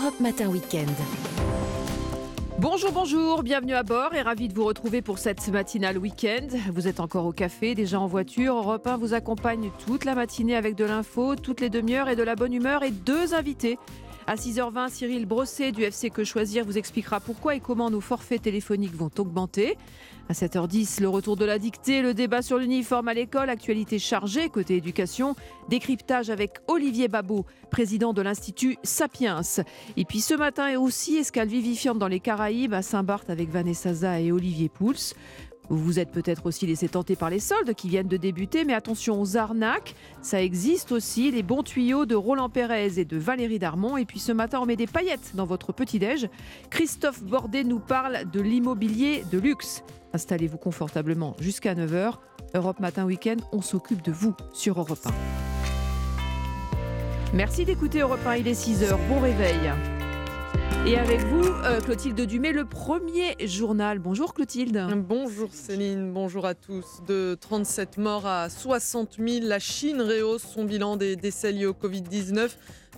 Europe Matin Weekend. Bonjour, bonjour, bienvenue à bord et ravi de vous retrouver pour cette matinale week-end. Vous êtes encore au café, déjà en voiture. Europe 1 vous accompagne toute la matinée avec de l'info, toutes les demi-heures et de la bonne humeur et deux invités. À 6h20, Cyril Brosset du FC Que Choisir vous expliquera pourquoi et comment nos forfaits téléphoniques vont augmenter. À 7h10, le retour de la dictée, le débat sur l'uniforme à l'école, actualité chargée côté éducation, décryptage avec Olivier Babot, président de l'Institut Sapiens. Et puis ce matin et aussi, escale vivifiante dans les Caraïbes à Saint-Barth avec Vanessa et Olivier Pouls. Vous vous êtes peut-être aussi laissé tenter par les soldes qui viennent de débuter, mais attention aux arnaques. Ça existe aussi, les bons tuyaux de Roland Pérez et de Valérie Darmon. Et puis ce matin, on met des paillettes dans votre petit-déj. Christophe Bordet nous parle de l'immobilier de luxe. Installez-vous confortablement jusqu'à 9h. Europe Matin Week-end, on s'occupe de vous sur Europe 1. Merci d'écouter Europe 1, il est 6h. Bon réveil. Et avec vous, euh, Clotilde Dumay, le premier journal. Bonjour Clotilde. Bonjour Céline, bonjour à tous. De 37 morts à 60 000, la Chine rehausse son bilan des décès liés au Covid-19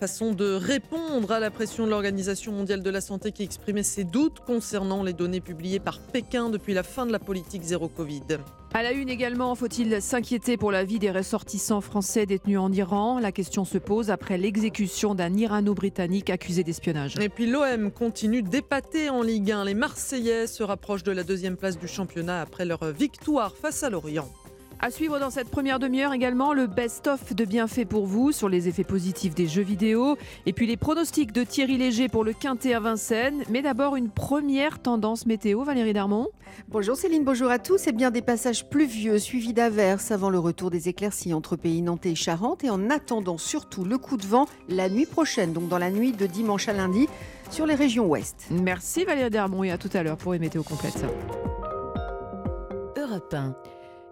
façon de répondre à la pression de l'Organisation mondiale de la santé qui exprimait ses doutes concernant les données publiées par Pékin depuis la fin de la politique zéro Covid. À la une également, faut-il s'inquiéter pour la vie des ressortissants français détenus en Iran? La question se pose après l'exécution d'un Irano-Britannique accusé d'espionnage. Et puis l'OM continue d'épater en Ligue 1. Les Marseillais se rapprochent de la deuxième place du championnat après leur victoire face à Lorient. À suivre dans cette première demi-heure également le best-of de bienfaits pour vous sur les effets positifs des jeux vidéo et puis les pronostics de Thierry Léger pour le Quintet à Vincennes. Mais d'abord une première tendance météo, Valérie Darmon. Bonjour Céline, bonjour à tous. Et bien des passages pluvieux suivis d'averses avant le retour des éclaircies entre pays nantais et Charente et en attendant surtout le coup de vent la nuit prochaine, donc dans la nuit de dimanche à lundi sur les régions ouest. Merci Valérie Darmon et à tout à l'heure pour les météos complètes. Europe 1.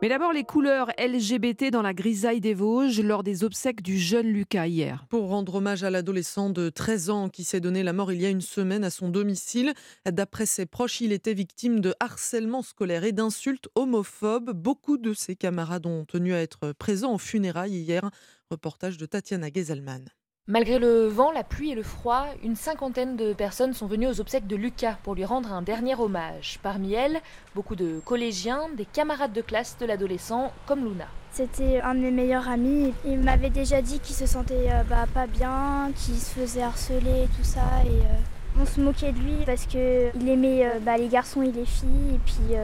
Mais d'abord, les couleurs LGBT dans la grisaille des Vosges lors des obsèques du jeune Lucas hier. Pour rendre hommage à l'adolescent de 13 ans qui s'est donné la mort il y a une semaine à son domicile, d'après ses proches, il était victime de harcèlement scolaire et d'insultes homophobes. Beaucoup de ses camarades ont tenu à être présents en funérailles hier. Reportage de Tatiana Gezelman. Malgré le vent, la pluie et le froid, une cinquantaine de personnes sont venues aux obsèques de Lucas pour lui rendre un dernier hommage. Parmi elles, beaucoup de collégiens, des camarades de classe de l'adolescent, comme Luna. C'était un de mes meilleurs amis. Il m'avait déjà dit qu'il se sentait euh, bah, pas bien, qu'il se faisait harceler et tout ça. Et, euh, on se moquait de lui parce qu'il aimait euh, bah, les garçons et les filles. Et puis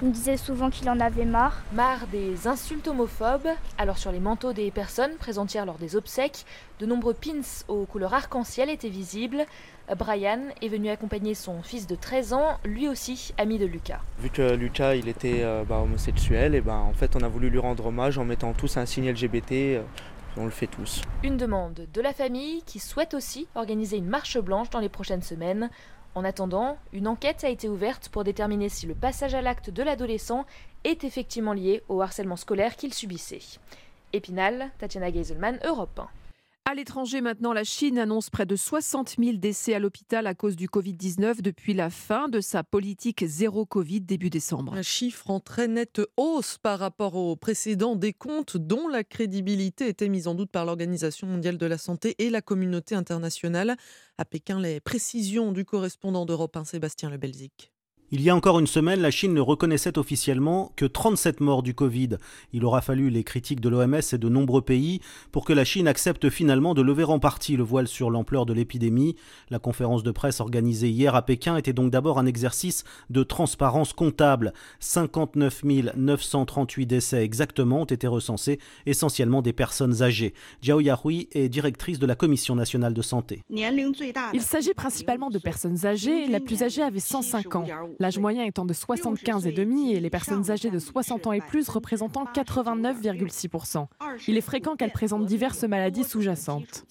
il me disait souvent qu'il en avait marre. Marre des insultes homophobes. Alors sur les manteaux des personnes présentes hier lors des obsèques, de nombreux pins aux couleurs arc-en-ciel étaient visibles. Brian est venu accompagner son fils de 13 ans, lui aussi ami de Lucas. Vu que Lucas il était euh, bah, homosexuel, et ben en fait on a voulu lui rendre hommage en mettant tous un signe LGBT. Euh, on le fait tous. Une demande de la famille qui souhaite aussi organiser une marche blanche dans les prochaines semaines. En attendant, une enquête a été ouverte pour déterminer si le passage à l'acte de l'adolescent est effectivement lié au harcèlement scolaire qu'il subissait. Épinal, Tatiana Geiselman, Europe 1. À l'étranger maintenant, la Chine annonce près de 60 000 décès à l'hôpital à cause du Covid-19 depuis la fin de sa politique zéro Covid début décembre. Un chiffre en très nette hausse par rapport aux précédents décomptes dont la crédibilité était mise en doute par l'Organisation mondiale de la santé et la communauté internationale. À Pékin, les précisions du correspondant d'Europe 1, Sébastien Le Belzic. Il y a encore une semaine, la Chine ne reconnaissait officiellement que 37 morts du Covid. Il aura fallu les critiques de l'OMS et de nombreux pays pour que la Chine accepte finalement de lever en partie le voile sur l'ampleur de l'épidémie. La conférence de presse organisée hier à Pékin était donc d'abord un exercice de transparence comptable. 59 938 décès exactement ont été recensés, essentiellement des personnes âgées. Jiao Yahui est directrice de la Commission nationale de santé. Il s'agit principalement de personnes âgées. La plus âgée avait 105 ans l'âge moyen étant de 75 et les personnes âgées de 60 ans et plus représentant 89,6%. Il est fréquent qu'elles présentent diverses maladies sous-jacentes.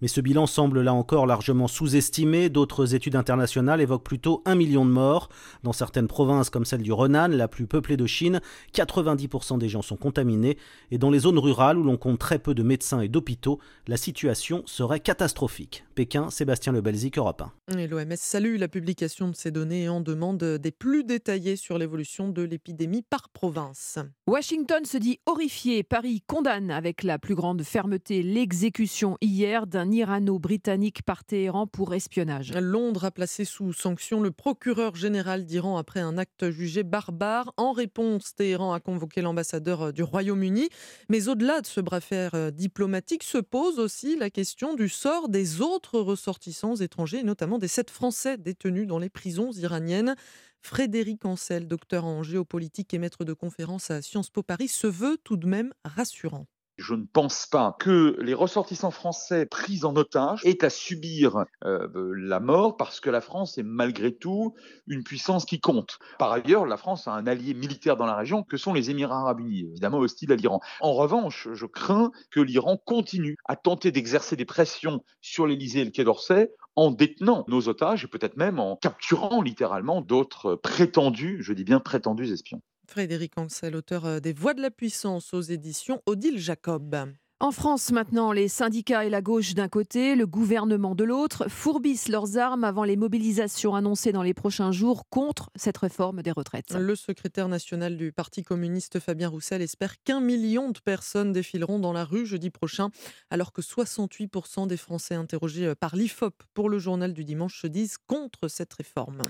Mais ce bilan semble là encore largement sous-estimé. D'autres études internationales évoquent plutôt un million de morts. Dans certaines provinces comme celle du Renan, la plus peuplée de Chine, 90% des gens sont contaminés. Et dans les zones rurales où l'on compte très peu de médecins et d'hôpitaux, la situation serait catastrophique. Pékin, Sébastien Le Belzic, Europe 1. l'OMS salue la publication de ces données et en demande des plus détaillés sur l'évolution de l'épidémie par province. Washington se dit horrifié. Paris condamne avec la plus grande fermeté l'exécution hier d'un Irano-Britannique par Téhéran pour espionnage. Londres a placé sous sanction le procureur général d'Iran après un acte jugé barbare. En réponse, Téhéran a convoqué l'ambassadeur du Royaume-Uni. Mais au-delà de ce bras fer diplomatique, se pose aussi la question du sort des autres ressortissants étrangers, notamment des sept Français détenus dans les prisons iraniennes. Frédéric Ancel, docteur en géopolitique et maître de conférence à Sciences Po Paris, se veut tout de même rassurant. Je ne pense pas que les ressortissants français pris en otage aient à subir euh, la mort parce que la France est malgré tout une puissance qui compte. Par ailleurs, la France a un allié militaire dans la région que sont les Émirats arabes unis, évidemment hostiles à l'Iran. En revanche, je crains que l'Iran continue à tenter d'exercer des pressions sur l'Élysée et le Quai d'Orsay en détenant nos otages et peut-être même en capturant littéralement d'autres prétendus, je dis bien prétendus espions. Frédéric Ancel, auteur euh, des Voix de la puissance aux éditions Odile Jacob. En France, maintenant, les syndicats et la gauche d'un côté, le gouvernement de l'autre, fourbissent leurs armes avant les mobilisations annoncées dans les prochains jours contre cette réforme des retraites. Le secrétaire national du Parti communiste, Fabien Roussel, espère qu'un million de personnes défileront dans la rue jeudi prochain, alors que 68% des Français interrogés par l'IFOP pour le journal du dimanche se disent contre cette réforme.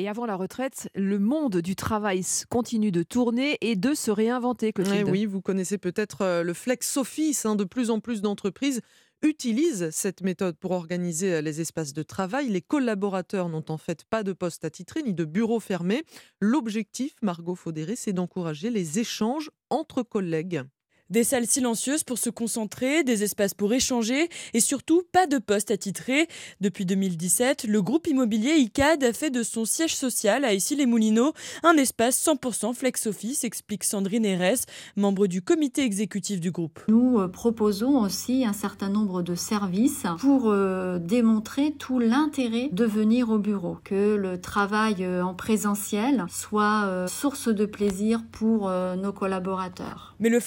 Et avant la retraite, le monde du travail continue de tourner et de se réinventer. Eh oui, vous connaissez peut-être euh, le flex office. Hein, de plus en plus d'entreprises utilisent cette méthode pour organiser euh, les espaces de travail. Les collaborateurs n'ont en fait pas de poste attitré ni de bureau fermé. L'objectif, Margot Faudéré, c'est d'encourager les échanges entre collègues. Des salles silencieuses pour se concentrer, des espaces pour échanger et surtout pas de poste attitré. Depuis 2017, le groupe immobilier ICAD a fait de son siège social à Issy-les-Moulineaux un espace 100% flex-office, explique Sandrine Herès, membre du comité exécutif du groupe. Nous euh, proposons aussi un certain nombre de services pour euh, démontrer tout l'intérêt de venir au bureau, que le travail euh, en présentiel soit source de plaisir pour nos collaborateurs. Mais le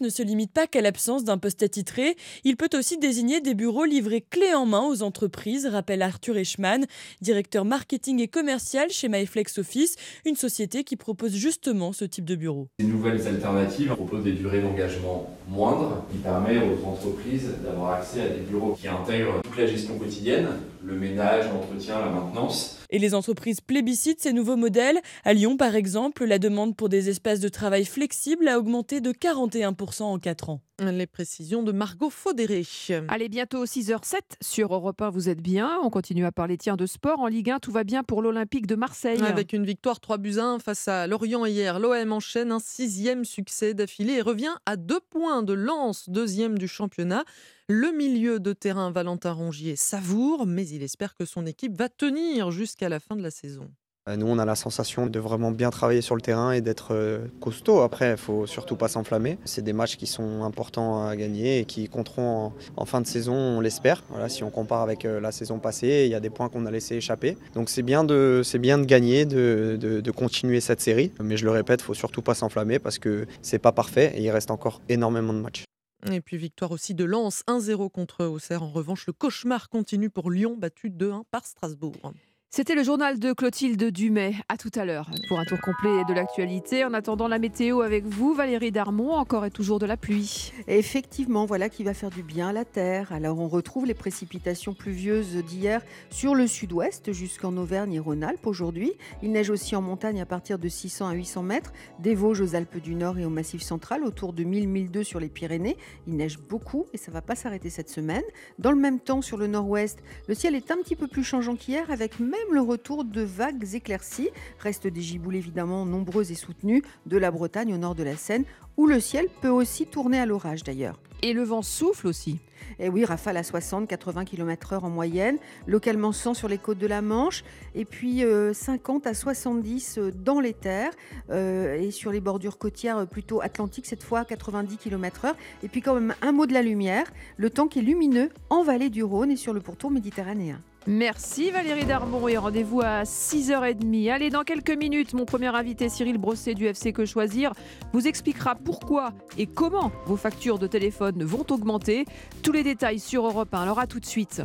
ne se limite pas qu'à l'absence d'un poste attitré, il peut aussi désigner des bureaux livrés clé en main aux entreprises, rappelle Arthur Eichmann, directeur marketing et commercial chez MyFlex Office, une société qui propose justement ce type de bureau. Ces nouvelles alternatives proposent des durées d'engagement moindres, qui permettent aux entreprises d'avoir accès à des bureaux qui intègrent toute la gestion quotidienne, le ménage, l'entretien, la maintenance. Et les entreprises plébiscitent ces nouveaux modèles. À Lyon, par exemple, la demande pour des espaces de travail flexibles a augmenté de 41% en 4 ans. Les précisions de Margot Faudéré. Allez, bientôt 6h07 sur Europe 1, vous êtes bien. On continue à parler tiens de sport. En Ligue 1, tout va bien pour l'Olympique de Marseille. Avec une victoire 3 buts 1 face à Lorient hier, l'OM enchaîne un sixième succès d'affilée et revient à deux points de lance, deuxième du championnat. Le milieu de terrain Valentin Rongier savoure, mais il espère que son équipe va tenir jusqu'à la fin de la saison. Euh, nous, on a la sensation de vraiment bien travailler sur le terrain et d'être euh, costaud. Après, il faut surtout pas s'enflammer. C'est des matchs qui sont importants à gagner et qui compteront en, fin de saison, on l'espère. Si on compare avec euh, la saison passée, il y a des points qu'on a laissé échapper. Donc c'est bien de, gagner, de, de, continuer cette série. Mais je le répète, il faut surtout pas s'enflammer parce que c'est pas parfait et il reste encore énormément de matchs. Et puis victoire aussi de Lens 1-0 contre Auxerre. En revanche, le cauchemar continue pour Lyon, battu 2-1 par Strasbourg. C'était le journal de Clotilde Dumay. À tout à l'heure pour un tour complet de l'actualité. En attendant la météo avec vous, Valérie Darmon, encore et toujours de la pluie. Effectivement, voilà qui va faire du bien à la terre. Alors on retrouve les précipitations pluvieuses d'hier sur le sud-ouest jusqu'en Auvergne et Rhône-Alpes aujourd'hui. Il neige aussi en montagne à partir de 600 à 800 mètres, des Vosges aux Alpes du Nord et au Massif central, autour de 1000-1002 sur les Pyrénées. Il neige beaucoup et ça va pas s'arrêter cette semaine. Dans le même temps, sur le nord-ouest, le ciel est un petit peu plus changeant qu'hier avec même le retour de vagues éclaircies. Restent des giboules évidemment nombreuses et soutenues de la Bretagne au nord de la Seine, où le ciel peut aussi tourner à l'orage d'ailleurs. Et le vent souffle aussi. Et eh oui, rafale à 60-80 km/h en moyenne, localement 100 sur les côtes de la Manche, et puis 50 euh, à 70 euh, dans les terres, euh, et sur les bordures côtières plutôt atlantiques, cette fois 90 km/h. Et puis quand même un mot de la lumière, le temps qui est lumineux en vallée du Rhône et sur le pourtour méditerranéen. Merci Valérie Darmon et rendez-vous à 6h30. Allez, dans quelques minutes, mon premier invité Cyril Brosset du FC Que Choisir vous expliquera pourquoi et comment vos factures de téléphone vont augmenter. Tous les détails sur Europe 1. Alors à tout de suite.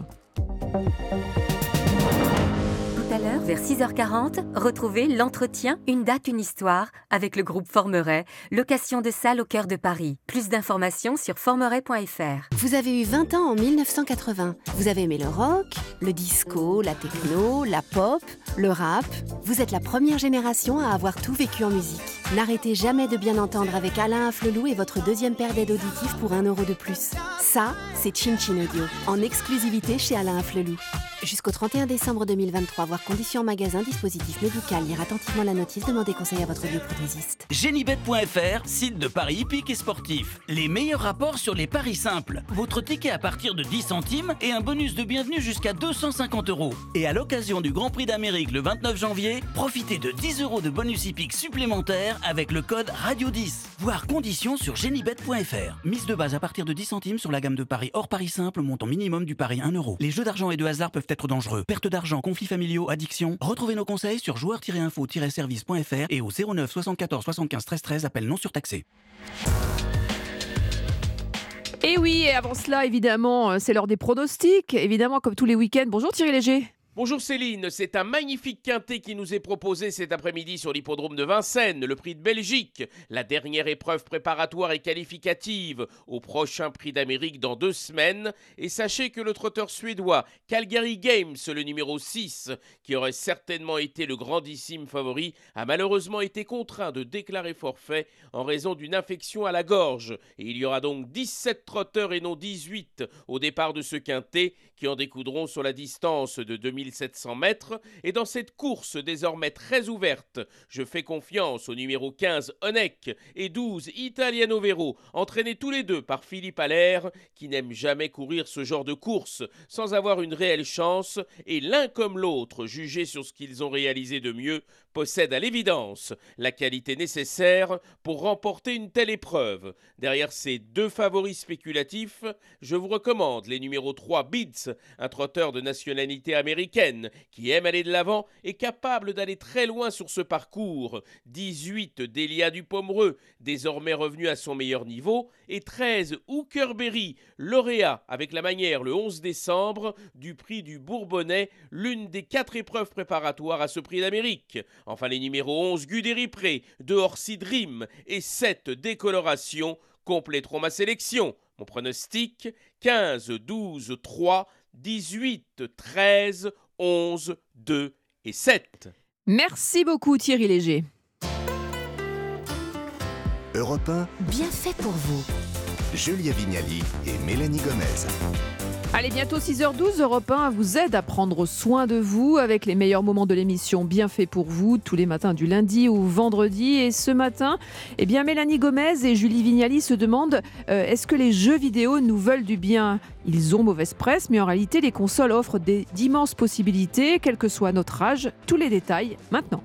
À l'heure, vers 6h40, retrouvez l'entretien Une date, une histoire avec le groupe Formeret, location de salle au cœur de Paris. Plus d'informations sur formeret.fr. Vous avez eu 20 ans en 1980. Vous avez aimé le rock, le disco, la techno, la pop, le rap. Vous êtes la première génération à avoir tout vécu en musique. N'arrêtez jamais de bien entendre avec Alain Afflelou et votre deuxième paire d'aides auditives pour un euro de plus. Ça, c'est Chin Chin Audio, en exclusivité chez Alain Afflelou. Jusqu'au 31 décembre 2023, voir conditions en magasin, dispositif médical, lire attentivement la notice, demandez conseil à votre bioprothésiste. Genibet.fr, site de paris hippiques et sportifs. Les meilleurs rapports sur les paris simples. Votre ticket à partir de 10 centimes et un bonus de bienvenue jusqu'à 250 euros. Et à l'occasion du Grand Prix d'Amérique le 29 janvier, profitez de 10 euros de bonus hippique supplémentaires avec le code Radio10. Voir conditions sur genibet.fr. Mise de base à partir de 10 centimes sur la gamme de paris hors paris simple, montant minimum du pari 1 euro. Les jeux d'argent et de hasard peuvent être dangereux. Perte d'argent, conflits familiaux, addiction. Retrouvez nos conseils sur joueurs-info-service.fr et au 09 74 75 13 13, appel non surtaxé. Et oui, et avant cela, évidemment, euh, c'est l'heure des pronostics. Évidemment, comme tous les week-ends. Bonjour Thierry Léger. Bonjour Céline, c'est un magnifique quintet qui nous est proposé cet après-midi sur l'hippodrome de Vincennes, le prix de Belgique, la dernière épreuve préparatoire et qualificative au prochain prix d'Amérique dans deux semaines. Et sachez que le trotteur suédois Calgary Games, le numéro 6, qui aurait certainement été le grandissime favori, a malheureusement été contraint de déclarer forfait en raison d'une infection à la gorge. Et il y aura donc 17 trotteurs et non 18 au départ de ce quintet qui en découdront sur la distance de 2700 mètres. Et dans cette course désormais très ouverte, je fais confiance au numéro 15 Onek et 12 Italiano Vero, entraînés tous les deux par Philippe Allaire, qui n'aime jamais courir ce genre de course sans avoir une réelle chance, et l'un comme l'autre, jugés sur ce qu'ils ont réalisé de mieux, possède à l'évidence la qualité nécessaire pour remporter une telle épreuve. Derrière ces deux favoris spéculatifs, je vous recommande les numéros 3 Bids, un trotteur de nationalité américaine qui aime aller de l'avant et capable d'aller très loin sur ce parcours, 18 Delia du Pomereux, désormais revenu à son meilleur niveau, et 13 Hookerberry, lauréat avec la manière le 11 décembre du prix du Bourbonnais, l'une des quatre épreuves préparatoires à ce prix d'Amérique. Enfin, les numéros 11 Guderipré, 2 Orsi Dream et 7 Décoloration compléteront ma sélection. Mon pronostic 15, 12, 3, 18, 13, 11, 2 et 7. Merci beaucoup Thierry Léger. Europe 1, Bien fait pour vous. Julia Vignali et Mélanie Gomez. Allez, bientôt 6h12, Europe 1 vous aide à prendre soin de vous avec les meilleurs moments de l'émission bien fait pour vous tous les matins du lundi au vendredi. Et ce matin, eh bien, Mélanie Gomez et Julie Vignali se demandent euh, est-ce que les jeux vidéo nous veulent du bien? Ils ont mauvaise presse, mais en réalité, les consoles offrent d'immenses possibilités, quel que soit notre âge. Tous les détails maintenant.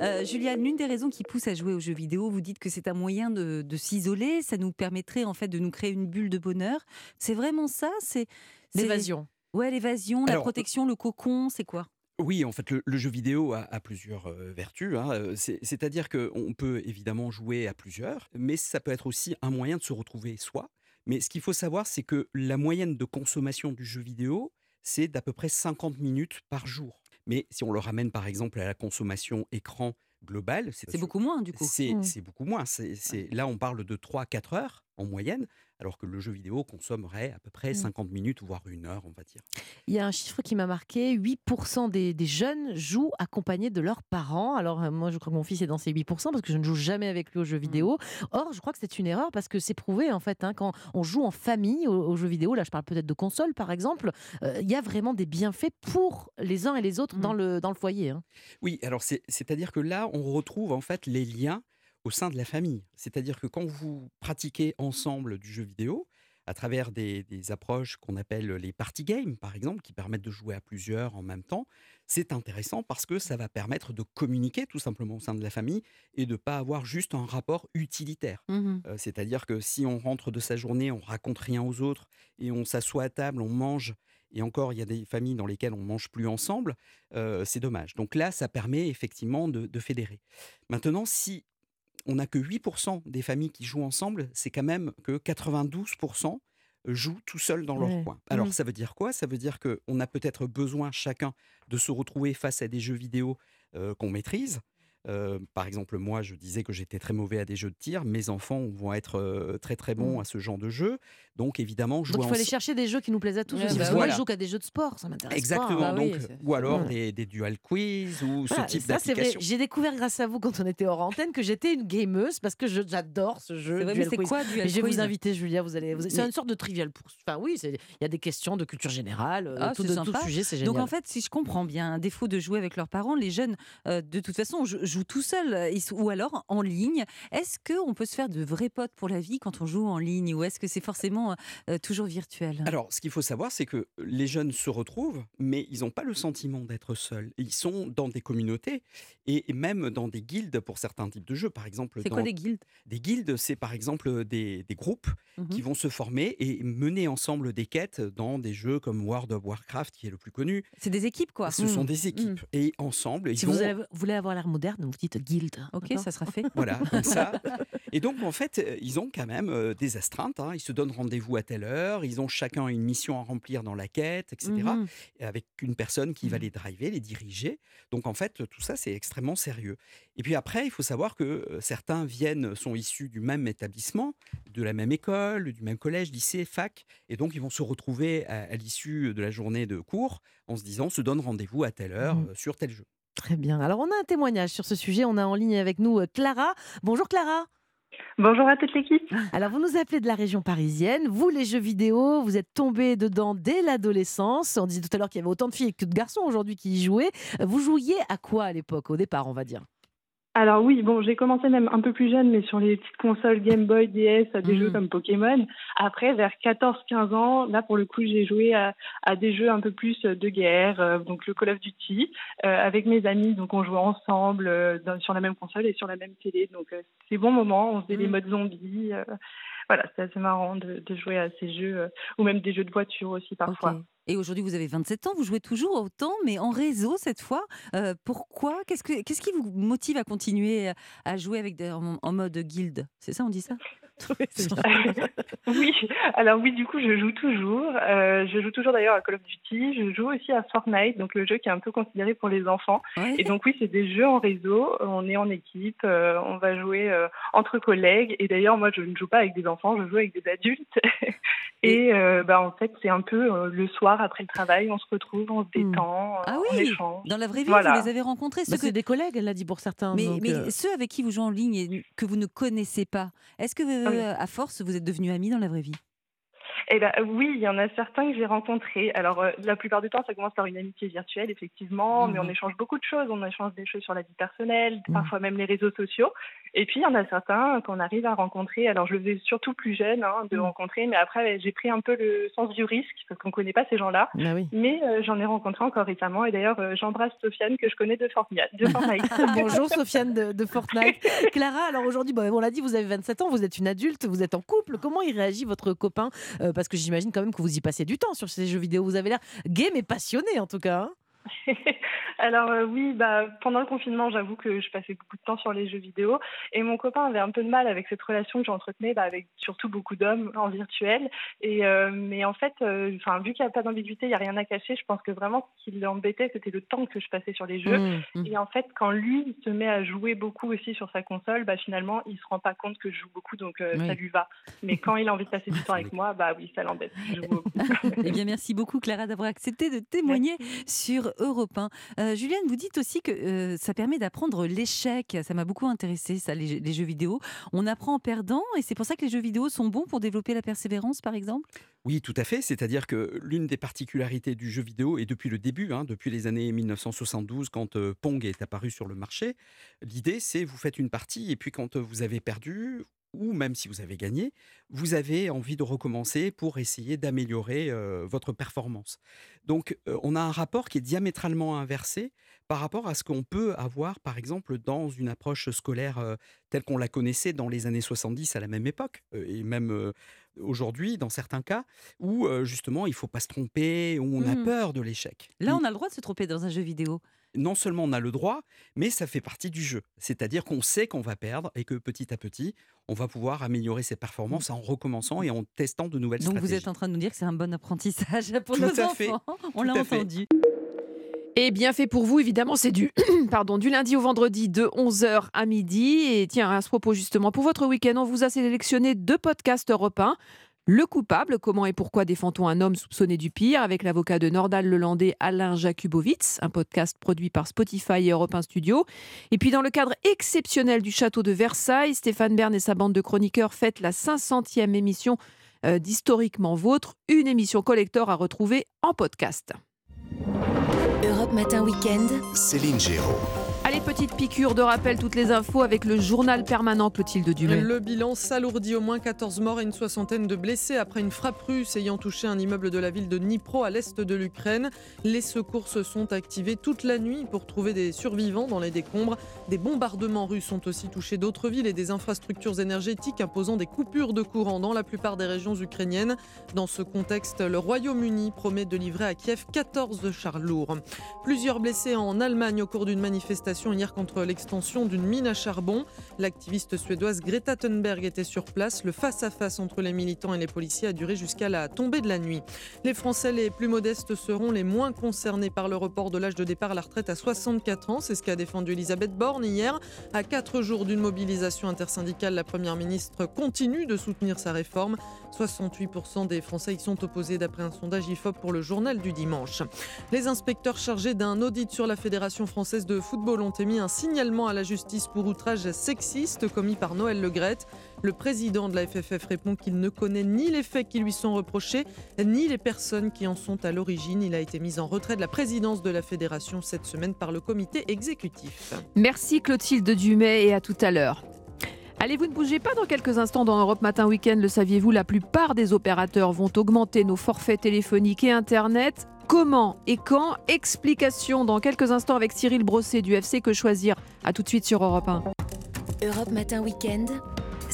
Euh, Juliane, l'une des raisons qui pousse à jouer aux jeux vidéo, vous dites que c'est un moyen de, de s'isoler, ça nous permettrait en fait de nous créer une bulle de bonheur. C'est vraiment ça? C'est L'évasion. Ouais, l'évasion, la protection, le cocon, c'est quoi? Oui, en fait, le, le jeu vidéo a, a plusieurs euh, vertus. hein. Euh, c'est- C'est-à-dire qu'on peut évidemment jouer à plusieurs, mais ça peut être aussi un moyen de se retrouver soi. Mais ce qu'il faut savoir, c'est que la moyenne de consommation du jeu vidéo, c'est d'à peu près 50 minutes par jour. Mais si on le ramène par exemple à la consommation écran globale, C'est beaucoup moins du coup. c'est Mm. c'est beaucoup moins. C'est- Là, on parle de 3 à 4 heures en moyenne, alors que le jeu vidéo consommerait à peu près Mm. 50 minutes, voire une heure, on va dire. Il y a un chiffre qui m'a marqué 8% des, des jeunes jouent accompagnés de leurs parents. Alors, euh, moi, je crois que mon fils est dans ces 8% parce que je ne joue jamais avec lui aux jeux vidéo. Or, je crois que c'est une erreur parce que c'est prouvé, en fait, hein, quand on joue en famille aux, aux jeux vidéo, là, je parle peut-être de console, par exemple, euh, il y a vraiment des bienfaits pour les uns et les autres dans, le, dans le foyer. hein. Oui, alors c'est- c'est-à-dire que là, on retrouve en fait les liens au sein de la famille. C'est-à-dire que quand vous pratiquez ensemble du jeu vidéo, à travers des, des approches qu'on appelle les party games, par exemple, qui permettent de jouer à plusieurs en même temps, c'est intéressant parce que ça va permettre de communiquer tout simplement au sein de la famille et de ne pas avoir juste un rapport utilitaire. Mhm. Euh, C'est-à-dire que si on rentre de sa journée, on raconte rien aux autres et on s'assoit à table, on mange, et encore, il y a des familles dans lesquelles on mange plus ensemble, euh, c'est dommage. Donc là, ça permet effectivement de, de fédérer. Maintenant, si on n'a que 8% des familles qui jouent ensemble, c'est quand même que 92% jouent tout seuls dans leur Ouais. coin. Alors Mhm. ça veut dire quoi? Ça veut dire qu'on a peut-être besoin chacun de se retrouver face à des jeux vidéo euh, qu'on maîtrise. Euh, par exemple, moi, je disais que j'étais très mauvais à des jeux de tir. Mes enfants vont être euh, très très bons Mhm. à ce genre de jeu. Donc évidemment, jouer Donc il faut aller chercher des jeux qui nous plaisent à tous Ouais, aussi. bah moi, je joue qu'à des jeux de sport, ça m'intéresse Exactement. pas. donc, ou alors Ouais. des, des dual quiz ou Voilà, ce type d'application. J'ai découvert grâce à vous quand on était hors antenne que j'étais une gameuse parce que je- j'adore ce jeu. C'est vrai, mais Quiz. quoi, Duel Et Je vais Quiz? vous inviter, Julia. Vous allez. vous- C'est Mais- une sorte de trivial pour. Enfin oui, il y a des questions de culture générale, euh, Ah, tout, de tout sujet, c'est génial. Donc en fait, si je comprends bien, à défaut de jouer avec leurs parents, les jeunes, euh, de toute façon, tout seuls euh, ou alors en ligne. Est-ce qu'on peut se faire de vrais potes pour la vie quand on joue en ligne ou est-ce que c'est forcément euh, toujours virtuel? Alors, ce qu'il faut savoir, c'est que les jeunes se retrouvent, mais ils n'ont pas le sentiment d'être seuls. Ils sont dans des communautés et même dans des guildes pour certains types de jeux. Par exemple, C'est quoi des guildes? Des guildes, c'est par exemple des, des groupes Mhm. qui vont se former et mener ensemble des quêtes dans des jeux comme World of Warcraft, qui est le plus connu. C'est des équipes, quoi. Ce sont Mhm. des équipes. Et ensemble, ils Si vont... vous voulez avoir l'air moderne, vous dites guild. Ok, ça sera fait. Voilà, comme ça. Et donc, en fait, euh, ils ont quand même euh, des astreintes. hein. Ils se donnent rendez-vous à telle heure. Ils ont chacun une mission à remplir dans la quête, etc. Mhm. Et avec une personne qui va les driver, les diriger. Donc, en fait, tout ça, c'est extrêmement sérieux. Et puis après, il faut savoir que euh, certains viennent, sont issus du même établissement, de la même école, du même collège, lycée, fac. Et donc, ils vont se retrouver à, à l'issue de la journée de cours en se disant, on se donne rendez-vous à telle heure Mhm. sur tel jeu. Très bien. Alors on a un témoignage sur ce sujet. On a en ligne avec nous euh, Clara. Bonjour Clara. Bonjour à toute l'équipe. Alors vous nous appelez de la région parisienne. Vous les jeux vidéo, vous êtes tombée dedans dès l'adolescence. On disait tout à l'heure qu'il y avait autant de filles que de garçons aujourd'hui qui y jouaient. Vous jouiez à quoi à l'époque, au départ, on va dire? Alors oui, bon, j'ai commencé même un peu plus jeune, mais sur les petites consoles Game Boy, DS, à des Mhm. jeux comme Pokémon. Après, vers 14-15 ans, là pour le coup, j'ai joué à, à des jeux un peu plus de guerre, euh, donc le Call of Duty, euh, avec mes amis. Donc on jouait ensemble euh, dans- sur la même console et sur la même télé. Donc euh, c'est bon moment, on faisait les Mhm. modes zombies. Voilà, c'est assez marrant de, de jouer à ces jeux, euh, ou même des jeux de voiture aussi parfois. Et aujourd'hui, vous avez 27 ans, vous jouez toujours autant, mais en réseau cette fois. Euh, pourquoi? Qu'est-ce que qu'est-ce qui vous motive à continuer à jouer avec des- en, en mode guild? C'est ça, on dit ça? oui, alors oui, du coup, je joue toujours. Euh, je joue toujours d'ailleurs à Call of Duty. Je joue aussi à Fortnite, donc le jeu qui est un peu considéré pour les enfants. Et donc oui, c'est des jeux en réseau. On est en équipe. euh, on va jouer euh, entre collègues. Et d'ailleurs, moi, je ne joue pas avec des enfants. Je joue avec des adultes. Et euh, bah, en fait, c'est un peu euh, le soir après le travail, on se retrouve, on se détend, euh, Ah on oui, échange. dans la vraie vie, Voilà. vous les avez rencontrés Bah, ceux C'est que- des collègues, elle l'a dit pour certains. Mais, donc, mais euh, ceux avec qui vous jouez en ligne et que vous ne connaissez pas, est-ce que Ah oui. euh, à force vous êtes devenus amis dans la vraie vie Eh ben, oui, il y en a certains que j'ai rencontrés. Alors, euh, la plupart du temps, ça commence par une amitié virtuelle, effectivement, mais on Mhm. échange beaucoup de choses. On échange des choses sur la vie personnelle, parfois même les réseaux sociaux. Et puis, il y en a certains qu'on arrive à rencontrer. Alors, je le faisais surtout plus jeune hein, de rencontrer, mais après, j'ai pris un peu le sens du risque, parce qu'on ne connaît pas ces gens-là. Bah oui. Mais euh, j'en ai rencontré encore récemment. Et d'ailleurs, euh, j'embrasse Sofiane, que je connais de Fortnite. De Fortnite. Bonjour Sofiane de, de Fortnite. Clara, alors aujourd'hui, bon, on l'a dit, vous avez 27 ans, vous êtes une adulte, vous êtes en couple. Comment il réagit votre copain Euh, Parce que j'imagine quand même que vous y passez du temps sur ces jeux vidéo. Vous avez l'air game et passionné en tout cas. hein. Alors euh, oui, bah, pendant le confinement, j'avoue que je passais beaucoup de temps sur les jeux vidéo et mon copain avait un peu de mal avec cette relation que j'entretenais bah, avec surtout beaucoup d'hommes en virtuel. Et euh, mais en fait, euh, vu qu'il n'y a pas d'ambiguïté, il n'y a rien à cacher. Je pense que vraiment ce qui l'embêtait, c'était le temps que je passais sur les jeux. Mmh, mmh. Et en fait, quand lui il se met à jouer beaucoup aussi sur sa console, bah finalement, il se rend pas compte que je joue beaucoup, donc Oui. ça lui va. Mais quand il a envie de passer du temps avec moi, bah oui, ça l'embête. Je joue beaucoup. Eh bien, merci beaucoup, Clara, d'avoir accepté de témoigner sur Europe 1. Euh, Juliane, vous dites aussi que euh, ça permet d'apprendre l'échec. Ça m'a beaucoup intéressé, ça, les, jeux vidéo. On apprend en perdant, et c'est pour ça que les jeux vidéo sont bons pour développer la persévérance, par exemple? Oui, tout à fait. C'est-à-dire que l'une des particularités du jeu vidéo, et depuis le début, hein, depuis les années 1972, quand euh, Pong est apparu sur le marché, l'idée c'est vous faites une partie et puis quand euh, vous avez perdu, ou même si vous avez gagné, vous avez envie de recommencer pour essayer d'améliorer euh, votre performance. Donc euh, on a un rapport qui est diamétralement inversé par rapport à ce qu'on peut avoir, par exemple, dans une approche scolaire euh, telle qu'on la connaissait dans les années 70 à la même époque, et même aujourd'hui dans certains cas où justement il faut pas se tromper, où on a Mmh. peur de l'échec. Là, on a le droit de se tromper dans un jeu vidéo. Non seulement on a le droit, mais ça fait partie du jeu. C'est-à-dire qu'on sait qu'on va perdre et que petit à petit, on va pouvoir améliorer ses performances en recommençant et en testant de nouvelles Donc vous stratégies. êtes en train de nous dire que c'est un bon apprentissage pour Tout nos à enfants. fait, On l'a entendu. Et bien fait pour vous, évidemment, c'est du, pardon, du lundi au vendredi de 11h à midi. Et tiens, à ce propos, justement, pour votre week-end, on vous a sélectionné deux podcasts européens. Le coupable, comment et pourquoi défend-on un homme soupçonné du pire avec l'avocat de Nordal Lelandais Alain Jakubowicz, un podcast produit par Spotify et Europe 1 Studio. Et puis dans le cadre exceptionnel du château de Versailles, Stéphane Bern et sa bande de chroniqueurs fêtent la 500e émission euh, d'Historiquement Vôtre, une émission collector à retrouver en podcast. Europe Matin Weekend. Céline Géraud. Allez, petite piqûre de rappel, toutes les infos avec le journal permanent Clotilde Dumais. Le bilan s'alourdit au moins 14 morts et une soixantaine de blessés après une frappe russe ayant touché un immeuble de la ville de Dnipro à l'est de l'Ukraine. Les secours se sont activés toute la nuit pour trouver des survivants dans les décombres. Des bombardements russes ont aussi touché d'autres villes et des infrastructures énergétiques imposant des coupures de courant dans la plupart des régions ukrainiennes. Dans ce contexte, le Royaume-Uni promet de livrer à Kiev 14 chars lourds. Plusieurs blessés en Allemagne au cours d'une manifestation hier contre l'extension d'une mine à charbon. L'activiste suédoise Greta Thunberg était sur place. Le face-à-face entre les militants et les policiers a duré jusqu'à la tombée de la nuit. Les Français les plus modestes seront les moins concernés par le report de l'âge de départ à la retraite à 64 ans. C'est ce qu'a défendu Elisabeth Borne hier. À quatre jours d'une mobilisation intersyndicale, la Première ministre continue de soutenir sa réforme. 68% des Français y sont opposés d'après un sondage IFOP pour le journal du dimanche. Les inspecteurs chargés d'un audit sur la Fédération française de football ont émis un signalement à la justice pour outrage sexiste commis par Noël Legrette. Le président de la FFF répond qu'il ne connaît ni les faits qui lui sont reprochés, ni les personnes qui en sont à l'origine. Il a été mis en retrait de la présidence de la fédération cette semaine par le comité exécutif. Merci Clotilde Dumais et à tout à l'heure. Allez, vous ne bougez pas dans quelques instants dans Europe Matin Weekend. Le saviez-vous, la plupart des opérateurs vont augmenter nos forfaits téléphoniques et Internet. Comment et quand? Explication dans quelques instants avec Cyril Brosset du FC Que Choisir. A tout de suite sur Europe 1. Europe Matin Weekend.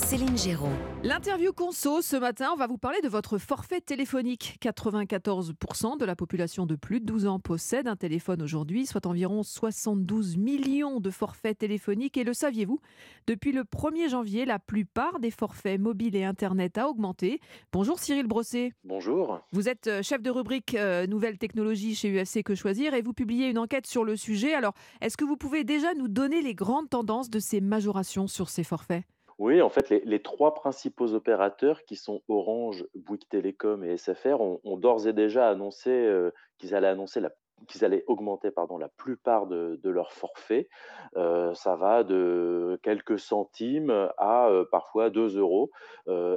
Céline Géraud. L'interview conso ce matin, on va vous parler de votre forfait téléphonique. 94% de la population de plus de 12 ans possède un téléphone aujourd'hui, soit environ 72 millions de forfaits téléphoniques. Et le saviez-vous? Depuis le 1er janvier, la plupart des forfaits mobiles et Internet a augmenté. Bonjour Cyril Brosset. Bonjour. Vous êtes euh, chef de rubrique euh, Nouvelles technologies chez UFC Que Choisir et vous publiez une enquête sur le sujet. Alors, est-ce que vous pouvez déjà nous donner les grandes tendances de ces majorations sur ces forfaits? Oui, en fait, les, trois principaux opérateurs qui sont Orange, Bouygues Télécom et SFR ont, d'ores et déjà annoncé euh, qu'ils allaient annoncer qu'ils allaient augmenter pardon, la plupart de, leurs forfaits. Euh, ça va de quelques centimes à euh, parfois 2 euros.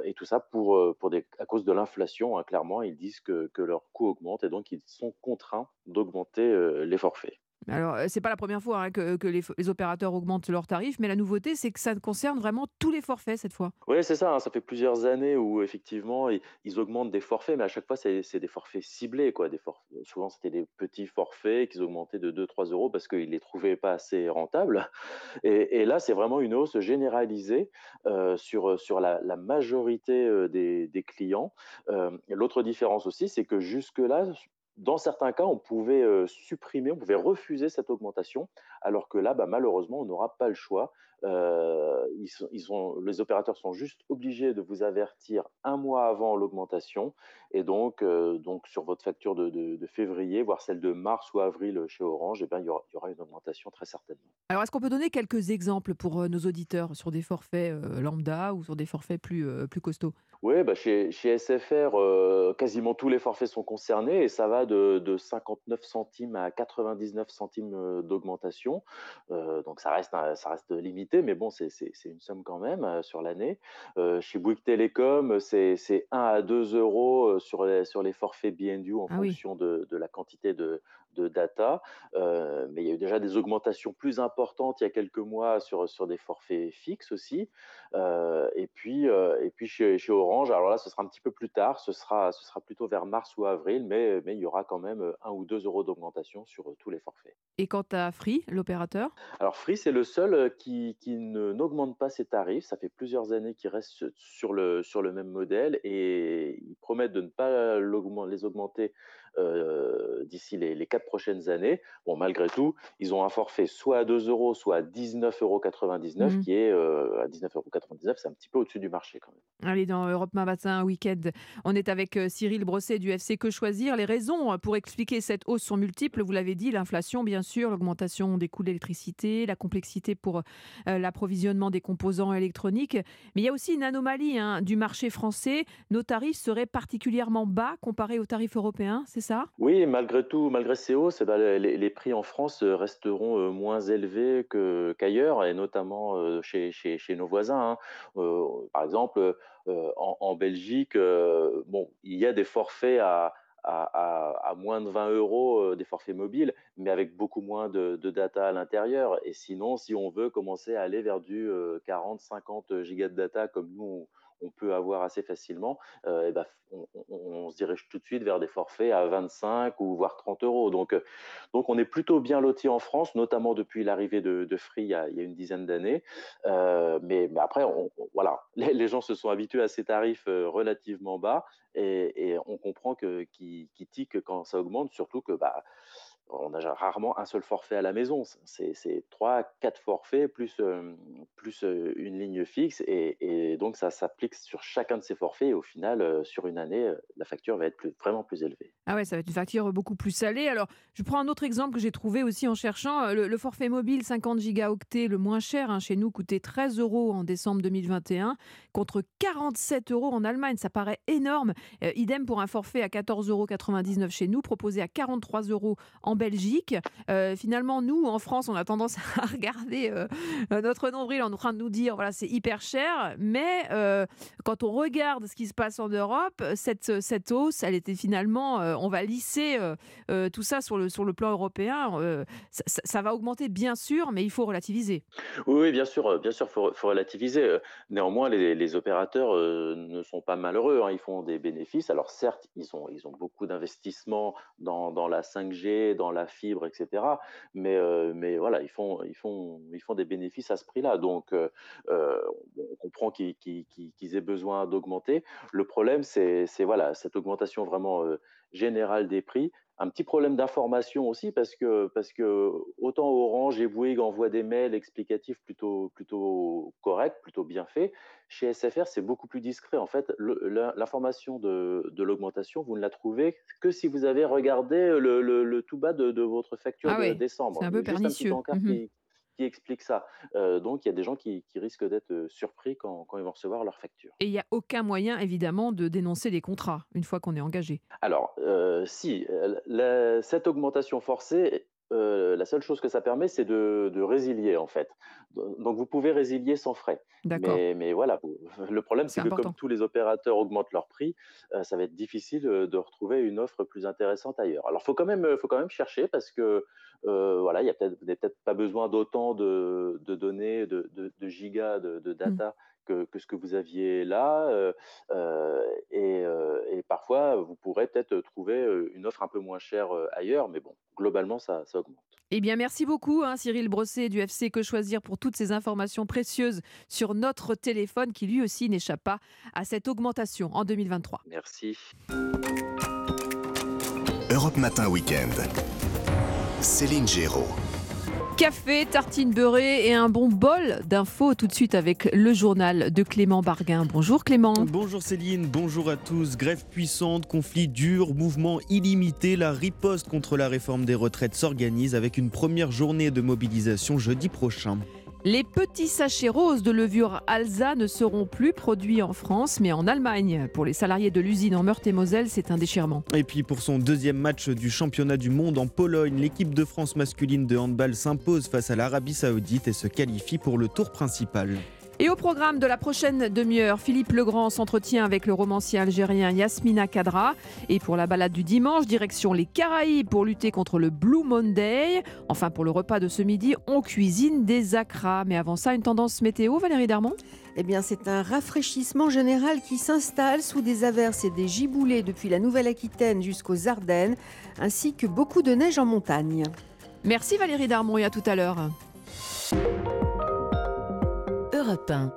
Et tout ça pour, à cause de l'inflation. hein, clairement, ils disent que, que leur coût augmente et donc ils sont contraints d'augmenter les forfaits. Alors, euh, c'est pas la première fois hein, que, les, opérateurs augmentent leurs tarifs, mais la nouveauté, c'est que ça concerne vraiment tous les forfaits cette fois. Oui, c'est ça. hein, Ça fait plusieurs années où effectivement ils, augmentent des forfaits, mais à chaque fois c'est des forfaits ciblés. Quoi. Forf- Souvent c'était des petits forfaits qu'ils augmentaient de 2-3 euros parce qu'ils les trouvaient pas assez rentables. Et, là, c'est vraiment une hausse généralisée euh, sur, sur la, majorité euh, des, clients. Euh, L'autre différence aussi, c'est que jusque-là, dans certains cas, on pouvait euh, supprimer, on pouvait refuser cette augmentation, alors que là, bah, malheureusement, on n'aura pas le choix. Euh, ils sont, ils sont- les opérateurs sont juste obligés de vous avertir un mois avant l'augmentation, et donc, euh, donc sur votre facture de, de- de février, voire celle de mars ou avril chez Orange, eh ben, il, y aura, il y aura une augmentation très certainement. Alors, est-ce qu'on peut donner quelques exemples pour euh, nos auditeurs sur des forfaits euh, lambda ou sur des forfaits plus, plus costauds? Oui, bah chez, chez SFR, quasiment tous les forfaits sont concernés et ça va de, de 59 centimes à 99 centimes d'augmentation. Euh, donc ça reste, un- ça reste limité, mais bon, c'est une somme quand même euh, sur l'année. Euh, chez Bouygues Télécom, c'est c'est 1 à 2 euros sur les, sur les forfaits BNU en Ah oui. fonction de, de la quantité de, de data. Euh, mais il y a eu déjà des augmentations plus importantes il y a quelques mois sur, sur des forfaits fixes aussi. Euh, et puis, euh, et puis chez, chez Orange. Alors là, ce sera un petit peu plus tard, ce sera, ce sera plutôt vers mars ou avril, mais, mais il y aura quand même 1 ou 2 euros d'augmentation sur tous les forfaits. Et quant à Free, l'opérateur? Alors Free, c'est le seul qui, qui n'augmente pas ses tarifs. Ça fait plusieurs années qu'il reste sur le, sur le même modèle et ils promettent de ne pas les augmenter euh, d'ici les, les, quatre prochaines années. Bon, malgré tout, ils ont un forfait soit à 2 euros, soit à 19,99 euros, mmh. qui est euh, à 19,99 euros, c'est un petit peu au-dessus du marché quand même. Allez, dans Europe Matin Week-end, on est avec euh, Cyril Brosset du FC Que Choisir. Les raisons pour expliquer cette hausse sont multiples, vous l'avez dit, l'inflation bien sûr, l'augmentation des coûts de l'électricité, la complexité pour l'approvisionnement des composants électroniques, mais il y a aussi une anomalie hein, du marché français. Nos tarifs seraient particulièrement bas comparés aux tarifs européens, c'est Oui, malgré tout, malgré ces hausses, eh ben, les, prix en France euh, resteront euh, moins élevés qu'ailleurs, et notamment euh, chez, nos voisins. Hein. par exemple, en, Belgique, bon, il y a des forfaits à, à, moins de 20 euros des forfaits mobiles, mais avec beaucoup moins de, de data à l'intérieur. Et sinon, si on veut commencer à aller vers du 40-50 gigas de data comme nous, on peut avoir assez facilement, euh, ben, on, se dirige tout de suite vers des forfaits à 25 ou voire 30 euros. Donc, euh, donc on est plutôt bien loti en France, notamment depuis l'arrivée de, Free il y, a, une dizaine d'années. Euh, mais, après, voilà, les, gens se sont habitués à ces tarifs relativement bas et, on comprend qu'ils qu quand ça augmente, surtout que bah, on a rarement un seul forfait à la maison. C'est trois, quatre forfaits plus, plus une ligne fixe. Et, donc, ça s'applique sur chacun de ces forfaits. Et au final, sur une année, la facture va être vraiment plus élevée. Ah ouais, ça va être une facture beaucoup plus salée. Alors, je prends un autre exemple que j'ai trouvé aussi en cherchant. Le, forfait mobile 50 gigaoctets, le moins cher hein, chez nous, coûtait 13 euros en décembre 2021 contre 47 euros en Allemagne. Ça paraît énorme. idem pour un forfait à 14,99 euros chez nous, proposé à 43 euros en Belgique. Euh, finalement, nous, en France, on a tendance à regarder euh, notre nombril en train de nous dire voilà, c'est hyper cher. Mais euh, quand on regarde ce qui se passe en Europe, cette, cette hausse, elle était finalement, on va lisser tout ça sur le, sur le plan européen. Ça, va augmenter, bien sûr, mais il faut relativiser. Oui, bien sûr, bien sûr, faut, faut relativiser. Néanmoins, les, opérateurs ne sont pas malheureux. Hein. ils font des bénéfices. Alors certes, ils ont, ils ont beaucoup d'investissements dans, dans la 5G, dans la fibre, etc. Mais, mais voilà, ils font, ils, font, ils font des bénéfices à ce prix-là. Donc, on comprend qu'ils aient besoin d'augmenter. Le problème, c'est voilà, cette augmentation vraiment générale des prix un petit problème d'information aussi parce que, parce que autant Orange et Bouygues envoient des mails explicatifs plutôt, plutôt corrects, plutôt bien faits. Chez SFR, c'est beaucoup plus discret. En fait, l'information de, de l'augmentation, vous ne la trouvez que si vous avez regardé le, le, tout bas de, de votre facture ah de décembre. C'est un peu pernicieux qui explique ça. Euh, donc, il y a des gens qui, risquent d'être euh, surpris quand, ils vont recevoir leur facture. Et il n'y a aucun moyen, évidemment, de dénoncer les contrats une fois qu'on est engagé. Alors, euh, si, cette augmentation forcée la seule chose que ça permet, c'est de, résilier en fait. Donc vous pouvez résilier sans frais. Mais, mais, voilà, le problème c'est que comme tous les opérateurs augmentent leur prix, ça va être difficile de retrouver une offre plus intéressante ailleurs. Alors faut quand même, faut quand même chercher parce que voilà, il y a peut-être, vous n'avez peut-être pas besoin d'autant de, données, de, gigas, de, mmh. data. Que, ce que vous aviez là. et, et, parfois, vous pourrez peut-être trouver une offre un peu moins chère ailleurs, mais bon, globalement, ça, augmente. Eh bien, merci beaucoup, hein, Cyril Brosset du FC Que Choisir, pour toutes ces informations précieuses sur notre téléphone qui lui aussi n'échappe pas à cette augmentation en 2023. Merci. Europe Matin Weekend. Céline Géraud. Café, tartine beurrée et un bon bol d'infos tout de suite avec le journal de Clément Barguin. Bonjour Clément. Bonjour Céline, bonjour à tous. Grève puissante, conflit dur, mouvement illimité. La riposte contre la réforme des retraites s'organise avec une première journée de mobilisation jeudi prochain. Les petits sachets roses de levure Alza ne seront plus produits en France, mais en Allemagne. Pour les salariés de l'usine en Meurthe-et-Moselle, c'est un déchirement. Et puis pour son deuxième match du championnat du monde en Pologne, l'équipe de France masculine de handball s'impose face à l'Arabie Saoudite et se qualifie pour le tour principal. Et au programme de la prochaine demi-heure, Philippe Legrand s'entretient avec le romancier algérien Yasmina Kadra. Et pour la balade du dimanche, direction les Caraïbes pour lutter contre le Blue Monday. Enfin, pour le repas de ce midi, on cuisine des acras. Mais avant ça, une tendance météo, Valérie Darmon? Eh bien, c'est un rafraîchissement général qui s'installe sous des averses et des giboulées depuis la Nouvelle-Aquitaine jusqu'aux Ardennes, ainsi que beaucoup de neige en montagne. Merci Valérie Darmon et à tout à l'heure. Europe 1.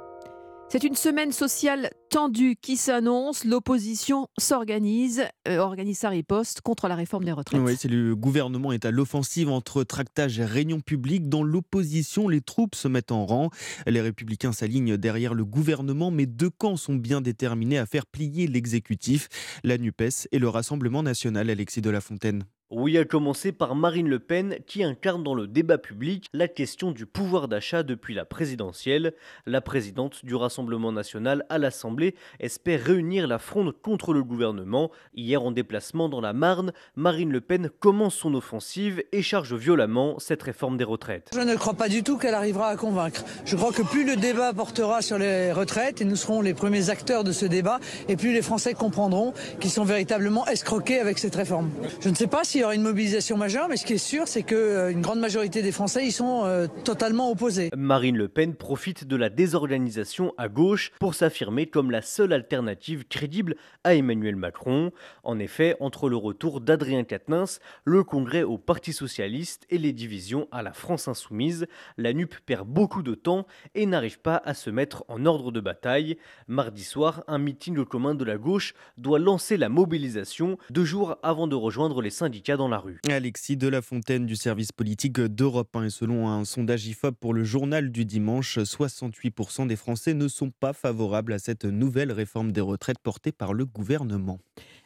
C'est une semaine sociale tendue qui s'annonce. L'opposition s'organise, euh, organise sa riposte contre la réforme des retraites. Oui, le gouvernement est à l'offensive entre tractage et réunion publique. Dans l'opposition, les troupes se mettent en rang. Les républicains s'alignent derrière le gouvernement, mais deux camps sont bien déterminés à faire plier l'exécutif, la NUPES et le Rassemblement national, Alexis de la Fontaine. Oui, à commencer par Marine Le Pen, qui incarne dans le débat public la question du pouvoir d'achat depuis la présidentielle. La présidente du Rassemblement national à l'Assemblée espère réunir la fronde contre le gouvernement. Hier, en déplacement dans la Marne, Marine Le Pen commence son offensive et charge violemment cette réforme des retraites. Je ne crois pas du tout qu'elle arrivera à convaincre. Je crois que plus le débat portera sur les retraites, et nous serons les premiers acteurs de ce débat, et plus les Français comprendront qu'ils sont véritablement escroqués avec cette réforme. Je ne sais pas si il y aura une mobilisation majeure, mais ce qui est sûr, c'est qu'une euh, grande majorité des Français y sont euh, totalement opposés. Marine Le Pen profite de la désorganisation à gauche pour s'affirmer comme la seule alternative crédible à Emmanuel Macron. En effet, entre le retour d'Adrien Quatennens, le congrès au Parti socialiste et les divisions à la France insoumise, la NUP perd beaucoup de temps et n'arrive pas à se mettre en ordre de bataille. Mardi soir, un meeting commun de la gauche doit lancer la mobilisation deux jours avant de rejoindre les syndicats dans la rue. Alexis de la Fontaine du service politique d'Europe 1 et selon un sondage IFOP pour le journal du dimanche, 68% des Français ne sont pas favorables à cette nouvelle réforme des retraites portée par le gouvernement.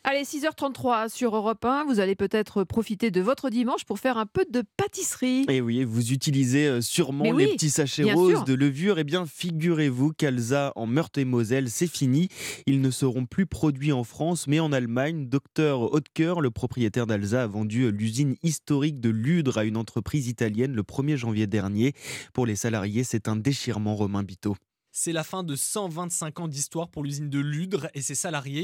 Allez, 6h33 sur Europe 1. Vous allez peut-être profiter de votre dimanche pour faire un peu de pâtisserie. Et oui, vous utilisez euh, sûrement les petits sachets roses de levure. Eh bien, figurez-vous qu'Alza en Meurthe-et-Moselle, c'est fini. Ils ne seront plus produits en France, mais en Allemagne. Docteur Hautker, le propriétaire d'Alza, a vendu l'usine historique de Ludre à une entreprise italienne le 1er janvier dernier. Pour les salariés, c'est un déchirement, Romain Biteau. C'est la fin de 125 ans d'histoire pour l'usine de Ludre et ses salariés.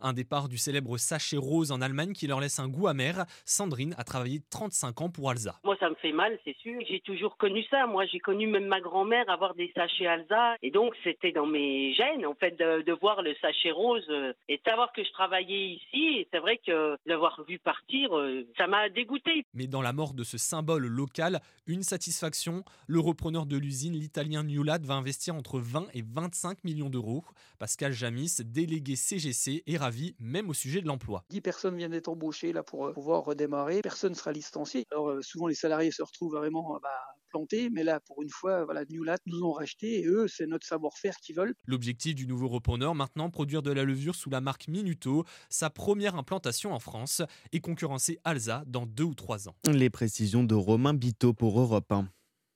Un départ du célèbre sachet rose en Allemagne qui leur laisse un goût amer. Sandrine a travaillé 35 ans pour Alza. Moi, ça me fait mal, c'est sûr. J'ai toujours connu ça. Moi, j'ai connu même ma grand-mère avoir des sachets Alza. Et donc, c'était dans mes gènes, en fait, de, voir le sachet rose euh, et de savoir que je travaillais ici. C'est vrai que l'avoir vu partir, euh, ça m'a dégoûté. Mais dans la mort de ce symbole local, une satisfaction. Le repreneur de l'usine, l'italien Newlat, va investir entre 20 et 25 millions d'euros. Pascal Jamis, délégué CGC, est ravi même au sujet de l'emploi. 10 personnes viennent d'être embauchées là pour euh, pouvoir redémarrer. Personne ne sera licencié. Alors euh, souvent les salariés se retrouvent vraiment euh, bah, plantés, mais là pour une fois, voilà, Newlat nous ont racheté et eux c'est notre savoir-faire qu'ils veulent. L'objectif du nouveau repreneur maintenant produire de la levure sous la marque Minuto, sa première implantation en France et concurrencer Alza dans deux ou trois ans. Les précisions de Romain Biteau pour Europe 1.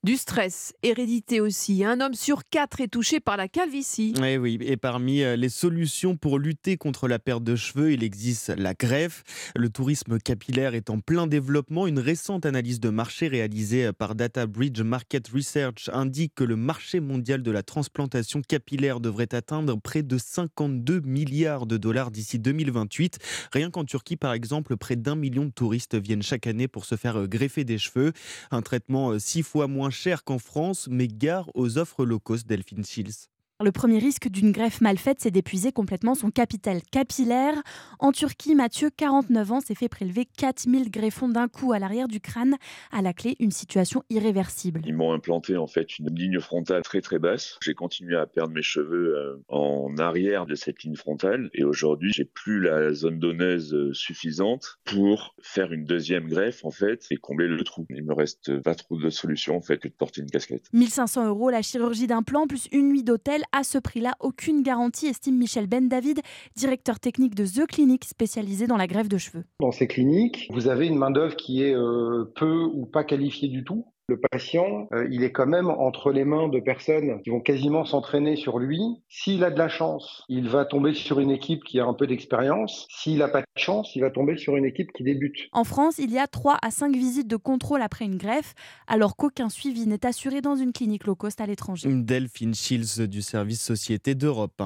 Du stress, hérédité aussi. Un homme sur quatre est touché par la calvitie. Et eh oui, et parmi euh, les solutions pour lutter contre la perte de cheveux, il existe la greffe. Le tourisme capillaire est en plein développement. Une récente analyse de marché réalisée euh, par Data Bridge Market Research indique que le marché mondial de la transplantation capillaire devrait atteindre près de 52 milliards de dollars d'ici 2028. Rien qu'en Turquie, par exemple, près d'un million de touristes viennent chaque année pour se faire euh, greffer des cheveux. Un traitement six fois moins cher qu'en France, mais gare aux offres low cost Delphine Shields. Le premier risque d'une greffe mal faite, c'est d'épuiser complètement son capital capillaire. En Turquie, Mathieu, 49 ans, s'est fait prélever 4000 greffons d'un coup à l'arrière du crâne. À la clé, une situation irréversible. Ils m'ont implanté en fait une ligne frontale très très basse. J'ai continué à perdre mes cheveux euh, en arrière de cette ligne frontale et aujourd'hui, j'ai plus la zone donneuse euh, suffisante pour faire une deuxième greffe en fait et combler le trou. Il me reste pas trop de solutions en fait que de porter une casquette. 1500 euros la chirurgie d'implant plus une nuit d'hôtel à ce prix-là, aucune garantie, estime Michel Ben David, directeur technique de The Clinic spécialisé dans la greffe de cheveux. Dans ces cliniques, vous avez une main-d'œuvre qui est euh, peu ou pas qualifiée du tout. Le patient, euh, il est quand même entre les mains de personnes qui vont quasiment s'entraîner sur lui. S'il a de la chance, il va tomber sur une équipe qui a un peu d'expérience. S'il n'a pas de chance, il va tomber sur une équipe qui débute. En France, il y a 3 à 5 visites de contrôle après une greffe, alors qu'aucun suivi n'est assuré dans une clinique low cost à l'étranger. Delphine Shields du service Société d'Europe.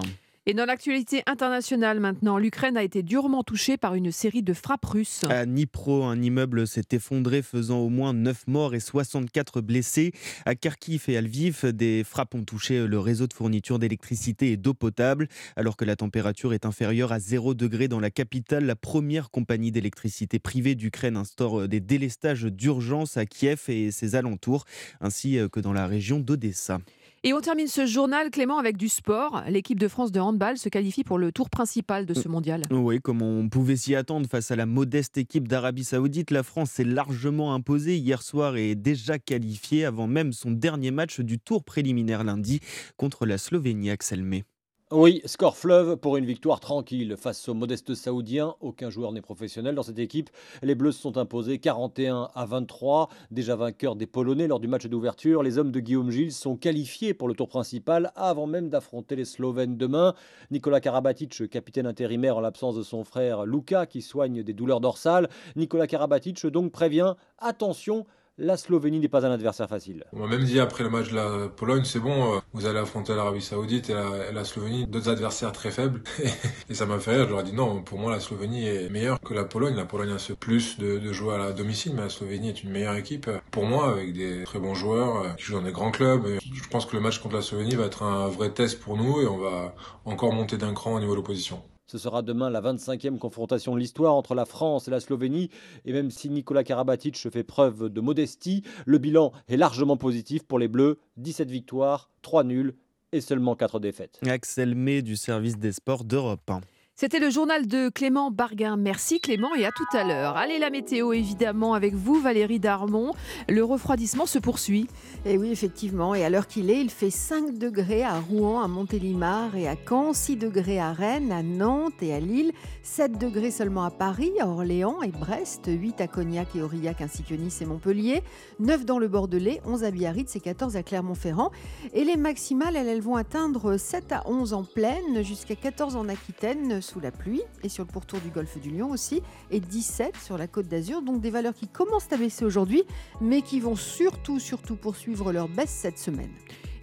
Et dans l'actualité internationale maintenant, l'Ukraine a été durement touchée par une série de frappes russes. À Dnipro, un immeuble s'est effondré faisant au moins 9 morts et 64 blessés. À Kharkiv et à Lviv, des frappes ont touché le réseau de fourniture d'électricité et d'eau potable. Alors que la température est inférieure à 0 degré dans la capitale, la première compagnie d'électricité privée d'Ukraine instaure des délestages d'urgence à Kiev et ses alentours, ainsi que dans la région d'Odessa. Et on termine ce journal, Clément, avec du sport. L'équipe de France de handball se qualifie pour le tour principal de ce Euh, mondial. Oui, comme on pouvait s'y attendre face à la modeste équipe d'Arabie Saoudite, la France s'est largement imposée hier soir et est déjà qualifiée avant même son dernier match du tour préliminaire lundi contre la Slovénie Axel May. Oui, score fleuve pour une victoire tranquille face aux modestes Saoudiens. Aucun joueur n'est professionnel dans cette équipe. Les Bleus se sont imposés 41 à 23. Déjà vainqueurs des Polonais lors du match d'ouverture, les hommes de Guillaume Gilles sont qualifiés pour le tour principal avant même d'affronter les Slovènes demain. Nicolas Karabatic, capitaine intérimaire en l'absence de son frère Luka qui soigne des douleurs dorsales. Nicolas Karabatic donc prévient attention, la Slovénie n'est pas un adversaire facile. On m'a même dit après le match de la Pologne, c'est bon, euh, vous allez affronter l'Arabie Saoudite et la, la Slovénie, deux adversaires très faibles. et ça m'a fait rire, je leur ai dit non, pour moi la Slovénie est meilleure que la Pologne. La Pologne a ce plus de, de jouer à la domicile, mais la Slovénie est une meilleure équipe. Pour moi, avec des très bons joueurs euh, qui jouent dans des grands clubs. Je pense que le match contre la Slovénie va être un vrai test pour nous et on va encore monter d'un cran au niveau de l'opposition. Ce sera demain la 25e confrontation de l'histoire entre la France et la Slovénie. Et même si Nicolas Karabatic fait preuve de modestie, le bilan est largement positif pour les Bleus. 17 victoires, 3 nuls et seulement 4 défaites. Axel May du service des sports d'Europe. C'était le journal de Clément Barguin. Merci Clément et à tout à l'heure. Allez, la météo évidemment avec vous Valérie Darmon. Le refroidissement se poursuit. Et oui, effectivement. Et à l'heure qu'il est, il fait 5 degrés à Rouen, à Montélimar et à Caen, 6 degrés à Rennes, à Nantes et à Lille, 7 degrés seulement à Paris, à Orléans et Brest, 8 à Cognac et Aurillac ainsi que Nice et Montpellier, 9 dans le Bordelais, 11 à Biarritz et 14 à Clermont-Ferrand. Et les maximales, elles, elles vont atteindre 7 à 11 en plaine, jusqu'à 14 en Aquitaine sous la pluie et sur le pourtour du golfe du Lion aussi, et 17 sur la côte d'Azur. Donc des valeurs qui commencent à baisser aujourd'hui, mais qui vont surtout, surtout poursuivre leur baisse cette semaine.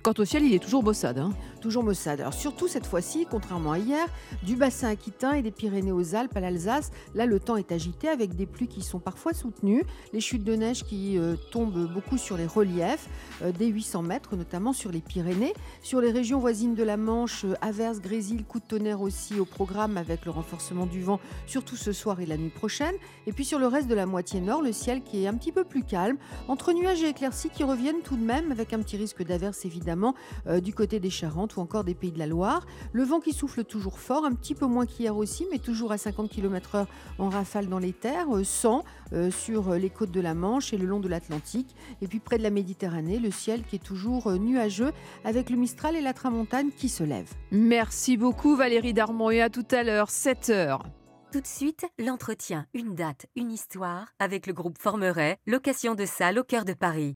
Quant au ciel, il est toujours maussade. Hein toujours maussade. Alors surtout cette fois-ci, contrairement à hier, du bassin aquitain et des Pyrénées aux Alpes à l'Alsace, là le temps est agité avec des pluies qui sont parfois soutenues, les chutes de neige qui euh, tombent beaucoup sur les reliefs, euh, des 800 mètres notamment sur les Pyrénées. Sur les régions voisines de la Manche, euh, averses, grésil, coups de tonnerre aussi au programme avec le renforcement du vent, surtout ce soir et la nuit prochaine. Et puis sur le reste de la moitié nord, le ciel qui est un petit peu plus calme, entre nuages et éclaircies qui reviennent tout de même avec un petit risque d'averse évidemment euh, du côté des Charentes ou encore des Pays de la Loire. Le vent qui souffle toujours fort, un petit peu moins qu'hier aussi, mais toujours à 50 km/h en rafale dans les terres, euh, 100 euh, sur les côtes de la Manche et le long de l'Atlantique. Et puis près de la Méditerranée, le ciel qui est toujours euh, nuageux avec le Mistral et la Tramontane qui se lèvent. Merci beaucoup Valérie Darmon et à tout à l'heure, 7 heures. Tout de suite, l'entretien Une date, une histoire avec le groupe Formeret, location de salle au cœur de Paris.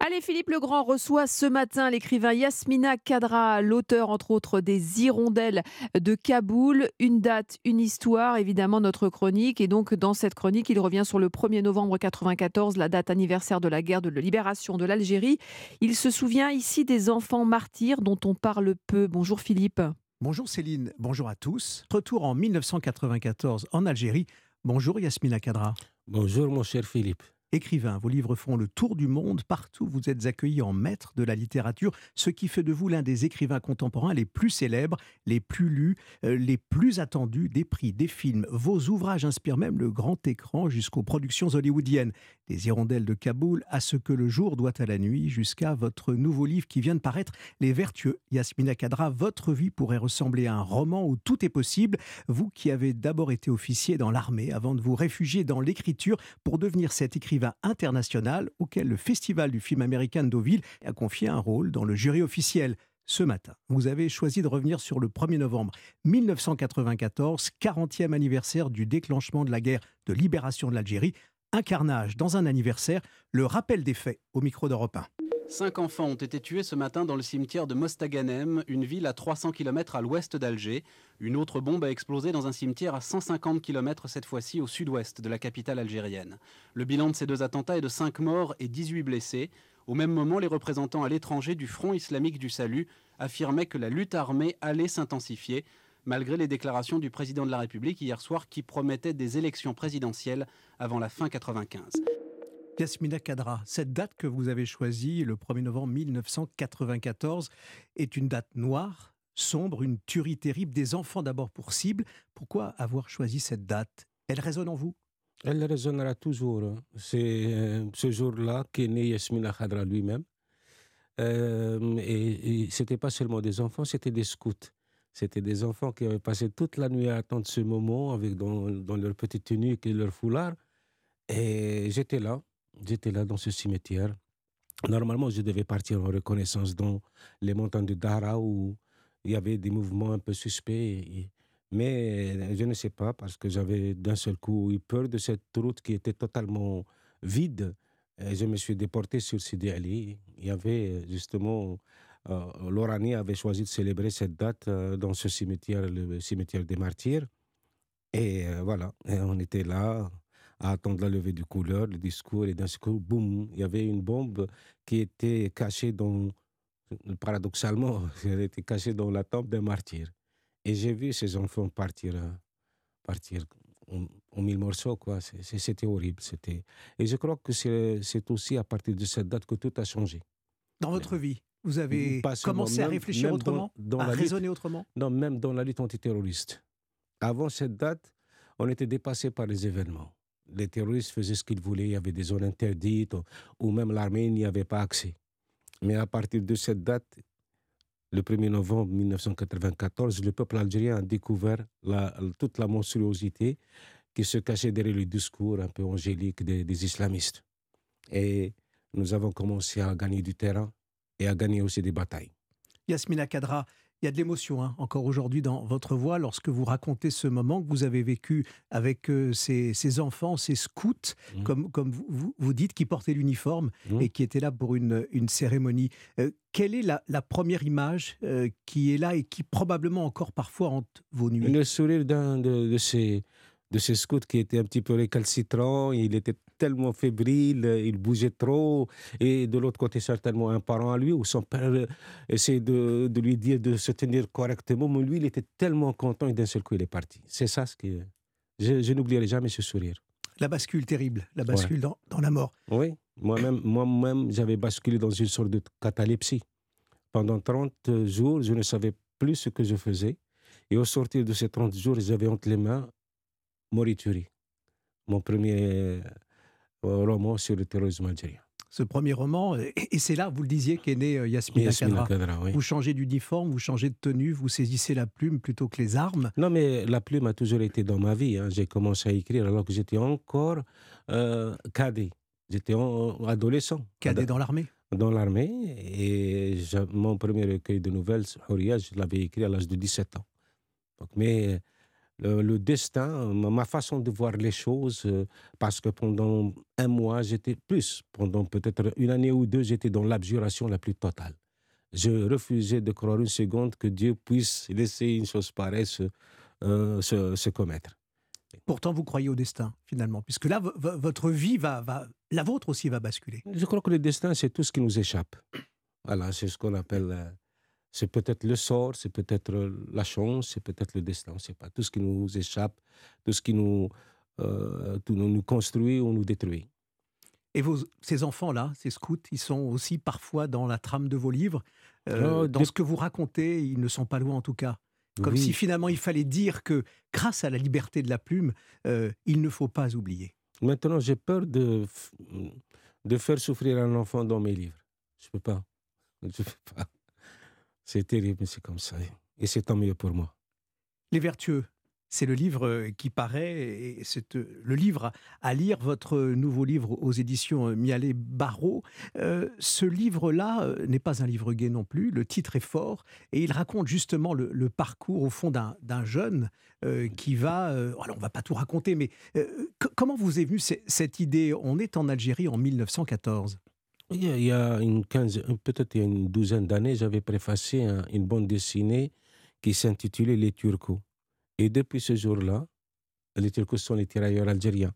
Allez, Philippe Legrand reçoit ce matin l'écrivain Yasmina Kadra, l'auteur entre autres des Hirondelles de Kaboul. Une date, une histoire, évidemment notre chronique. Et donc dans cette chronique, il revient sur le 1er novembre 94, la date anniversaire de la guerre de libération de l'Algérie. Il se souvient ici des enfants martyrs dont on parle peu. Bonjour Philippe. Bonjour Céline, bonjour à tous. Retour en 1994 en Algérie. Bonjour Yasmina Kadra. Bonjour mon cher Philippe. Écrivain, vos livres font le tour du monde. Partout, vous êtes accueilli en maître de la littérature, ce qui fait de vous l'un des écrivains contemporains les plus célèbres, les plus lus, euh, les plus attendus des prix, des films. Vos ouvrages inspirent même le grand écran jusqu'aux productions hollywoodiennes. Des hirondelles de Kaboul à ce que le jour doit à la nuit, jusqu'à votre nouveau livre qui vient de paraître, Les Vertueux. Yasmina Kadra, votre vie pourrait ressembler à un roman où tout est possible. Vous qui avez d'abord été officier dans l'armée avant de vous réfugier dans l'écriture pour devenir cet écrivain international auquel le Festival du film américain de Deauville a confié un rôle dans le jury officiel. Ce matin, vous avez choisi de revenir sur le 1er novembre 1994, 40e anniversaire du déclenchement de la guerre de libération de l'Algérie. un carnage dans un anniversaire. Le rappel des faits au micro d'Europe 1. Cinq enfants ont été tués ce matin dans le cimetière de Mostaganem, une ville à 300 km à l'ouest d'Alger. Une autre bombe a explosé dans un cimetière à 150 km cette fois-ci au sud-ouest de la capitale algérienne. Le bilan de ces deux attentats est de 5 morts et 18 blessés. Au même moment, les représentants à l'étranger du Front islamique du salut affirmaient que la lutte armée allait s'intensifier, malgré les déclarations du président de la République hier soir qui promettait des élections présidentielles avant la fin 95. Yasmina Kadra, cette date que vous avez choisie, le 1er novembre 1994, est une date noire, sombre, une tuerie terrible, des enfants d'abord pour cible. Pourquoi avoir choisi cette date? Elle résonne en vous? Elle résonnera toujours. C'est euh, ce jour-là qu'est né Yasmina Kadra lui-même. Euh, et, et c'était pas seulement des enfants, c'était des scouts. C'était des enfants qui avaient passé toute la nuit à attendre ce moment avec dans, dans leur petite tenue et leur foulard. Et j'étais là, J'étais là dans ce cimetière. Normalement, je devais partir en reconnaissance dans les montagnes de Dara où il y avait des mouvements un peu suspects. Mais je ne sais pas parce que j'avais d'un seul coup eu peur de cette route qui était totalement vide. Je me suis déporté sur Sidi Ali. Il y avait justement, euh, l'Orani avait choisi de célébrer cette date euh, dans ce cimetière, le cimetière des martyrs. Et euh, voilà, on était là, à attendre la levée du couleur, le discours, et d'un coup, boum, il y avait une bombe qui était cachée dans, paradoxalement, elle était cachée dans la tombe d'un martyr. Et j'ai vu ces enfants partir, euh, partir en, mille morceaux, quoi. C'était horrible. C'était... Et je crois que c'est aussi à partir de cette date que tout a changé. Dans votre vie vous avez commencé à réfléchir autrement, à raisonner autrement? Non, même dans la lutte antiterroriste. Avant cette date, on était dépassé par les événements les terroristes faisaient ce qu'ils voulaient, il y avait des zones interdites, ou même l'armée n'y avait pas accès. Mais à partir de cette date, le 1er novembre 1994, le peuple algérien a découvert toute la monstruosité qui se cachait derrière le discours un peu angélique des, des islamistes. Et nous avons commencé à gagner du terrain et à gagner aussi des batailles. Yasmina Kadra, il y a de l'émotion hein, encore aujourd'hui dans votre voix lorsque vous racontez ce moment que vous avez vécu avec euh, ces, enfants, ces scouts, mmh. comme, comme vous, vous, dites, qui portaient l'uniforme mmh. et qui étaient là pour une, une cérémonie. Euh, quelle est la, première image euh, qui est là et qui probablement encore parfois hante vos nuits? Le sourire d'un de, de, ces, de ces scouts qui était un petit peu récalcitrant, il était tellement fébrile, il bougeait trop, et de l'autre côté certainement un parent à lui, ou son père essayait de, de, lui dire de se tenir correctement, mais lui il était tellement content et d'un seul coup il est parti. C'est ça ce que... Je, n'oublierai jamais ce sourire. La bascule terrible, la bascule dans, dans, la mort. Oui, moi-même, moi-même j'avais basculé dans une sorte de catalepsie. Pendant 30 jours, je ne savais plus ce que je faisais. Et au sortir de ces 30 jours, j'avais entre les mains Morituri, mon premier roman sur le terrorisme algérien. Ce premier roman, et c'est là, vous le disiez, qu'est né euh, Yasmina, Kadra. Vous changez d'uniforme, vous changez de tenue, vous saisissez la plume plutôt que les armes. Non, mais la plume a toujours été dans ma vie. Hein. J'ai commencé à écrire alors que j'étais encore euh, cadet. J'étais adolescent. Cadet dans l'armée Dans l'armée. Et mon premier recueil de nouvelles, Horia, je l'avais écrit à l'âge de 17 ans. Donc, mais le, destin, ma façon de voir les choses, euh, parce que pendant un mois, j'étais plus, pendant peut-être une année ou deux, j'étais dans l'abjuration la plus totale. Je refusais de croire une seconde que Dieu puisse laisser une chose pareille se, euh, se, commettre. Pourtant, vous croyez au destin, finalement, puisque là, votre vie va, va, la vôtre aussi va basculer. Je crois que le destin, c'est tout ce qui nous échappe. Voilà, c'est ce qu'on appelle euh, c'est peut-être le sort, c'est peut-être la chance, c'est peut-être le destin, on ne sait pas. Tout ce qui nous échappe, tout ce qui nous, euh, tout nous construit ou nous détruit. Et vos, ces enfants-là, ces scouts, ils sont aussi parfois dans la trame de vos livres. Euh, oh, dans ce que vous racontez, ils ne sont pas loin en tout cas. Comme si finalement il fallait dire que grâce à la liberté de la plume, euh, il ne faut pas oublier. Maintenant, j'ai peur de, de faire souffrir un enfant dans mes livres. Je ne peux pas. Je peux pas. C'est terrible, mais c'est comme ça. Et c'est tant mieux pour moi. Les vertueux, C'est le livre qui paraît, et c'est le livre à lire, votre nouveau livre aux éditions Mialet Barreau. ce livre-là n'est pas un livre gai non plus, le titre est fort, et il raconte justement le, parcours au fond d'un jeune qui va... alors on va pas tout raconter, mais comment vous est venue cette idée? On est en Algérie en 1914. Il y a, une quinzaine, peut-être une douzaine d'années, j'avais préfacé une bande dessinée qui s'intitulait Les Turcos. Et depuis ce jour-là, les Turcos sont les tirailleurs algériens.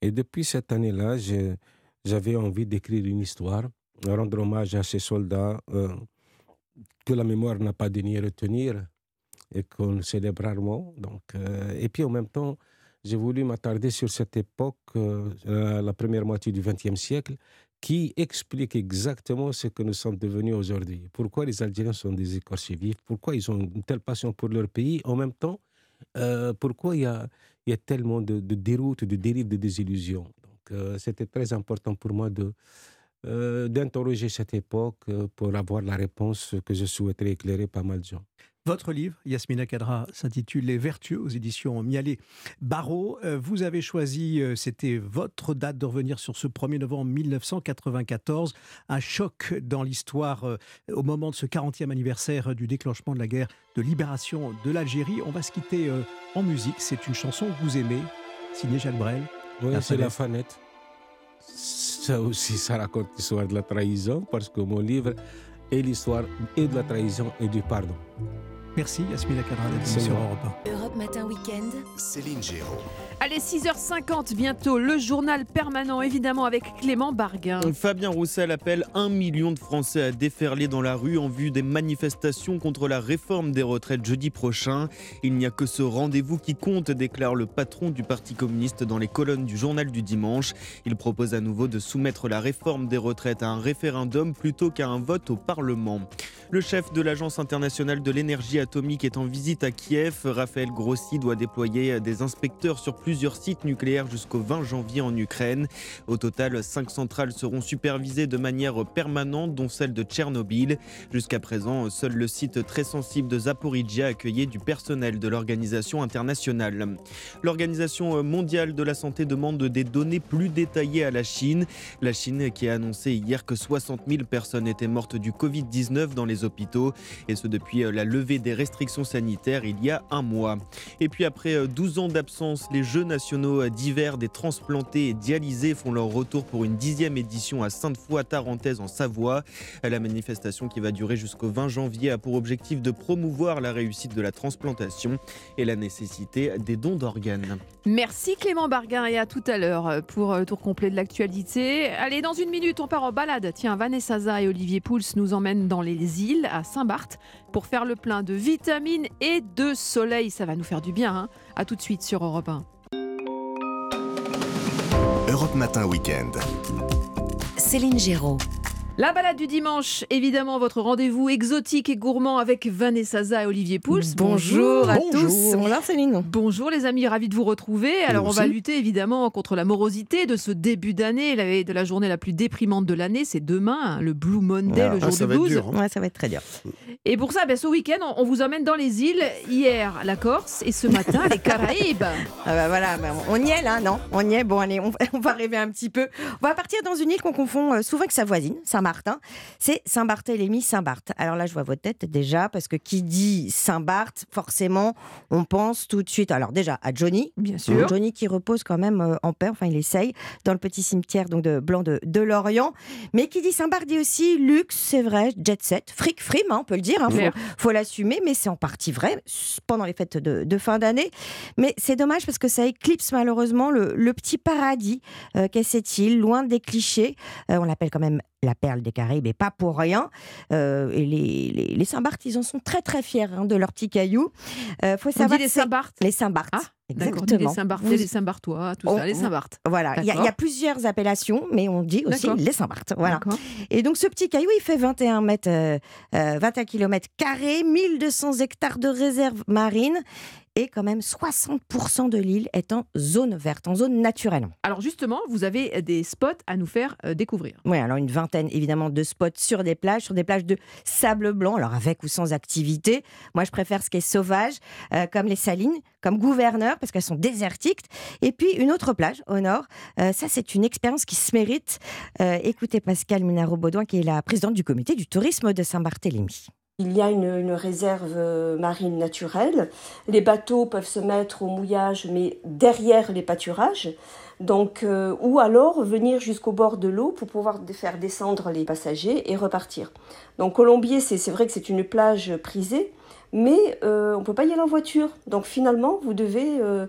Et depuis cette année-là, j'avais envie d'écrire une histoire, rendre hommage à ces soldats euh, que la mémoire n'a pas daigné retenir et qu'on célèbre rarement. Donc, euh, et puis en même temps, j'ai voulu m'attarder sur cette époque, euh, la première moitié du XXe siècle, qui explique exactement ce que nous sommes devenus aujourd'hui. Pourquoi les Algériens sont des écorchés vifs, pourquoi ils ont une telle passion pour leur pays, en même temps, euh, pourquoi il y a, tellement de, de déroutes, de dérives, de désillusions? Donc, euh, c'était très important pour moi de, euh, d'interroger cette époque pour avoir la réponse que je souhaiterais éclairer pas mal de gens. Votre livre, Yasmina Kadra, s'intitule Les Vertueux aux éditions Mialet Barreau. Euh, vous avez choisi, euh, c'était votre date de revenir sur ce 1er novembre 1994, un choc dans l'histoire euh, au moment de ce 40e anniversaire du déclenchement de la guerre de libération de l'Algérie. On va se quitter en musique. C'est une chanson que vous aimez, signée Jacques Brel. Oui, c'est La Fanette. Ça aussi, ça raconte l'histoire de la trahison, parce que mon livre est l'histoire et de la trahison et du pardon. Merci Yasmina Kadra d'être sur Europe 1. Europe Matin Weekend. Céline Géraud. Allez, 6h50 bientôt, le journal permanent évidemment avec Clément Barguin. Fabien Roussel appelle un million de Français à déferler dans la rue en vue des manifestations contre la réforme des retraites jeudi prochain. Il n'y a que ce rendez-vous qui compte, déclare le patron du Parti communiste dans les colonnes du journal du dimanche. Il propose à nouveau de soumettre la réforme des retraites à un référendum plutôt qu'à un vote au Parlement. Le chef de l'Agence internationale de l'énergie atomique est en visite à Kiev. Raphaël Grossi doit déployer des inspecteurs sur plusieurs sites nucléaires jusqu'au 20 janvier en Ukraine. Au total, cinq centrales seront supervisées de manière permanente, dont celle de Tchernobyl. Jusqu'à présent, seul le site très sensible de Zaporizhia accueillait du personnel de l'organisation internationale. L'Organisation mondiale de la santé demande des données plus détaillées à la Chine. La Chine qui a annoncé hier que 60 000 personnes étaient mortes du Covid-19 dans les hôpitaux, et ce depuis la levée des restrictions sanitaires il y a un mois. Et puis après 12 euh, ans d'absence, les Jeux nationaux euh, d'hiver des transplantés et dialysés font leur retour pour une dixième édition à Sainte-Foy Tarentaise en Savoie. La manifestation qui va durer jusqu'au 20 janvier a pour objectif de promouvoir la réussite de la transplantation et la nécessité des dons d'organes. Merci Clément Barguin et à tout à l'heure pour le tour complet de l'actualité. Allez, dans une minute, on part en balade. Tiens, Vanessa Zaza et Olivier Pouls nous emmènent dans les îles à Saint-Barth pour faire le plein de vitamines et de soleil. Ça va nous faire du bien. Hein à tout de suite sur Europe 1. Europe Matin Weekend. Céline Géraud. La balade du dimanche, évidemment, votre rendez-vous exotique et gourmand avec Vanessa Zaza et Olivier Pouls. Bonjour, à tous. Bonjour Céline. Bonjour les amis, ravis de vous retrouver. Alors on va lutter évidemment contre la morosité de ce début d'année, de la journée la plus déprimante de l'année. C'est demain, hein, le Blue Monday, le jour ah, du blues. Hein. Ouais, ça va être très dur. Et pour ça, ben, ce week-end, on vous emmène dans les îles. Hier, la Corse et ce matin, les Caraïbes. Ah bah voilà, bah, on y est là, non? On y est? Bon, allez, on, va rêver un petit peu. On va partir dans une île qu'on confond euh, souvent avec sa voisine, Saint-Martin, c'est Saint-Barthélemy, Saint-Barth. Alors là, je vois votre tête déjà, parce que qui dit Saint-Barth, forcément, on pense tout de suite, alors déjà à Johnny, bien sûr. Johnny qui repose quand même euh, en paix, enfin il essaye, dans le petit cimetière donc de Blanc de, de Lorient. Mais qui dit Saint-Barth dit aussi luxe, c'est vrai, jet set, fric, frime, hein, on peut le dire, il hein, faut, l'assumer, mais c'est en partie vrai pendant les fêtes de, fin d'année. Mais c'est dommage parce que ça éclipse malheureusement le, petit paradis euh, qu'est cette île, loin des clichés. Euh, on l'appelle quand même la perle des Caraïbes et pas pour rien. Euh, et les, les, Saint-Barth, ils en sont très très fiers hein, de leurs petits cailloux. Euh, faut savoir les Saint-Barth Les Saint-Barth. Ah, Exactement. Les Saint-Barthais, les Saint-Barthois, tout ça, les Saint-Barth. Voilà, il y, a plusieurs appellations, mais on dit aussi les Saint-Barth. Voilà. Et donc ce petit caillou, il fait 21 mètres, 21 km carrés, 1200 hectares de réserve marine et quand même 60% de l'île est en zone verte, en zone naturelle. Alors justement, vous avez des spots à nous faire euh, découvrir. Oui, alors une vingtaine évidemment de spots sur des plages, sur des plages de sable blanc, alors avec ou sans activité. Moi, je préfère ce qui est sauvage, euh, comme les salines, comme gouverneur parce qu'elles sont désertiques. Et puis une autre plage au nord. Euh, ça, c'est une expérience qui se mérite. Euh, écoutez Pascal Minaro-Baudouin, qui est la présidente du comité du tourisme de Saint-Barthélemy. Il y a une, réserve euh, marine naturelle. Les bateaux peuvent se mettre au mouillage, mais derrière les pâturages. Donc, ou alors venir jusqu'au bord de l'eau pour pouvoir faire descendre les passagers et repartir. Donc, Colombier, c'est vrai que c'est une plage prisée, mais euh, on ne peut pas y aller en voiture. Donc, finalement, vous devez euh,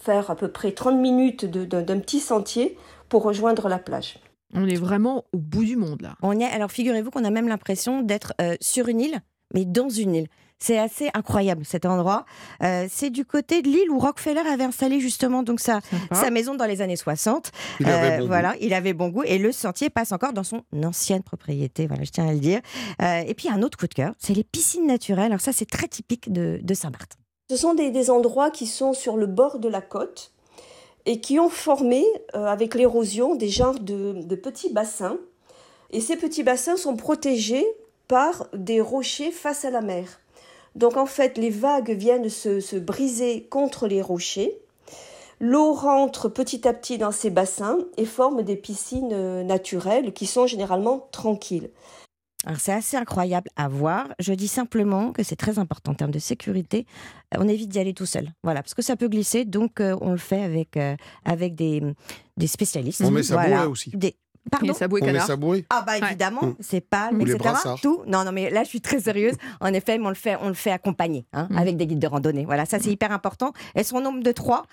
faire à peu près 30 minutes d'un petit sentier pour rejoindre la plage. On est vraiment au bout du monde là. On est, alors figurez-vous qu'on a même l'impression d'être euh, sur une île, mais dans une île. C'est assez incroyable cet endroit. Euh, c'est du côté de l'île où Rockefeller avait installé justement donc sa, sa maison dans les années 60. Il avait bon voilà, goût. il avait bon goût et le sentier passe encore dans son ancienne propriété. Voilà, je tiens à le dire. Euh, et puis un autre coup de cœur, c'est les piscines naturelles. Alors ça, c'est très typique de, de Saint-Barth. Ce sont des, des endroits qui sont sur le bord de la côte et qui ont formé, euh, avec l'érosion, des genres de, de, petits bassins. Et ces petits bassins sont protégés par des rochers face à la mer. Donc en fait, les vagues viennent se, se briser contre les rochers. L'eau rentre petit à petit dans ces bassins et forme des piscines euh, naturelles qui sont généralement tranquilles. Alors c'est assez incroyable à voir. Je dis simplement que c'est très important en termes de sécurité. Euh, On évite d'y aller tout seul. Voilà, parce que ça peut glisser. Donc euh, on le fait avec, euh, avec des, des spécialistes. On met sa Voilà. bouée aussi. Des... Pardon On met sa bouée. Ah bah évidemment, Mmh. c'est pas, les etc. Tout. Non, non, mais là je suis très sérieuse. En effet, mais on le fait, on le fait accompagner hein, avec des guides de randonnée. Voilà, ça c'est hyper important. Elles sont au nombre de trois.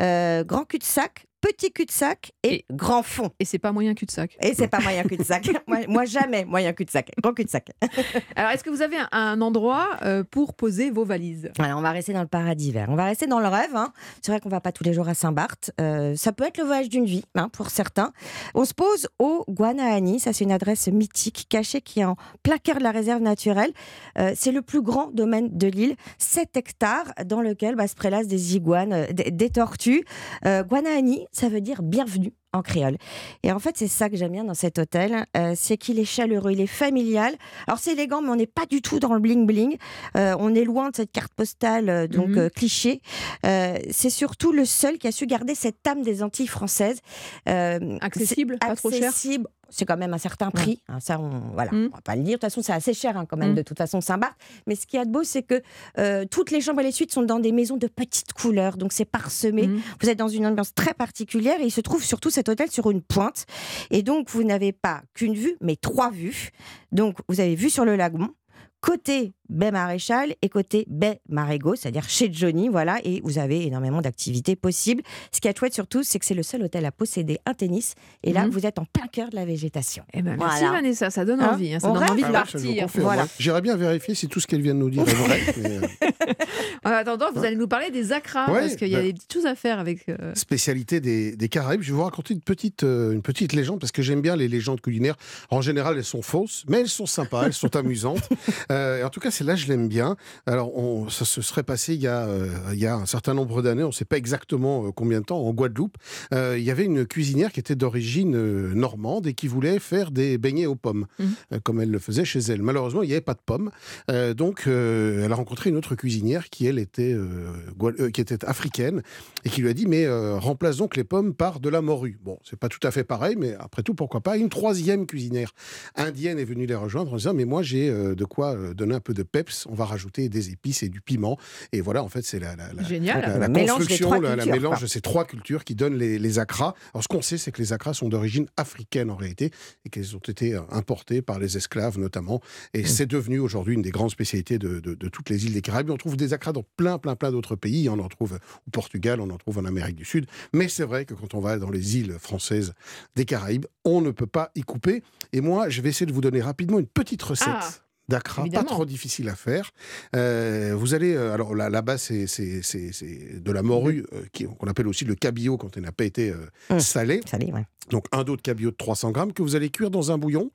Euh, grand cul-de-sac, petit cul-de-sac et, grand fond. Et c'est pas moyen cul-de-sac. Et c'est pas moyen cul-de-sac. moi, moi, jamais moyen cul-de-sac. Grand cul-de-sac. Alors, est-ce que vous avez un, un endroit euh, pour poser vos valises? Alors, on va rester dans le paradis vert. On va rester dans le rêve. hein. C'est vrai qu'on va pas tous les jours à Saint-Barth. Euh, ça peut être le voyage d'une vie, hein, pour certains. On se pose au Guanahani. Ça, c'est une adresse mythique, cachée, qui est en plein cœur de la réserve naturelle. Euh, c'est le plus grand domaine de l'île. 7 hectares dans lequel bah, se prélassent des iguanes, des, des tortues. Guanahani, ça veut dire bienvenue en créole. Et en fait, c'est ça que j'aime bien dans cet hôtel, euh, c'est qu'il est chaleureux, il est familial. Alors c'est élégant, mais on n'est pas du tout dans le bling bling. Euh, on est loin de cette carte postale euh, donc Mhm. cliché. C'est surtout le seul qui a su garder cette âme des Antilles françaises. Accessible, pas trop cher accessible. C'est quand même un certain prix. hein, ça, on, voilà, Mhm. on va pas le dire. De toute façon, c'est assez cher hein, quand même. Mhm. De toute façon, Saint-Barth. Mais ce qui est de beau, c'est que euh, toutes les chambres et les suites sont dans des maisons de petites couleurs, donc c'est parsemé. Mhm. Vous êtes dans une ambiance très particulière et il se trouve surtout cet hôtel sur une pointe. Et donc, vous n'avez pas qu'une vue, mais trois vues. Donc, vous avez vue sur le lagon, côté baie Maréchal et côté baie Marégo, c'est-à-dire chez Johnny, voilà. Et vous avez énormément d'activités possibles. Ce qui est chouette surtout, c'est que c'est le seul hôtel à posséder un tennis. Et là, Mhm. vous êtes en plein cœur de la végétation. Eh ben, merci Voilà. Vanessa, ça donne Hein envie. hein, ça On donne rêve envie de Ah partir. Voilà. J'irais bien vérifier si tout ce qu'elle vient de nous dire est vrai. mais, euh, En attendant, vous allez nous parler des acras, Ouais, parce qu'il y a bah- des petites choses à faire avec. euh, spécialité des, des Caraïbes. Je vais vous raconter une petite, euh, une petite légende parce que j'aime bien les légendes culinaires. En général, elles sont fausses, mais elles sont sympas, elles sont amusantes. Euh, et en tout cas, celle-là, je l'aime bien. Alors, on, ça se serait passé il y a, euh, il y a un certain nombre d'années, on ne sait pas exactement euh, combien de temps, en Guadeloupe. Il y avait une cuisinière qui était d'origine normande et qui voulait faire des beignets aux pommes, euh, comme elle le faisait chez elle. Malheureusement, il n'y avait pas de pommes. Donc, elle a rencontré une autre cuisinière qui, elle, était, qui était africaine et qui lui a dit Mais remplace donc les pommes par de la morue. Bon, c'est pas tout à fait pareil, mais après tout, pourquoi pas. Une troisième cuisinière indienne est venue les rejoindre en disant Mais moi, j'ai de quoi donner un peu de peps. On va rajouter des épices et du piment. Et voilà, en fait, c'est la, la, la- Génial. la, la Le mélange des construction, la, mélange de ces trois cultures qui donnent les, les acras. Alors, ce qu'on sait, c'est que les acras sont d'origine africaine en réalité et qu'elles ont été euh, importées par les esclaves notamment. Et Mm. c'est devenu aujourd'hui une des grandes spécialités de, de- de toutes les îles des Caraïbes. On trouve des acras dans plein, plein, plein d'autres pays. On en trouve au Portugal, on en trouve en Amérique du Sud. Mais c'est vrai que quand on va dans les îles françaises des Caraïbes, on ne peut pas y couper. Et moi, je vais essayer de vous donner rapidement une petite recette. Ah, D'acra, pas trop difficile à faire. Euh, vous allez, euh, alors là- là-bas, c'est c'est- c'est- c'est de la morue, euh, qui- qu'on appelle aussi le cabillaud quand elle n'a pas été euh, Mmh. salée. Salé, ouais. Donc un dos de cabillaud de 300 grammes que vous allez cuire dans un bouillon.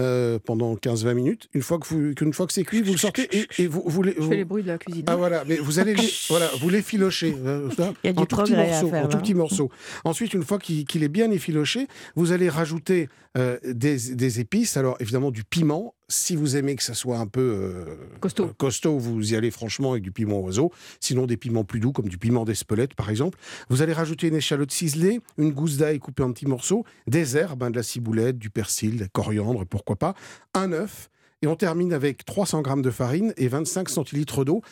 euh, pendant 15-20 minutes. Une fois que, vous, qu'une fois que c'est cuit, vous le sortez et, et vous, vous, les, Je vous- fais les bruits de la cuisine. Ah voilà, mais vous allez les, voilà, vous les filochez euh, ça, Il y a du en tout faire, en tout là. petits morceaux. Ensuite, une fois qu'il, qu'il est bien effiloché, vous allez rajouter euh, des, des épices. Alors évidemment du piment. Si vous aimez que ça soit un peu euh, Costaud. euh, costaud, vous y allez franchement avec du piment oiseau. Sinon des piments plus doux comme du piment d'Espelette par exemple. Vous allez rajouter une échalote ciselée, une gousse d'ail coupée en petits morceaux, des herbes, hein, de la ciboulette, du persil, de la coriandre, pourquoi pas, un œuf. Et on termine avec 300 grammes de farine et 25 centilitres d'eau.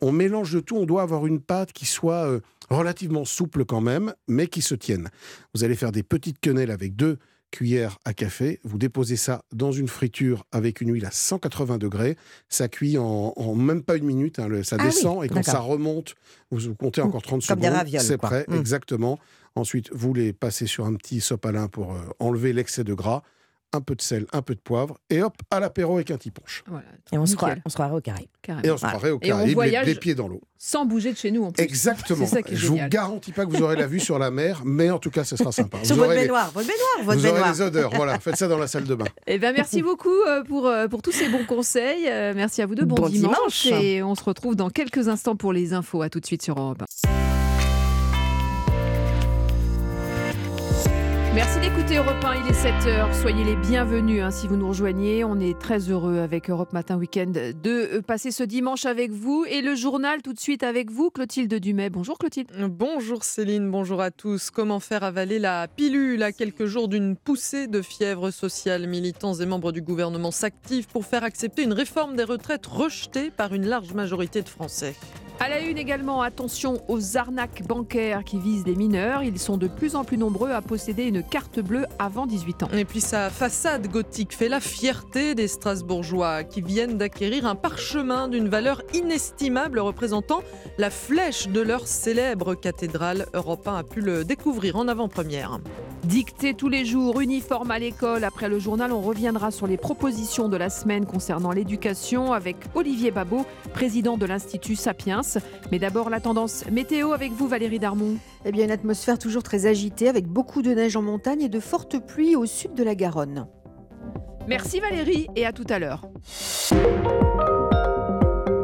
On mélange le tout, on doit avoir une pâte qui soit relativement souple quand même, mais qui se tienne. Vous allez faire des petites quenelles avec deux cuillères à café. Vous déposez ça dans une friture avec une huile à 180 degrés. Ça cuit en, en même pas une minute. hein, le- ça Ah oui, descend et quand ça remonte, vous comptez encore 30 Comme des secondes. C'est prêt, Mm. exactement. Ensuite, vous les passez sur un petit sopalin pour euh, enlever l'excès de gras. Un peu de sel, un peu de poivre, et hop, à l'apéro avec un petit punch. Et on se, on croirait au. Carrément. Et on se Voilà. croirait au Et on Caraïbes, les, voyage les pieds dans l'eau. Sans bouger de chez nous en plus. Exactement. C'est ça qui est Je vous génial. garantis pas que vous aurez la vue sur la mer, mais en tout cas, ce sera sympa. Sur vous votre aurez les- baignoire, votre baignoire, votre vous aurez baignoire. les odeurs. Voilà, faites ça dans la salle de bain. Eh ben, merci beaucoup euh, pour, euh, pour tous ces bons conseils. Euh, Merci à vous deux. Bon, Bon dimanche. dimanche. Et on se retrouve dans quelques instants pour les infos. À tout de suite sur Europe Merci d'écouter Europe 1, il est 7h. Soyez les bienvenus hein, si vous nous rejoignez. On est très heureux avec Europe Matin Week-end de euh, passer ce dimanche avec vous. Et le journal tout de suite avec vous, Clotilde Dumais. Bonjour Clotilde. Bonjour Céline, bonjour à tous. Comment faire avaler la pilule à quelques jours d'une poussée de fièvre sociale? Militants et membres du gouvernement s'activent pour faire accepter une réforme des retraites rejetée par une large majorité de Français. À la une également, attention aux arnaques bancaires qui visent les mineurs. Ils sont de plus en plus nombreux à posséder une carte bleue avant 18 ans. Et puis sa façade gothique fait la fierté des Strasbourgeois qui viennent d'acquérir un parchemin d'une valeur inestimable représentant la flèche de leur célèbre cathédrale. Europe 1 a pu le découvrir en avant-première. Dictée tous les jours, uniforme à l'école. Après le journal, on reviendra sur les propositions de la semaine concernant l'éducation avec Olivier Babot, président de l'Institut Sapiens. Mais d'abord, la tendance météo avec vous, Valérie Darmon. Eh bien, une atmosphère toujours très agitée avec beaucoup de neige en montagne et de fortes pluies au sud de la Garonne. Merci Valérie et à tout à l'heure.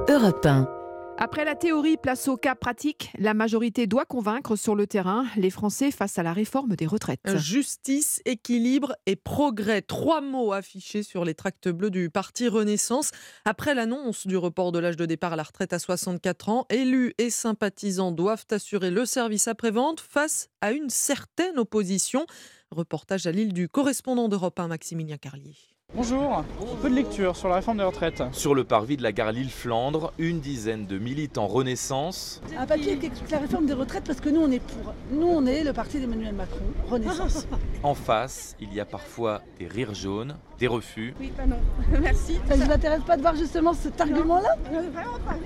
Europe 1. Après la théorie, place au cas pratique. La majorité doit convaincre sur le terrain les Français face à la réforme des retraites. Justice, équilibre et progrès. Trois mots affichés sur les tracts bleus du Parti Renaissance. Après l'annonce du report de l'âge de départ à la retraite à 64 ans, élus et sympathisants doivent assurer le service après-vente face à une certaine opposition. Reportage à l'île du correspondant d'Europe 1, Maximilien Carlier. Bonjour, peu de lecture sur la réforme des retraites. Sur le parvis de la gare Lille-Flandre, une dizaine de militants Renaissance Un papier qui explique la réforme des retraites parce que nous on est pour. Nous on est le parti d'Emmanuel Macron, Renaissance. En face, il y a parfois des rires jaunes, des refus. Oui, pas non. Merci. Ça ne vous intéresse pas de voir justement cet argument-là? Vraiment pas.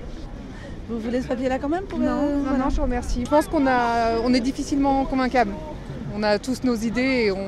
Vous voulez ce papier-là quand même pour Non, euh, non, voilà. non, je vous remercie. Je pense qu'on a, on est difficilement convaincable. On a tous nos idées et on,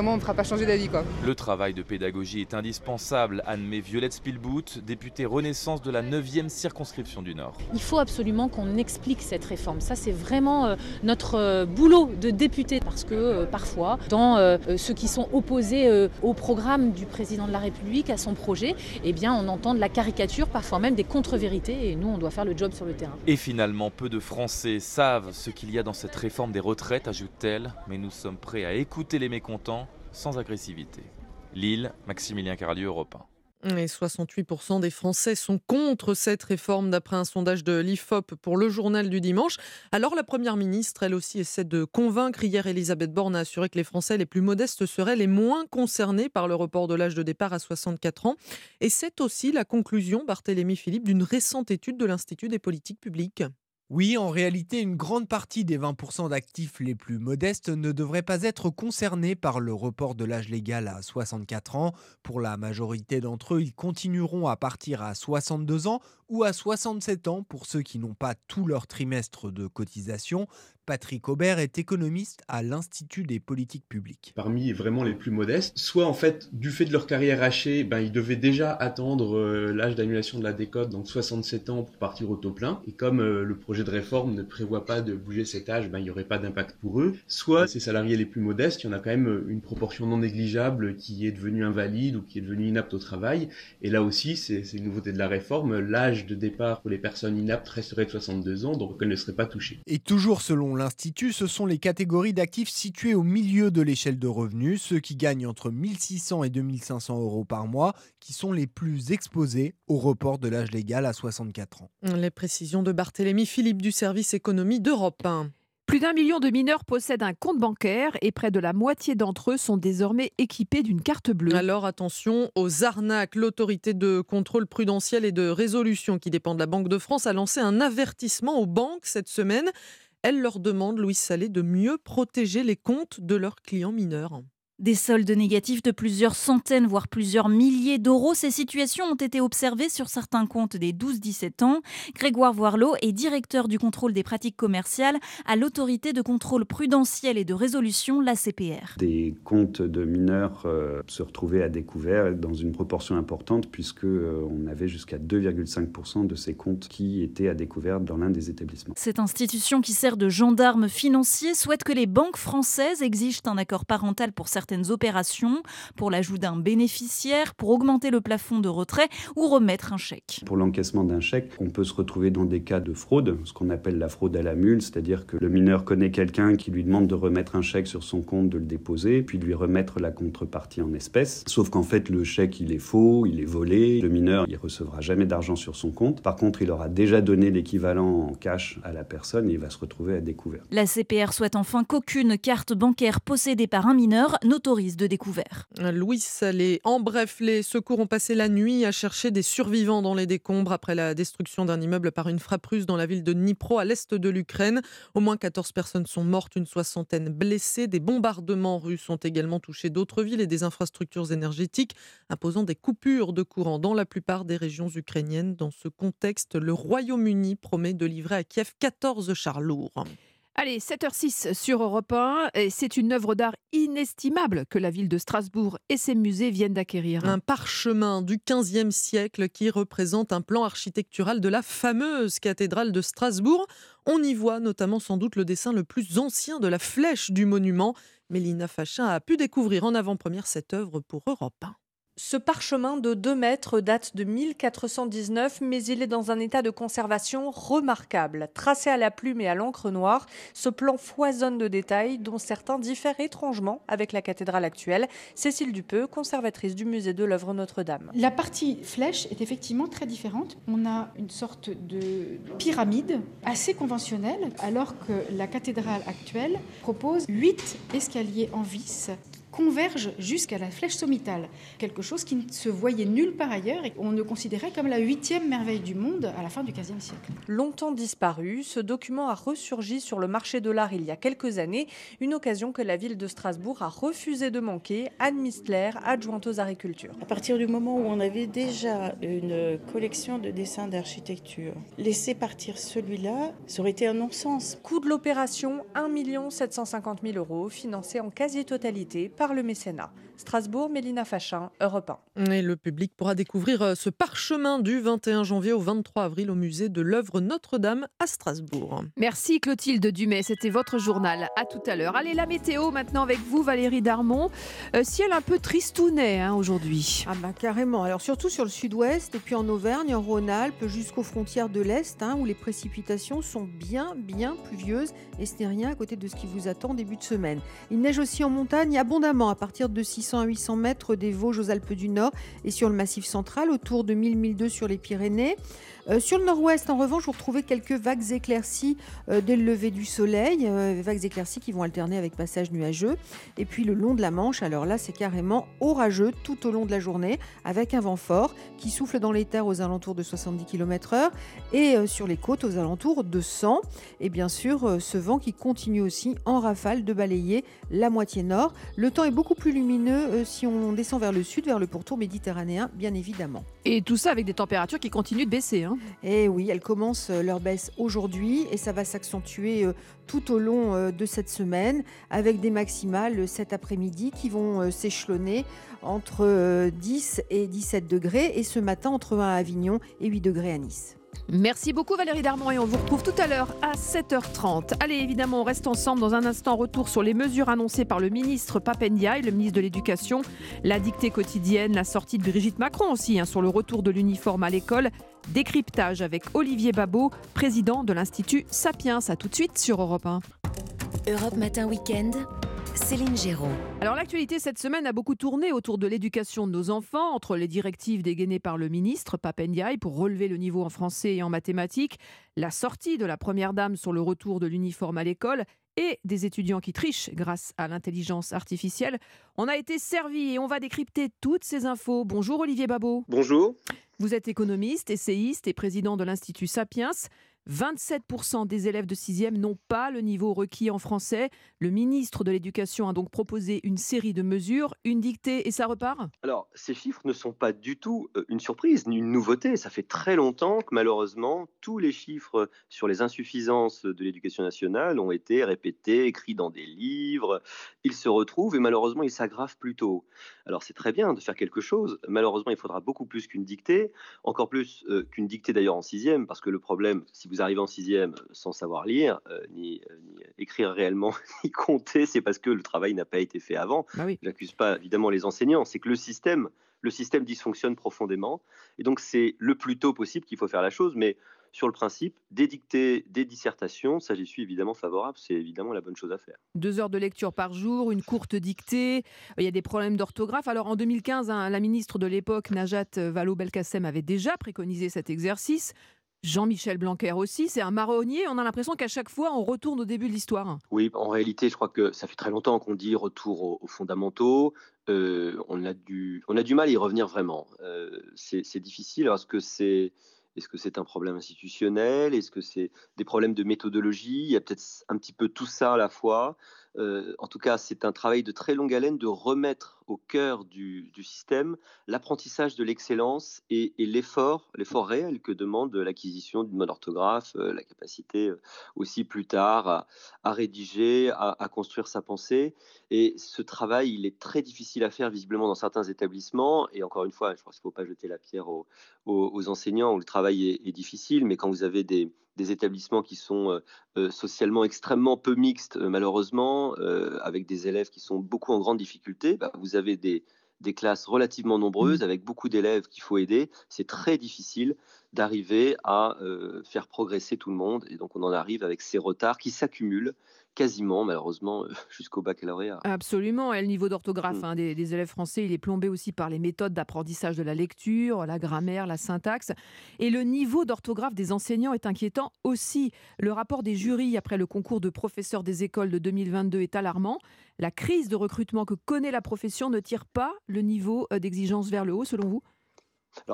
vraiment, on ne fera pas changer d'avis. quoi. Le travail de pédagogie est indispensable, admet Violette Spielbout, députée Renaissance de la 9e circonscription du Nord. Il faut absolument qu'on explique cette réforme. Ça, c'est vraiment euh, notre euh, boulot de député. Parce que euh, parfois, dans ceux qui sont opposés euh, au programme du président de la République, à son projet, eh bien, on entend de la caricature, parfois même des contre-vérités. Et nous, on doit faire le job sur le terrain. Et finalement, peu de Français savent ce qu'il y a dans cette réforme des retraites, ajoute-t-elle, mais nous sommes prêts à écouter les mécontents sans agressivité. Lille, Maximilien Carlieu, Europe 1. Et 68% des Français sont contre cette réforme d'après un sondage de l'IFOP pour le journal du dimanche. Alors la Première ministre, elle aussi, essaie de convaincre. Hier, Elisabeth Borne a assuré que les Français les plus modestes seraient les moins concernés par le report de l'âge de départ à 64 ans. Et c'est aussi la conclusion, Barthélémy Philippe, d'une récente étude de l'Institut des politiques publiques. Oui, en réalité, une grande partie des 20% d'actifs les plus modestes ne devraient pas être concernés par le report de l'âge légal à 64 ans. Pour la majorité d'entre eux, ils continueront à partir à 62 ans ou à 67 ans pour ceux qui n'ont pas tout leur trimestre de cotisation. Patrick Aubert est économiste à l'Institut des politiques publiques. Parmi vraiment les plus modestes, soit en fait, du fait de leur carrière hachée, ben, ils devaient déjà attendre euh, l'âge d'annulation de la décote, donc 67 ans pour partir au taux plein. Et comme euh, le projet de réforme ne prévoit pas de bouger cet âge, ben, il n'y aurait pas d'impact pour eux. Soit ces salariés les plus modestes, il y en a quand même euh, une proportion non négligeable qui est devenue invalide ou qui est devenue inapte au travail. Et là aussi, c'est une nouveauté de la réforme, l'âge de départ pour les personnes inaptes resterait de 62 ans, donc elles ne seraient pas touchées. Et toujours selon l'Institut, ce sont les catégories d'actifs situées au milieu de l'échelle de revenus, ceux qui gagnent entre 1600 et 2500 euros par mois, qui sont les plus exposés au report de l'âge légal à 64 ans. Les précisions de Barthélémy Philippe du service économie d'Europe 1. Plus d'un million de mineurs possèdent un compte bancaire et près de la moitié d'entre eux sont désormais équipés d'une carte bleue. Alors attention aux arnaques. L'autorité de contrôle prudentiel et de résolution qui dépend de la Banque de France a lancé un avertissement aux banques cette semaine. Elle leur demande, Louise Salé, de mieux protéger les comptes de leurs clients mineurs. Des soldes négatifs de plusieurs centaines, voire plusieurs milliers d'euros. Ces situations ont été observées sur certains comptes des 12-17 ans. Grégoire Voirlot est directeur du contrôle des pratiques commerciales à l'autorité de contrôle prudentiel et de résolution, la CPR. Des comptes de mineurs euh, se retrouvaient à découvert dans une proportion importante puisque euh, on avait jusqu'à 2,5% de ces comptes qui étaient à découvert dans l'un des établissements. Cette institution qui sert de gendarme financier souhaite que les banques françaises exigent un accord parental pour certains opérations, pour l'ajout d'un bénéficiaire, pour augmenter le plafond de retrait ou remettre un chèque. Pour l'encaissement d'un chèque, on peut se retrouver dans des cas de fraude, ce qu'on appelle la fraude à la mule, c'est-à-dire que le mineur connaît quelqu'un qui lui demande de remettre un chèque sur son compte, de le déposer, puis de lui remettre la contrepartie en espèces. Sauf qu'en fait, le chèque, il est faux, il est volé. Le mineur, il recevra jamais d'argent sur son compte. Par contre, il aura déjà donné l'équivalent en cash à la personne et il va se retrouver à découvert. La CPR souhaite enfin qu'aucune carte bancaire possédée par un mineur autorise de découvert. Louis Salé. En bref, les secours ont passé la nuit à chercher des survivants dans les décombres après la destruction d'un immeuble par une frappe russe dans la ville de Dnipro, à l'est de l'Ukraine. Au moins 14 personnes sont mortes, une soixantaine blessées. Des bombardements russes ont également touché d'autres villes et des infrastructures énergétiques, imposant des coupures de courant dans la plupart des régions ukrainiennes. Dans ce contexte, le Royaume-Uni promet de livrer à Kiev 14 chars lourds. Allez, 7h06 sur Europe 1. C'est une œuvre d'art inestimable que la ville de Strasbourg et ses musées viennent d'acquérir. Un parchemin du 15e siècle qui représente un plan architectural de la fameuse cathédrale de Strasbourg. On y voit notamment sans doute le dessin le plus ancien de la flèche du monument. Mélina Fachin a pu découvrir en avant-première cette œuvre pour Europe 1. Ce parchemin de 2 mètres date de 1419, mais il est dans un état de conservation remarquable. Tracé à la plume et à l'encre noire, ce plan foisonne de détails dont certains diffèrent étrangement avec la cathédrale actuelle. Cécile Dupeux, conservatrice du musée de l'œuvre Notre-Dame. La partie flèche est effectivement très différente. On a une sorte de pyramide assez conventionnelle, alors que la cathédrale actuelle propose 8 escaliers en vis converge jusqu'à la flèche sommitale, quelque chose qui ne se voyait nulle part ailleurs et on ne considérait comme la huitième merveille du monde à la fin du XVe siècle. Longtemps disparu, ce document a ressurgi sur le marché de l'art il y a quelques années, une occasion que la ville de Strasbourg a refusé de manquer. Anne Mistler, adjointe aux agricultures. À partir du moment où on avait déjà une collection de dessins d'architecture, laisser partir celui-là, ça aurait été un non-sens. Coût de l'opération 1 750 000 euros, financé en quasi-totalité par le mécénat. Strasbourg, Mélina Fachin, Europe 1. Et le public pourra découvrir euh, ce parchemin du 21 janvier au 23 avril au musée de l'œuvre Notre-Dame à Strasbourg. Merci Clotilde Dumais, c'était votre journal. À tout à l'heure. Allez, la météo maintenant avec vous, Valérie Darmon. Euh, ciel un peu tristounet hein, aujourd'hui. Ah bah carrément. Alors surtout sur le sud-ouest et puis en Auvergne, en Rhône-Alpes, jusqu'aux frontières de l'Est, hein, où les précipitations sont bien, bien pluvieuses. Et ce n'est rien à côté de ce qui vous attend début de semaine. Il neige aussi en montagne abondamment à partir de 600 à 800 mètres des Vosges aux Alpes du Nord et sur le Massif central, autour de 1000-1002 sur les Pyrénées. Euh, sur le nord-ouest, en revanche, vous retrouvez quelques vagues éclaircies euh, dès le lever du soleil, euh, vagues éclaircies qui vont alterner avec passage nuageux. Et puis le long de la Manche, alors là, c'est carrément orageux tout au long de la journée, avec un vent fort qui souffle dans les terres aux alentours de 70 km/h et sur les côtes aux alentours de 100. Et bien sûr, ce vent qui continue aussi en rafale de balayer la moitié nord. Le temps est beaucoup plus lumineux si on descend vers le sud, vers le pourtour méditerranéen, bien évidemment. Et tout ça avec des températures qui continuent de baisser. Hein. Et eh oui, elles commencent leur baisse aujourd'hui et ça va s'accentuer tout au long de cette semaine avec des maximales cet après-midi qui vont s'échelonner entre 10 et 17 degrés et ce matin entre 1 à Avignon et 8 degrés à Nice. Merci beaucoup Valérie Darmon et on vous retrouve tout à l'heure à 7h30. Allez, évidemment, on reste ensemble dans un instant. Retour sur les mesures annoncées par le ministre Papendiaï, le ministre de l'Éducation, la dictée quotidienne, la sortie de Brigitte Macron aussi hein, sur le retour de l'uniforme à l'école. Décryptage avec Olivier Babot, président de l'Institut Sapiens. À tout de suite sur Europe 1. Europe Matin Week-end. Céline Géraud. Alors l'actualité cette semaine a beaucoup tourné autour de l'éducation de nos enfants, entre les directives dégainées par le ministre Papendiaï pour relever le niveau en français et en mathématiques, la sortie de la Première Dame sur le retour de l'uniforme à l'école et des étudiants qui trichent grâce à l'intelligence artificielle. On a été servi et on va décrypter toutes ces infos. Bonjour Olivier Babot. Bonjour. Vous êtes économiste, essayiste et président de l'Institut Sapiens. 27% des élèves de 6e n'ont pas le niveau requis en français. Le ministre de l'Éducation a donc proposé une série de mesures, une dictée et ça repart? Alors, ces chiffres ne sont pas du tout euh, une surprise ni une nouveauté. Ça fait très longtemps que malheureusement, tous les chiffres sur les insuffisances de l'éducation nationale ont été répétés, écrits dans des livres. Ils se retrouvent et malheureusement, ils s'aggravent plutôt. Alors, c'est très bien de faire quelque chose. Malheureusement, il faudra beaucoup plus qu'une dictée, encore plus euh, qu'une dictée d'ailleurs en 6e, parce que le problème, si vous arrivez en sixième sans savoir lire, euh, ni, euh, ni, écrire réellement, ni compter, c'est parce que le travail n'a pas été fait avant. Bah oui. J'accuse pas évidemment les enseignants, c'est que le système, le système dysfonctionne profondément, et donc c'est le plus tôt possible qu'il faut faire la chose, mais sur le principe, des dictées, des dissertations, ça j'y suis évidemment favorable, c'est évidemment la bonne chose à faire. Deux heures de lecture par jour, une courte dictée, il y a des problèmes d'orthographe. Alors en 2015, hein, la ministre de l'époque, Najat Vallaud-Belkacem, avait déjà préconisé cet exercice. Jean-Michel Blanquer aussi, c'est un marronnier. On a l'impression qu'à chaque fois, on retourne au début de l'histoire. Oui, en réalité, je crois que ça fait très longtemps qu'on dit retour aux, aux fondamentaux. Euh, on, a du, on a du mal à y revenir vraiment. Euh, c'est difficile parce que c'est. Est-ce que c'est un problème institutionnel? Est-ce que c'est des problèmes de méthodologie? Il y a peut-être un petit peu tout ça à la fois. Euh, en tout cas, c'est un travail de très longue haleine de remettre au cœur du, système l'apprentissage de l'excellence et, l'effort, l'effort réel que demande l'acquisition d'une bonne orthographe, euh, la capacité euh, aussi plus tard à, rédiger, à, construire sa pensée. Et ce travail, il est très difficile à faire visiblement dans certains établissements. Et encore une fois, je pense qu'il ne faut pas jeter la pierre aux, enseignants où le travail est difficile, mais quand vous avez des, des établissements qui sont euh, socialement extrêmement peu mixtes, euh, malheureusement, euh, avec des élèves qui sont beaucoup en grande difficulté, bah, vous avez des, des classes relativement nombreuses, avec beaucoup d'élèves qu'il faut aider. C'est très difficile d'arriver à euh, faire progresser tout le monde. Et donc on en arrive avec ces retards qui s'accumulent quasiment, malheureusement, jusqu'au baccalauréat. Absolument. Et le niveau d'orthographe mmh. hein, des, des, élèves français, il est plombé aussi par les méthodes d'apprentissage de la lecture, la grammaire, la syntaxe. Et le niveau d'orthographe des enseignants est inquiétant aussi. Le rapport des jurys après le concours de professeurs des écoles de 2022 est alarmant. La crise de recrutement que connaît la profession ne tire pas le niveau euh, d'exigence vers le haut, selon vous?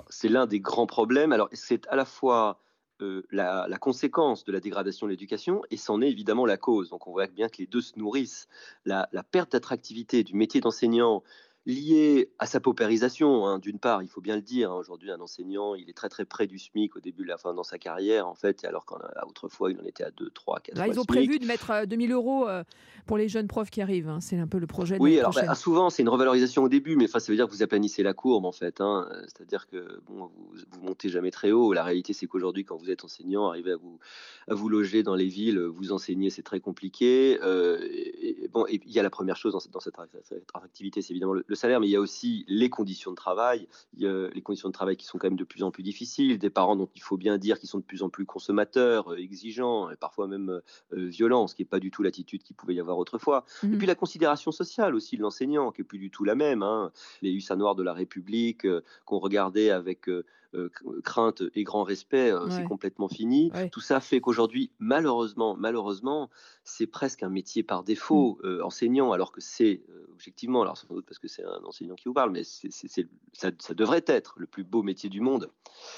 C'est l'un des grands problèmes. Alors, c'est à la fois euh, la, conséquence de la dégradation de l'éducation et c'en est évidemment la cause. Donc, on voit bien que les deux se nourrissent. La perte d'attractivité du métier d'enseignant lié à sa paupérisation. Hein. D'une part, il faut bien le dire, hein, aujourd'hui, un enseignant, il est très très près du SMIC au début de la fin dans sa carrière, en fait, alors qu'autrefois, il en était à 2, 3, 4 Là, Ils ont SMIC. prévu de mettre 2000 euros euh, pour les jeunes profs qui arrivent. Hein. C'est un peu le projet. De oui, alors bah, souvent, c'est une revalorisation au début, mais ça veut dire que vous aplanissez la courbe, en fait. C'est-à-dire que bon, vous, vous montez jamais très haut. La réalité, c'est qu'aujourd'hui, quand vous êtes enseignant, arriver à vous, à vous loger dans les villes, vous enseigner, c'est très compliqué. Euh, et, et, bon, il y a la première chose dans cette, dans cette attractivité, c'est évidemment le, le salaire, mais il y a aussi les conditions de travail, il y a les conditions de travail qui sont quand même de plus en plus difficiles, des parents dont il faut bien dire qu'ils sont de plus en plus consommateurs, euh, exigeants, et parfois même euh, violents, ce qui n'est pas du tout l'attitude qu'il pouvait y avoir autrefois. Mmh. Et puis la considération sociale aussi de l'enseignant, qui est plus du tout la même. Hein. Les hussards noirs de la République euh, qu'on regardait avec euh, crainte et grand respect, euh, ouais. c'est complètement fini. Ouais. Tout ça fait qu'aujourd'hui, malheureusement, malheureusement, c'est presque un métier par défaut, mmh. enseignant, alors que c'est objectivement, alors sans doute parce que c'est un enseignant qui vous parle, mais c'est, c'est, c'est, ça, ça, devrait être le plus beau métier du monde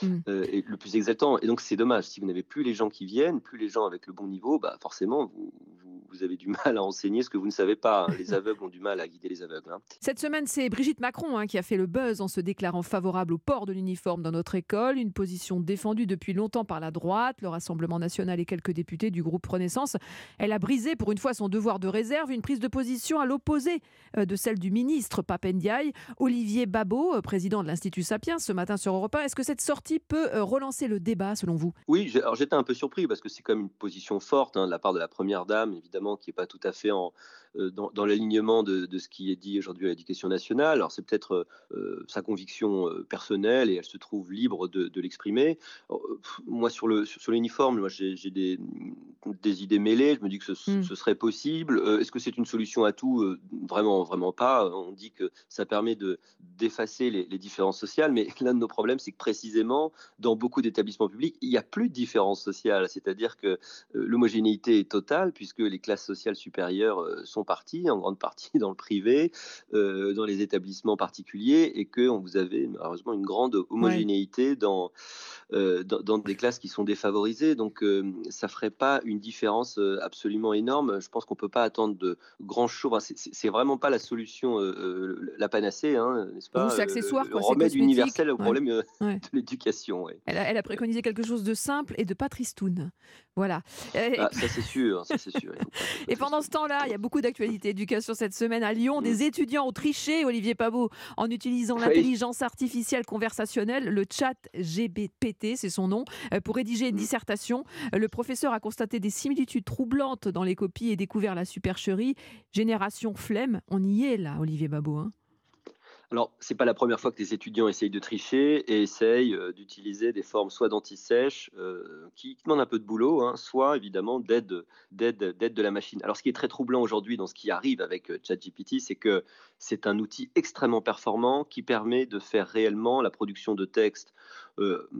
mmh. euh, et le plus exaltant. Et donc c'est dommage, si vous n'avez plus les gens qui viennent, plus les gens avec le bon niveau, bah forcément vous, vous, vous avez du mal à enseigner ce que vous ne savez pas. Hein. Les aveugles ont du mal à guider les aveugles. Hein. Cette semaine, c'est Brigitte Macron qui a fait le buzz en se déclarant favorable au port de l'uniforme dans notre école, une position défendue depuis longtemps par la droite, le Rassemblement national et quelques députés du groupe Renaissance. Elle a brisé pour une fois son devoir de réserve, une prise de position à l'opposé de celle du ministre Papendiaï, Olivier Babot, président de l'Institut Sapiens, ce matin sur Europe 1. Est-ce que cette sortie peut relancer le débat selon vous? Oui, alors j'étais un peu surpris parce que c'est comme une position forte hein, de la part de la première dame, évidemment, qui n'est pas tout à fait en, euh, dans, l'alignement de, ce qui est dit aujourd'hui à l'éducation nationale. Alors c'est peut-être euh, sa conviction euh, personnelle et elle se trouve libre de, l'exprimer. moi sur le sur, l'uniforme, moi j'ai des, des, idées mêlées. Je me dis que ce, mmh. serait possible. Est-ce que c'est une solution à tout? Vraiment, vraiment pas. On dit que ça permet de d'effacer les, les, différences sociales, mais l'un de nos problèmes, c'est que précisément dans beaucoup d'établissements publics, il n'y a plus de différences sociales. C'est-à-dire que l'homogénéité est totale puisque les classes sociales supérieures sont partie, en grande partie dans le privé, euh, dans les établissements particuliers, et que vous avez malheureusement une grande homogénéité dans, euh, dans, des classes qui sont défavorisées. Donc euh, ça ferait pas une différence absolument énorme. Je pense qu'on peut pas attendre de grands choses. c'est vraiment pas la solution, la panacée, hein, n'est-ce pas? C'est accessoire, quoi. remède universel au problème de l'éducation. Elle, elle, a préconisé quelque chose de simple et de pas tristoun. Voilà. Ah, ça c'est sûr, ça c'est sûr. Et pendant ce temps-là, il y a beaucoup d'actualités éducation cette semaine à Lyon. Des mm. étudiants ont triché, Olivier Pabot, en utilisant l'intelligence artificielle conversationnelle, le chat GPT, c'est son nom, euh, pour rédiger une mm. dissertation. Euh, le professeur a constaté des similitudes troublantes dans les copies et découvert la supercherie. Génération flemme, on y est là, Olivier Babot. Hein. Alors, c'est pas la première fois que les étudiants essayent de tricher et essayent euh, d'utiliser des formes soit d'anti-sèche, euh, qui, demandent un peu de boulot, hein, soit évidemment d'aide, d'aide, d'aide de la machine. Alors, ce qui est très troublant aujourd'hui dans ce qui arrive avec euh, ChatGPT, c'est que c'est un outil extrêmement performant qui permet de faire réellement la production de textes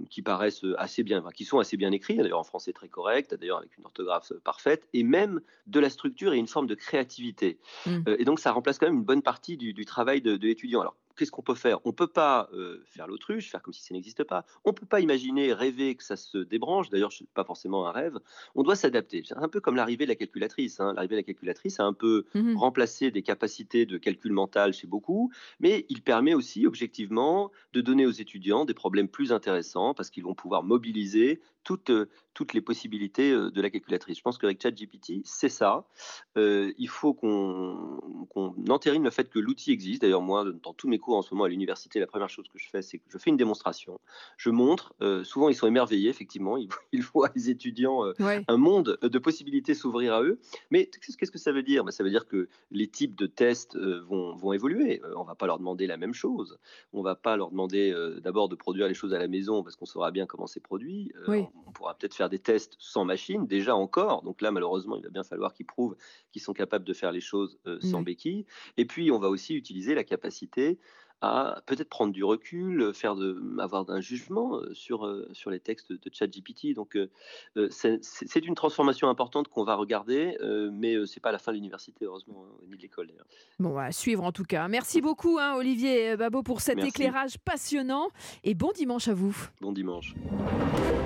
qui paraissent assez bien, qui sont assez bien écrits, d'ailleurs en français très correct, d'ailleurs avec une orthographe parfaite, et même de la structure et une forme de créativité. Mmh. et donc, ça remplace quand même une bonne partie du, travail de, de l'étudiant. Alors, qu'est-ce qu'on peut faire? On ne peut pas euh, faire l'autruche, faire comme si ça n'existe pas. On ne peut pas imaginer, rêver que ça se débranche. D'ailleurs, ce n'est pas forcément un rêve. On doit s'adapter. C'est un peu comme l'arrivée de la calculatrice. Hein. L'arrivée de la calculatrice a un peu mmh remplacé des capacités de calcul mental chez beaucoup, mais il permet aussi, objectivement, de donner aux étudiants des problèmes plus intéressants parce qu'ils vont pouvoir mobiliser toutes, toutes les possibilités de la calculatrice. Je pense qu'avec ChatGPT, c'est ça. il faut qu'on entérine le fait que l'outil existe. D'ailleurs, moi, dans tous mes cours en ce moment à l'université, la première chose que je fais, c'est que je fais une démonstration. Je montre. souvent, ils sont émerveillés, effectivement. Ils, voient les étudiants un monde de possibilités s'ouvrir à eux. Mais qu'est-ce que ça veut dire? Ben, Ça veut dire que les types de tests vont, vont évoluer. on ne va pas leur demander la même chose. On ne va pas leur demander d'abord de produire les choses à la maison parce qu'on saura bien comment c'est produit. Oui on pourra peut-être faire des tests sans machine, déjà encore. Donc là, malheureusement, il va bien falloir qu'ils prouvent qu'ils sont capables de faire les choses euh, sans béquille. Et puis, on va aussi utiliser la capacité à peut-être prendre du recul, faire de, avoir un jugement sur, sur les textes de ChatGPT. Donc, c'est une transformation importante qu'on va regarder, mais ce n'est pas la fin de l'université, heureusement, hein, ni de l'école. Bon, à suivre en tout cas. Merci beaucoup, hein, Olivier Babot, pour cet éclairage passionnant et bon dimanche à vous. Bon dimanche.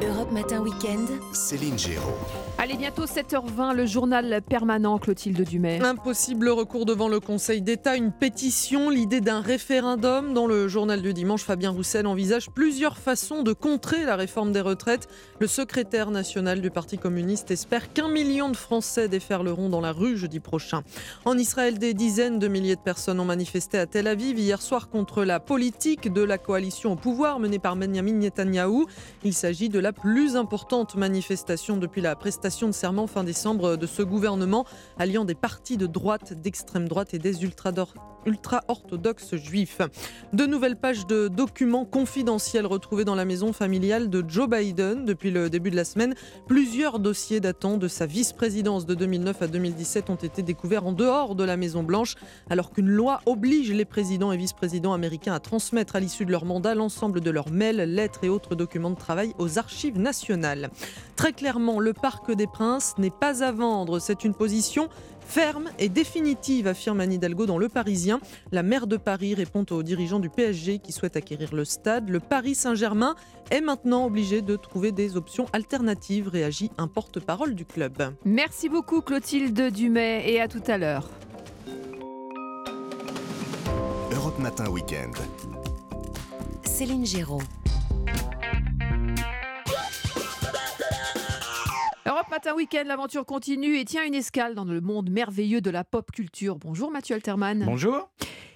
Europe Matin Weekend. Céline Géraud. Allez, bientôt 7h20, le journal permanent, Clotilde Dumais. Impossible recours devant le Conseil d'État, une pétition, l'idée d'un référendum dans le journal du dimanche, Fabien Roussel envisage plusieurs façons de contrer la réforme des retraites. Le secrétaire national du Parti communiste espère qu'un million de Français déferleront dans la rue jeudi prochain. En Israël, des dizaines de milliers de personnes ont manifesté à Tel Aviv hier soir contre la politique de la coalition au pouvoir menée par Benjamin Netanyahou. Il s'agit de la plus importante manifestation depuis la prestation de serment fin décembre de ce gouvernement, alliant des partis de droite, d'extrême droite et des ultra-orthodoxes juifs. De nouvelles pages de documents confidentiels retrouvés dans la maison familiale de Joe Biden depuis le début de la semaine. Plusieurs dossiers datant de sa vice-présidence de 2009 à 2017 ont été découverts en dehors de la Maison Blanche, alors qu'une loi oblige les présidents et vice-présidents américains à transmettre à l'issue de leur mandat l'ensemble de leurs mails, lettres et autres documents de travail aux archives nationales. Très clairement, le Parc des Princes n'est pas à vendre. C'est une position Ferme et définitive, affirme Anne Hidalgo dans Le Parisien. La maire de Paris répond aux dirigeants du PSG qui souhaitent acquérir le stade. Le Paris Saint-Germain est maintenant obligé de trouver des options alternatives, réagit un porte-parole du club. Merci beaucoup Clotilde Dumais et à tout à l'heure. Europe Matin Weekend. Céline Géraud. Matin Week-end, l'aventure continue et tient une escale dans le monde merveilleux de la pop culture. Bonjour Mathieu Alterman. Bonjour.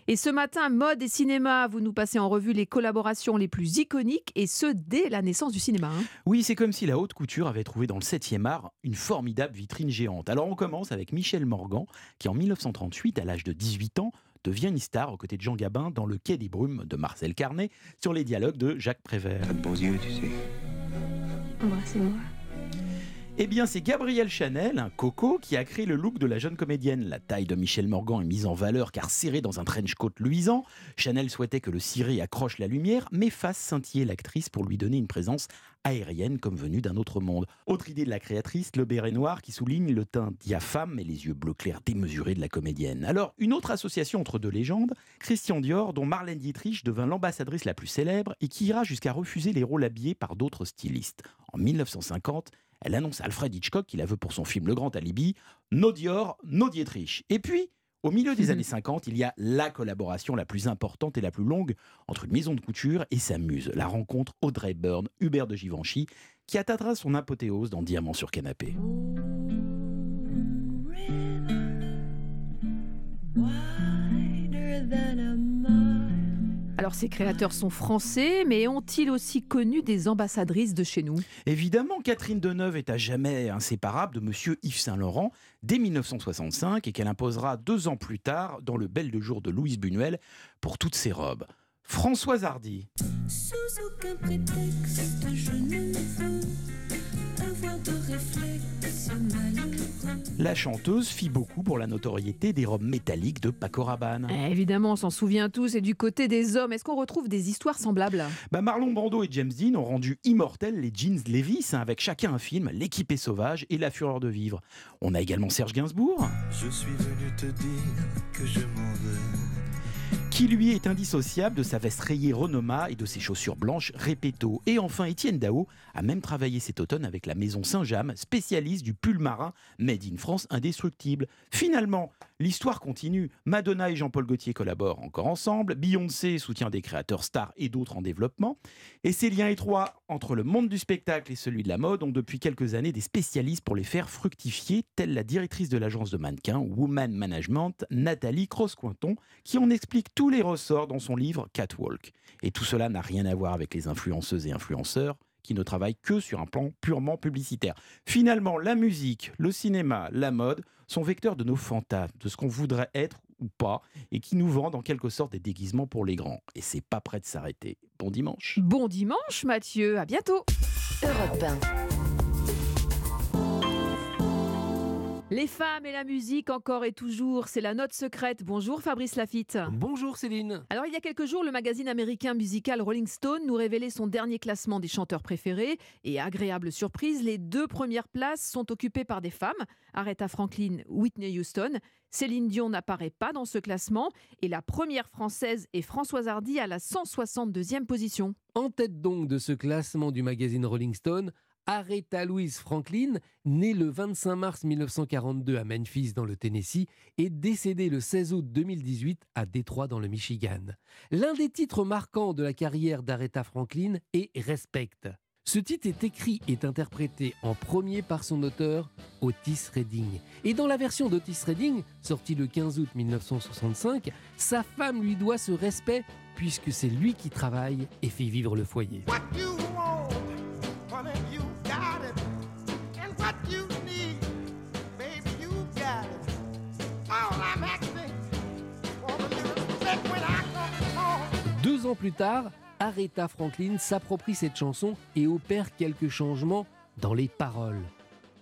Et ce matin, mode et cinéma, vous nous passez en revue les collaborations les plus iconiques et ce dès la naissance du cinéma. hein. Oui, c'est comme si la haute couture avait trouvé dans le 7e art une formidable vitrine géante. Alors on commence avec Michel Morgan, qui en 1938, à l'âge de 18 ans, devient une star aux côtés de Jean Gabin dans Le Quai des Brumes de Marcel Carnet sur les dialogues de Jacques Prévert. T'as de beaux yeux, tu sais. Embrassez-moi. Eh bien, c'est Gabriel Chanel, un coco, qui a créé le look de la jeune comédienne. La taille de Michel Morgan est mise en valeur car serrée dans un trench coat luisant. Chanel souhaitait que le ciré accroche la lumière, mais fasse scintiller l'actrice pour lui donner une présence aérienne comme venue d'un autre monde. Autre idée de la créatrice, le béret noir qui souligne le teint diaphane et les yeux bleu clair démesurés de la comédienne. Alors, une autre association entre deux légendes, Christian Dior, dont Marlène Dietrich devint l'ambassadrice la plus célèbre et qui ira jusqu'à refuser les rôles habillés par d'autres stylistes. En 1950, elle annonce à Alfred Hitchcock qui la veut pour son film Le Grand Alibi, no Dior, no Dietrich. Et puis, au milieu des années 50, il y a la collaboration la plus importante et la plus longue entre une maison de couture et sa muse, la rencontre Audrey Byrne, Hubert de Givenchy, qui atteindra son apothéose dans Diamant sur canapé. Alors ces créateurs sont français, mais ont-ils aussi connu des ambassadrices de chez nous? Évidemment, Catherine Deneuve est à jamais inséparable de Monsieur Yves Saint-Laurent dès 1965 et qu'elle imposera deux ans plus tard dans le Bel de jour de Louise Buñuel pour toutes ses robes. Françoise Hardy, Sous aucun prétexte, je ne veux avoir de réflexe malheureux. La chanteuse fit beaucoup pour la notoriété des robes métalliques de Paco Rabanne. Eh, Évidemment, on s'en souvient tous. Et du côté des hommes, est-ce qu'on retrouve des histoires semblables? Bah, Marlon Brando et James Dean ont rendu immortels les jeans Levi's hein, avec chacun un film, L'équipe est sauvage et La fureur de vivre. On a également Serge Gainsbourg, Je suis venu te dire que je m'en veux. Qui lui est indissociable de sa veste rayée Renoma et de ses chaussures blanches Repetto. Et enfin, Étienne Dao a même travaillé cet automne avec la maison Saint-James, spécialiste du pull marin Made in France indestructible. Finalement, l'histoire continue. Madonna et Jean-Paul Gaultier collaborent encore ensemble. Beyoncé soutient des créateurs stars et d'autres en développement. Et ces liens étroits entre le monde du spectacle et celui de la mode ont depuis quelques années des spécialistes pour les faire fructifier, telle la directrice de l'agence de mannequins Woman Management, Nathalie Cross-Cointon, qui en explique tous les ressorts dans son livre Catwalk. Et tout cela n'a rien à voir avec les influenceuses et influenceurs qui ne travaillent que sur un plan purement publicitaire. Finalement, la musique, le cinéma, la mode sont vecteurs de nos fantasmes, de ce qu'on voudrait être ou pas, et qui nous vendent en quelque sorte des déguisements pour les grands. Et c'est pas prêt de s'arrêter. Bon dimanche. Bon dimanche, Mathieu. À bientôt. Europe 1. Les femmes et la musique, encore et toujours, c'est la note secrète. Bonjour Fabrice Lafitte. Bonjour Céline. Alors il y a quelques jours, le magazine américain musical Rolling Stone nous révélait son dernier classement des chanteurs préférés. Et agréable surprise, les deux premières places sont occupées par des femmes. Aretha Franklin, Whitney Houston. Céline Dion n'apparaît pas dans ce classement. Et la première française est Françoise Hardy à la 162e position. En tête donc de ce classement du magazine Rolling Stone, Aretha Louise Franklin, née le 25 mars 1942 à Memphis dans le Tennessee et décédée le 16 août 2018 à Détroit dans le Michigan. L'un des titres marquants de la carrière d'Aretha Franklin est Respect. Ce titre est écrit et interprété en premier par son auteur, Otis Redding. Et dans la version d'Otis Redding, sortie le 15 août 1965, sa femme lui doit ce respect puisque c'est lui qui travaille et fait vivre le foyer. Deux ans plus tard, Aretha Franklin s'approprie cette chanson et opère quelques changements dans les paroles.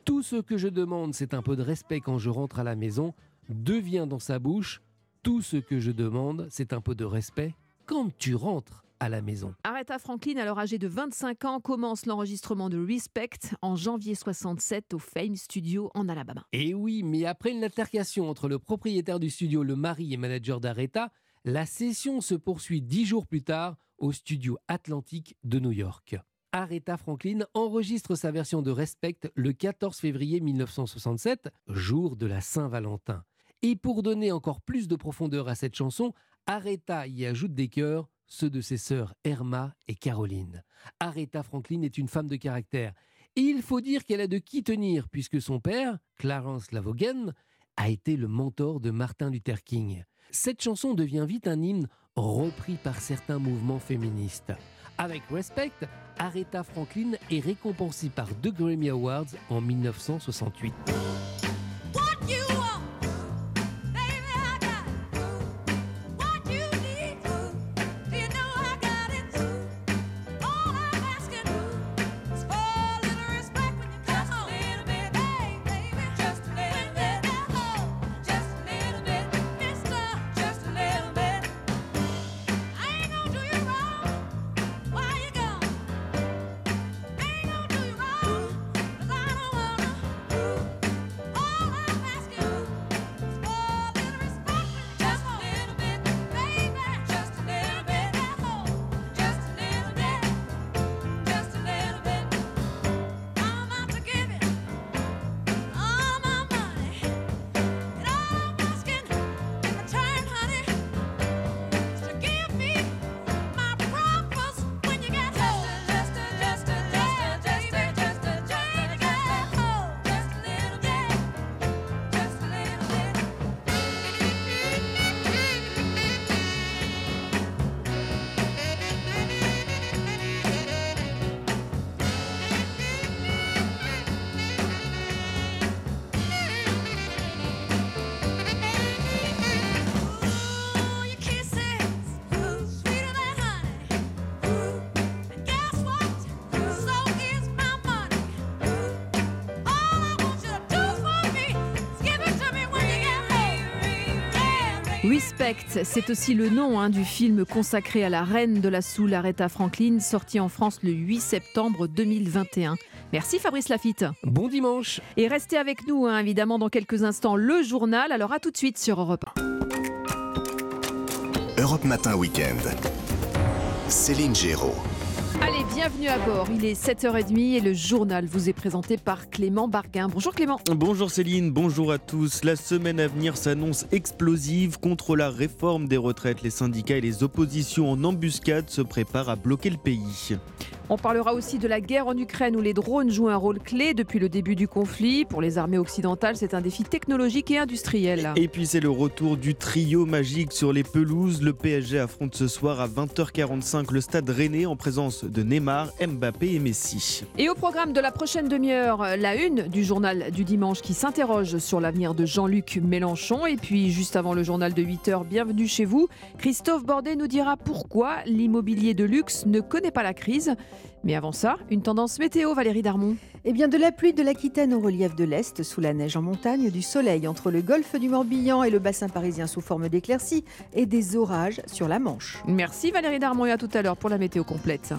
Tout ce que je demande, c'est un peu de respect quand je rentre à la maison, devient dans sa bouche. Tout ce que je demande, c'est un peu de respect quand tu rentres à la maison. Aretha Franklin, alors âgée de 25 ans, commence l'enregistrement de Respect en janvier 67 au Fame Studio en Alabama. Et oui, mais après une altercation entre le propriétaire du studio, le mari et manager d'Aretha, la session se poursuit dix jours plus tard au studio Atlantique de New York. Aretha Franklin enregistre sa version de Respect le 14 février 1967, jour de la Saint-Valentin. Et pour donner encore plus de profondeur à cette chanson, Aretha y ajoute des chœurs, ceux de ses sœurs Erma et Caroline. Aretha Franklin est une femme de caractère. Et il faut dire qu'elle a de qui tenir, puisque son père, Clarence Lavogen, a été le mentor de Martin Luther King. Cette chanson devient vite un hymne repris par certains mouvements féministes. Avec Respect, Aretha Franklin est récompensée par deux Grammy Awards en 1968. Respect, c'est aussi le nom hein, du film consacré à la reine de la soul Aretha Franklin, sorti en France le 8 septembre 2021. Merci Fabrice Lafitte. Bon dimanche. Et restez avec nous, hein, évidemment, dans quelques instants, le journal. Alors à tout de suite sur Europe 1. Europe Matin Weekend. Céline Géraud. Bienvenue à bord. Il est 7h30 et le journal vous est présenté par Clément Barguin. Bonjour Clément. Bonjour Céline, bonjour à tous. La semaine à venir s'annonce explosive contre la réforme des retraites. Les syndicats et les oppositions en embuscade se préparent à bloquer le pays. On parlera aussi de la guerre en Ukraine où les drones jouent un rôle clé depuis le début du conflit. Pour les armées occidentales, c'est un défi technologique et industriel. Et puis c'est le retour du trio magique sur les pelouses. Le PSG affronte ce soir à 20h45 le stade Rennais en présence de Neymar, Mbappé et Messi. Et au programme de la prochaine demi-heure, la une du journal du dimanche qui s'interroge sur l'avenir de Jean-Luc Mélenchon. Et puis juste avant le journal de 8h, bienvenue chez vous. Christophe Bordet nous dira pourquoi l'immobilier de luxe ne connaît pas la crise. Mais avant ça, une tendance météo, Valérie Darmon. Eh bien, de la pluie de l'Aquitaine au relief de l'Est, sous la neige en montagne, du soleil entre le golfe du Morbihan et le bassin parisien sous forme d'éclaircies, et des orages sur la Manche. Merci Valérie Darmon et à tout à l'heure pour la météo complète.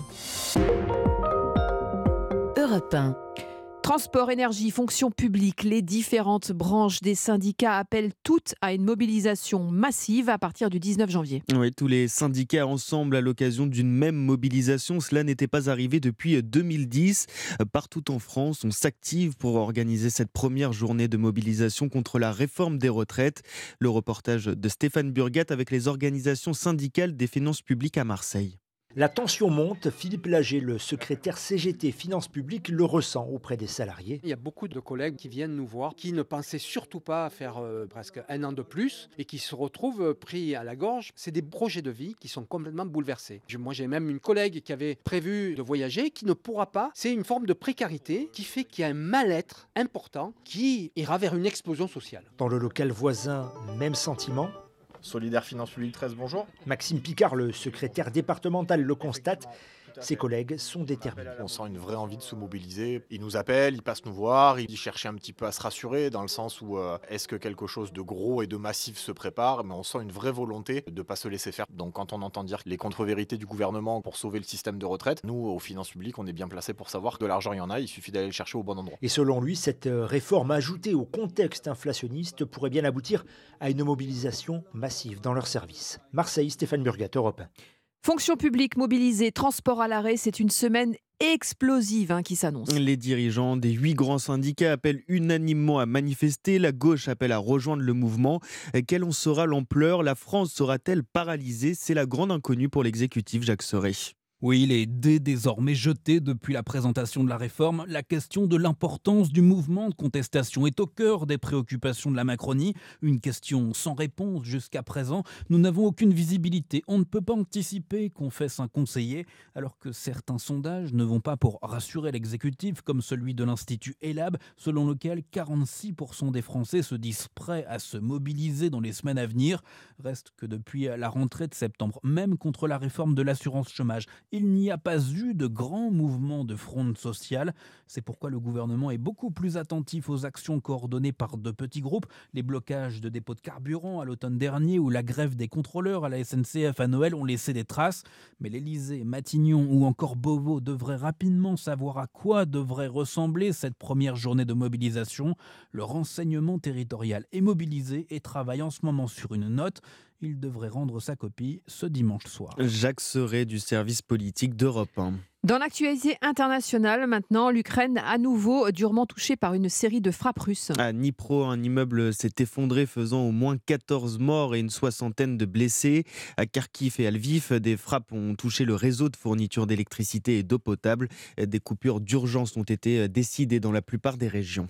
Europe 1. Transport, énergie, fonction publique, les différentes branches des syndicats appellent toutes à une mobilisation massive à partir du 19 janvier. Oui, tous les syndicats ensemble à l'occasion d'une même mobilisation. Cela n'était pas arrivé depuis 2010. Partout en France, on s'active pour organiser cette première journée de mobilisation contre la réforme des retraites. Le reportage de Stéphane Burgat avec les organisations syndicales des finances publiques à Marseille. La tension monte. Philippe Lager, le secrétaire CGT Finances publiques, le ressent auprès des salariés. Il y a beaucoup de collègues qui viennent nous voir, qui ne pensaient surtout pas faire euh, presque un an de plus et qui se retrouvent pris à la gorge. C'est des projets de vie qui sont complètement bouleversés. Moi, j'ai même une collègue qui avait prévu de voyager, qui ne pourra pas. C'est une forme de précarité qui fait qu'il y a un mal-être important qui ira vers une explosion sociale. Dans le local voisin, même sentiment. Solidaire Finance Publique 13, bonjour. Maxime Picard, le secrétaire départemental, le constate. Ses collègues sont déterminés. On sent une vraie envie de se mobiliser. Ils nous appellent, ils passent nous voir, ils cherchent un petit peu à se rassurer dans le sens où euh, est-ce que quelque chose de gros et de massif se prépare, mais on sent une vraie volonté de ne pas se laisser faire. Donc quand on entend dire les contre-vérités du gouvernement pour sauver le système de retraite, nous, aux finances publiques, on est bien placé pour savoir que l'argent, il y en a, il suffit d'aller le chercher au bon endroit. Et selon lui, cette euh, réforme ajoutée au contexte inflationniste pourrait bien aboutir à une mobilisation massive dans leur service. Marseille, Stéphane Burgat, Europe 1. Fonction publique mobilisée, transport à l'arrêt, c'est une semaine explosive hein, qui s'annonce. Les dirigeants des huit grands syndicats appellent unanimement à manifester. La gauche appelle à rejoindre le mouvement. Quelle en sera l'ampleur? La France sera-t-elle paralysée? C'est la grande inconnue pour l'exécutif Jacques Serret. Oui, les dés désormais jetés depuis la présentation de la réforme, la question de l'importance du mouvement de contestation est au cœur des préoccupations de la Macronie. Une question sans réponse jusqu'à présent. Nous n'avons aucune visibilité. On ne peut pas anticiper, confesse un conseiller, alors que certains sondages ne vont pas pour rassurer l'exécutif, comme celui de l'Institut ELAB, selon lequel 46% des Français se disent prêts à se mobiliser dans les semaines à venir. Reste que depuis la rentrée de septembre, même contre la réforme de l'assurance chômage, il n'y a pas eu de grand mouvement de fronde sociale. C'est pourquoi le gouvernement est beaucoup plus attentif aux actions coordonnées par de petits groupes, les blocages de dépôts de carburant à l'automne dernier ou la grève des contrôleurs à la SNCF à Noël ont laissé des traces. Mais l'Elysée, Matignon ou encore Beauvau devraient rapidement savoir à quoi devrait ressembler cette première journée de mobilisation. Le renseignement territorial est mobilisé et travaille en ce moment sur une note. Il devrait rendre sa copie ce dimanche soir. Jacques Serret du service politique d'Europe 1. Dans l'actualité internationale, maintenant, l'Ukraine à nouveau durement touchée par une série de frappes russes. À Dnipro, un immeuble s'est effondré, faisant au moins 14 morts et une soixantaine de blessés. À Kharkiv et à Lviv, des frappes ont touché le réseau de fourniture d'électricité et d'eau potable. Des coupures d'urgence ont été décidées dans la plupart des régions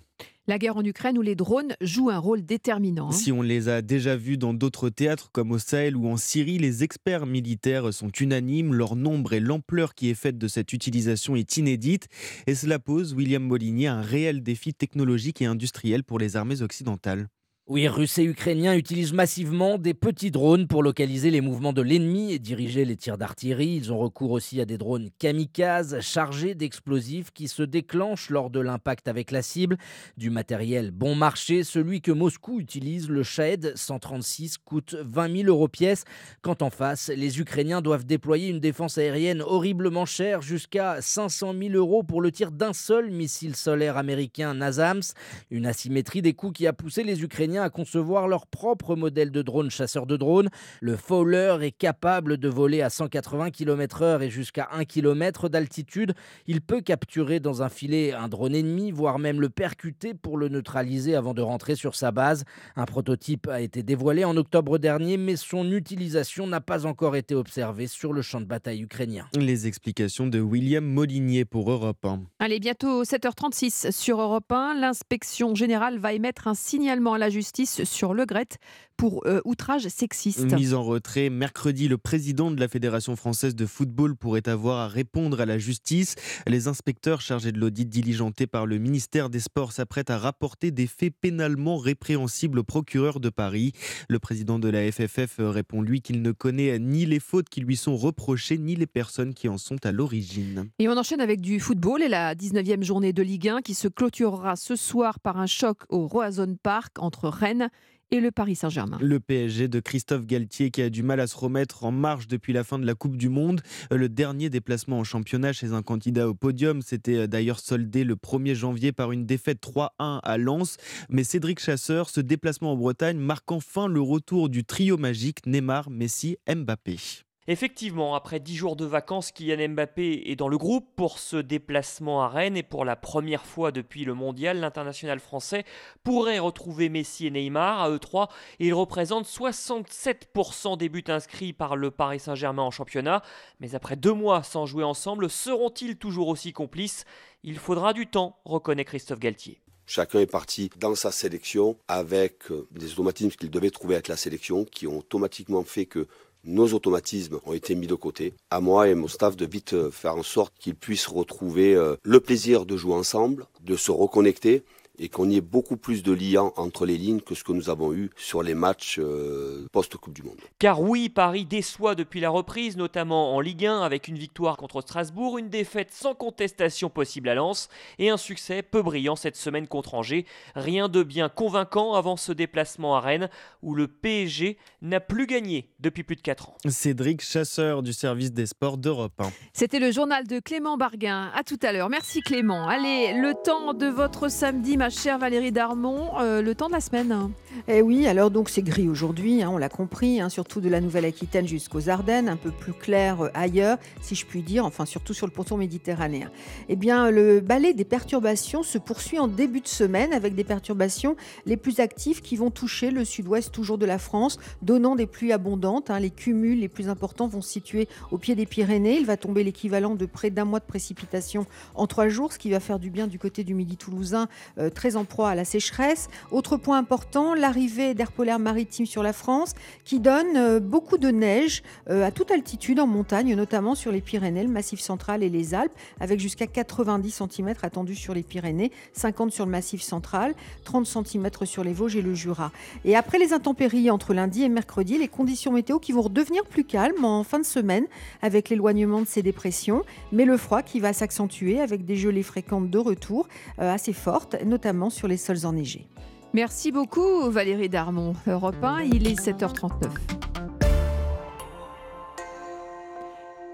la guerre en Ukraine où les drones jouent un rôle déterminant. Hein. Si on les a déjà vus dans d'autres théâtres comme au Sahel ou en Syrie, les experts militaires sont unanimes. Leur nombre et l'ampleur qui est faite de cette utilisation est inédite. Et cela pose, William Molinier, un réel défi technologique et industriel pour les armées occidentales. Oui, Russes et Ukrainiens utilisent massivement des petits drones pour localiser les mouvements de l'ennemi et diriger les tirs d'artillerie. Ils ont recours aussi à des drones kamikazes chargés d'explosifs qui se déclenchent lors de l'impact avec la cible. Du matériel bon marché, celui que Moscou utilise, le Shahed 136, coûte 20 000 euros pièce. Quand en face, les Ukrainiens doivent déployer une défense aérienne horriblement chère, jusqu'à 500 000 euros pour le tir d'un seul missile solaire américain NASAMS. Une asymétrie des coûts qui a poussé les Ukrainiens à concevoir leur propre modèle de drone chasseur de drones. Le Fowler est capable de voler à 180 km/h et jusqu'à 1 km d'altitude. Il peut capturer dans un filet un drone ennemi, voire même le percuter pour le neutraliser avant de rentrer sur sa base. Un prototype a été dévoilé en octobre dernier, mais son utilisation n'a pas encore été observée sur le champ de bataille ukrainien. Les explications de William Molinier pour Europe 1. Allez, bientôt 7h36 sur Europe 1. L'inspection générale va émettre un signalement à la justice sur Le Gret pour euh, outrage sexiste. Mise en retrait mercredi, le président de la Fédération française de football pourrait avoir à répondre à la justice. Les inspecteurs chargés de l'audit diligenté par le ministère des Sports s'apprêtent à rapporter des faits pénalement répréhensibles au procureur de Paris. Le président de la FFF répond lui qu'il ne connaît ni les fautes qui lui sont reprochées ni les personnes qui en sont à l'origine. Et on enchaîne avec du football et la 19e journée de Ligue 1 qui se clôturera ce soir par un choc au Roazhon Park entre Rennes et le Paris Saint-Germain. Le PSG de Christophe Galtier qui a du mal à se remettre en marche depuis la fin de la Coupe du Monde. Le dernier déplacement en championnat chez un candidat au podium s'était euh, d'ailleurs soldé le 1er janvier par une défaite 3-1 à Lens. Mais Cédric Chasseur, ce déplacement en Bretagne marque enfin le retour du trio magique Neymar, Messi, Mbappé. Effectivement, après dix jours de vacances, Kylian Mbappé est dans le groupe pour ce déplacement à Rennes et pour la première fois depuis le mondial, l'international français pourrait retrouver Messi et Neymar à eux trois. Ils représentent 67% des buts inscrits par le Paris Saint-Germain en championnat. Mais après deux mois sans jouer ensemble, seront-ils toujours aussi complices? Il faudra du temps, reconnaît Christophe Galtier. Chacun est parti dans sa sélection avec euh, des automatismes qu'il devait trouver avec la sélection qui ont automatiquement fait que nos automatismes ont été mis de côté. À moi et mon staff de vite euh, faire en sorte qu'ils puissent retrouver euh, le plaisir de jouer ensemble, de se reconnecter et qu'on y ait beaucoup plus de liens entre les lignes que ce que nous avons eu sur les matchs euh, post-Coupe du Monde. Car oui, Paris déçoit depuis la reprise, notamment en Ligue 1 avec une victoire contre Strasbourg, une défaite sans contestation possible à Lens et un succès peu brillant cette semaine contre Angers. Rien de bien convaincant avant ce déplacement à Rennes où le PSG n'a plus gagné depuis plus de 4 ans. Cédric Chasseur du service des sports d'Europe 1. C'était le journal de Clément Barguin. À tout à l'heure. Merci Clément. Allez, le temps de votre samedi, ma chère Valérie Darmon, euh, le temps de la semaine. Eh oui, alors donc c'est gris aujourd'hui, hein, on l'a compris, hein, surtout de la Nouvelle-Aquitaine jusqu'aux Ardennes, un peu plus clair euh, ailleurs, si je puis dire, enfin surtout sur le ponton méditerranéen. Eh bien, le balai des perturbations se poursuit en début de semaine avec des perturbations les plus actives qui vont toucher le sud-ouest toujours de la France, donnant des pluies abondantes. hein. Les cumuls les plus importants vont se situer au pied des Pyrénées. Il va tomber l'équivalent de près d'un mois de précipitations en trois jours, ce qui va faire du bien du côté du midi toulousain, euh, très en proie à la sécheresse. Autre point important, l'arrivée d'air polaire maritime sur la France, qui donne euh, beaucoup de neige euh, à toute altitude en montagne, notamment sur les Pyrénées, le Massif central et les Alpes, avec jusqu'à 90 cm attendus sur les Pyrénées, 50 sur le Massif central, 30 cm sur les Vosges et le Jura. Et après les intempéries entre lundi et mercredi, les conditions météo qui vont redevenir plus calmes en fin de semaine avec l'éloignement de ces dépressions, mais le froid qui va s'accentuer avec des gelées fréquentes de retour euh, assez fortes, notamment sur les sols enneigés. Merci beaucoup Valérie Darmon. Europe 1, il est 7h39.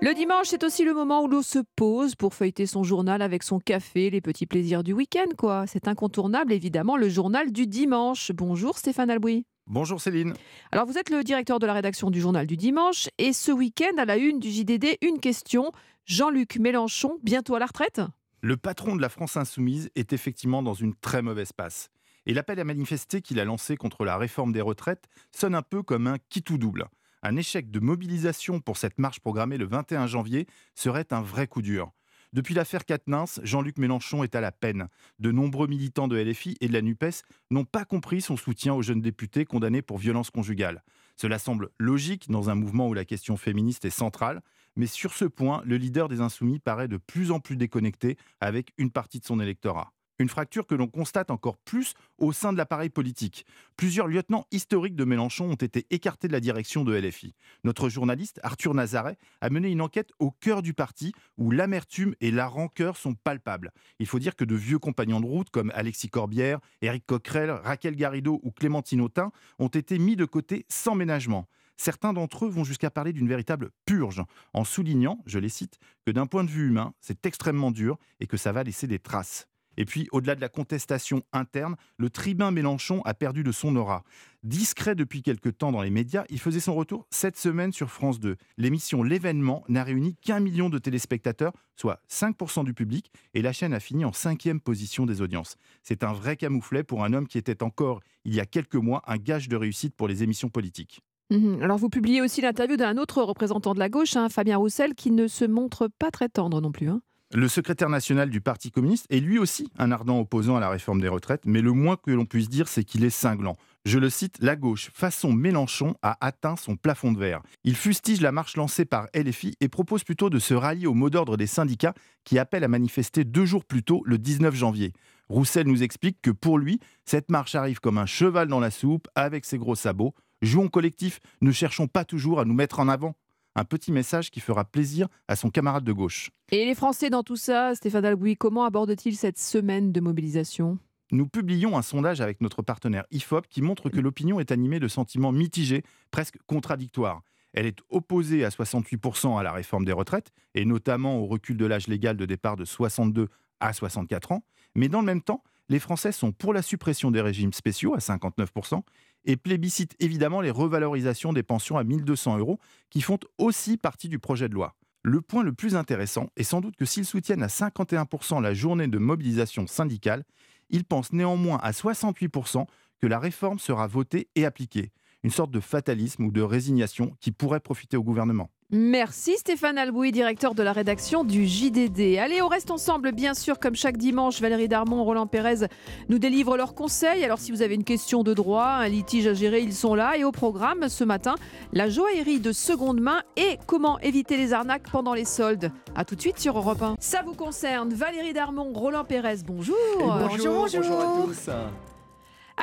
Le dimanche, c'est aussi le moment où l'on se pose pour feuilleter son journal avec son café, les petits plaisirs du week-end, quoi. C'est incontournable, évidemment, le journal du dimanche. Bonjour Stéphane Albouy. Bonjour Céline. Alors, vous êtes le directeur de la rédaction du journal du dimanche, et ce week-end, à la une du JDD, une question. Jean-Luc Mélenchon, bientôt à la retraite? Le patron de la France Insoumise est effectivement dans une très mauvaise passe. Et l'appel à manifester qu'il a lancé contre la réforme des retraites sonne un peu comme un qui tout double. Un échec de mobilisation pour cette marche programmée le 21 janvier serait un vrai coup dur. Depuis l'affaire Quatennens, Jean-Luc Mélenchon est à la peine. De nombreux militants de LFI et de la NUPES n'ont pas compris son soutien aux jeunes députés condamnés pour violence conjugale. Cela semble logique dans un mouvement où la question féministe est centrale, mais sur ce point, le leader des Insoumis paraît de plus en plus déconnecté avec une partie de son électorat. Une fracture que l'on constate encore plus au sein de l'appareil politique. Plusieurs lieutenants historiques de Mélenchon ont été écartés de la direction de LFI. Notre journaliste Arthur Nazaret a mené une enquête au cœur du parti où l'amertume et la rancœur sont palpables. Il faut dire que de vieux compagnons de route comme Alexis Corbière, Éric Coquerel, Raquel Garrido ou Clémentine Autain ont été mis de côté sans ménagement. Certains d'entre eux vont jusqu'à parler d'une véritable purge, en soulignant, je les cite, que d'un point de vue humain, c'est extrêmement dur et que ça va laisser des traces. Et puis, au-delà de la contestation interne, le tribun Mélenchon a perdu de son aura. Discret depuis quelque temps dans les médias, il faisait son retour cette semaine sur France 2. L'émission L'événement n'a réuni qu'un million de téléspectateurs, soit 5% du public, et la chaîne a fini en cinquième position des audiences. C'est un vrai camouflet pour un homme qui était encore, il y a quelques mois, un gage de réussite pour les émissions politiques. Mhm. Alors, vous publiez aussi l'interview d'un autre représentant de la gauche, hein, Fabien Roussel, qui ne se montre pas très tendre non plus. hein. Le secrétaire national du Parti communiste est lui aussi un ardent opposant à la réforme des retraites, mais le moins que l'on puisse dire, c'est qu'il est cinglant. Je le cite, la gauche, façon Mélenchon, a atteint son plafond de verre. Il fustige la marche lancée par LFI et propose plutôt de se rallier au mot d'ordre des syndicats qui appellent à manifester deux jours plus tôt, le 19 janvier. Roussel nous explique que pour lui, cette marche arrive comme un cheval dans la soupe, avec ses gros sabots. Jouons collectif, ne cherchons pas toujours à nous mettre en avant. Un petit message qui fera plaisir à son camarade de gauche. Et les Français dans tout ça, Stéphane Albouy, comment abordent-ils cette semaine de mobilisation? Nous publions un sondage avec notre partenaire IFOP qui montre que l'opinion est animée de sentiments mitigés, presque contradictoires. Elle est opposée à 68% à la réforme des retraites, et notamment au recul de l'âge légal de départ de 62 à 64 ans. Mais dans le même temps, les Français sont pour la suppression des régimes spéciaux à 59% et plébiscitent évidemment les revalorisations des pensions à 1200 euros qui font aussi partie du projet de loi. Le point le plus intéressant est sans doute que s'ils soutiennent à 51% la journée de mobilisation syndicale, ils pensent néanmoins à 68% que la réforme sera votée et appliquée. Une sorte de fatalisme ou de résignation qui pourrait profiter au gouvernement. Merci Stéphane Albouy, directeur de la rédaction du JDD. Allez, on reste ensemble, bien sûr, comme chaque dimanche. Valérie Darmon, Roland Pérez nous délivrent leurs conseils. Alors, si vous avez une question de droit, un litige à gérer, ils sont là. Et au programme, ce matin, la joaillerie de seconde main et comment éviter les arnaques pendant les soldes. A tout de suite sur Europe 1. Ça vous concerne. Valérie Darmon, Roland Pérez, bonjour. bonjour, bonjour à tous.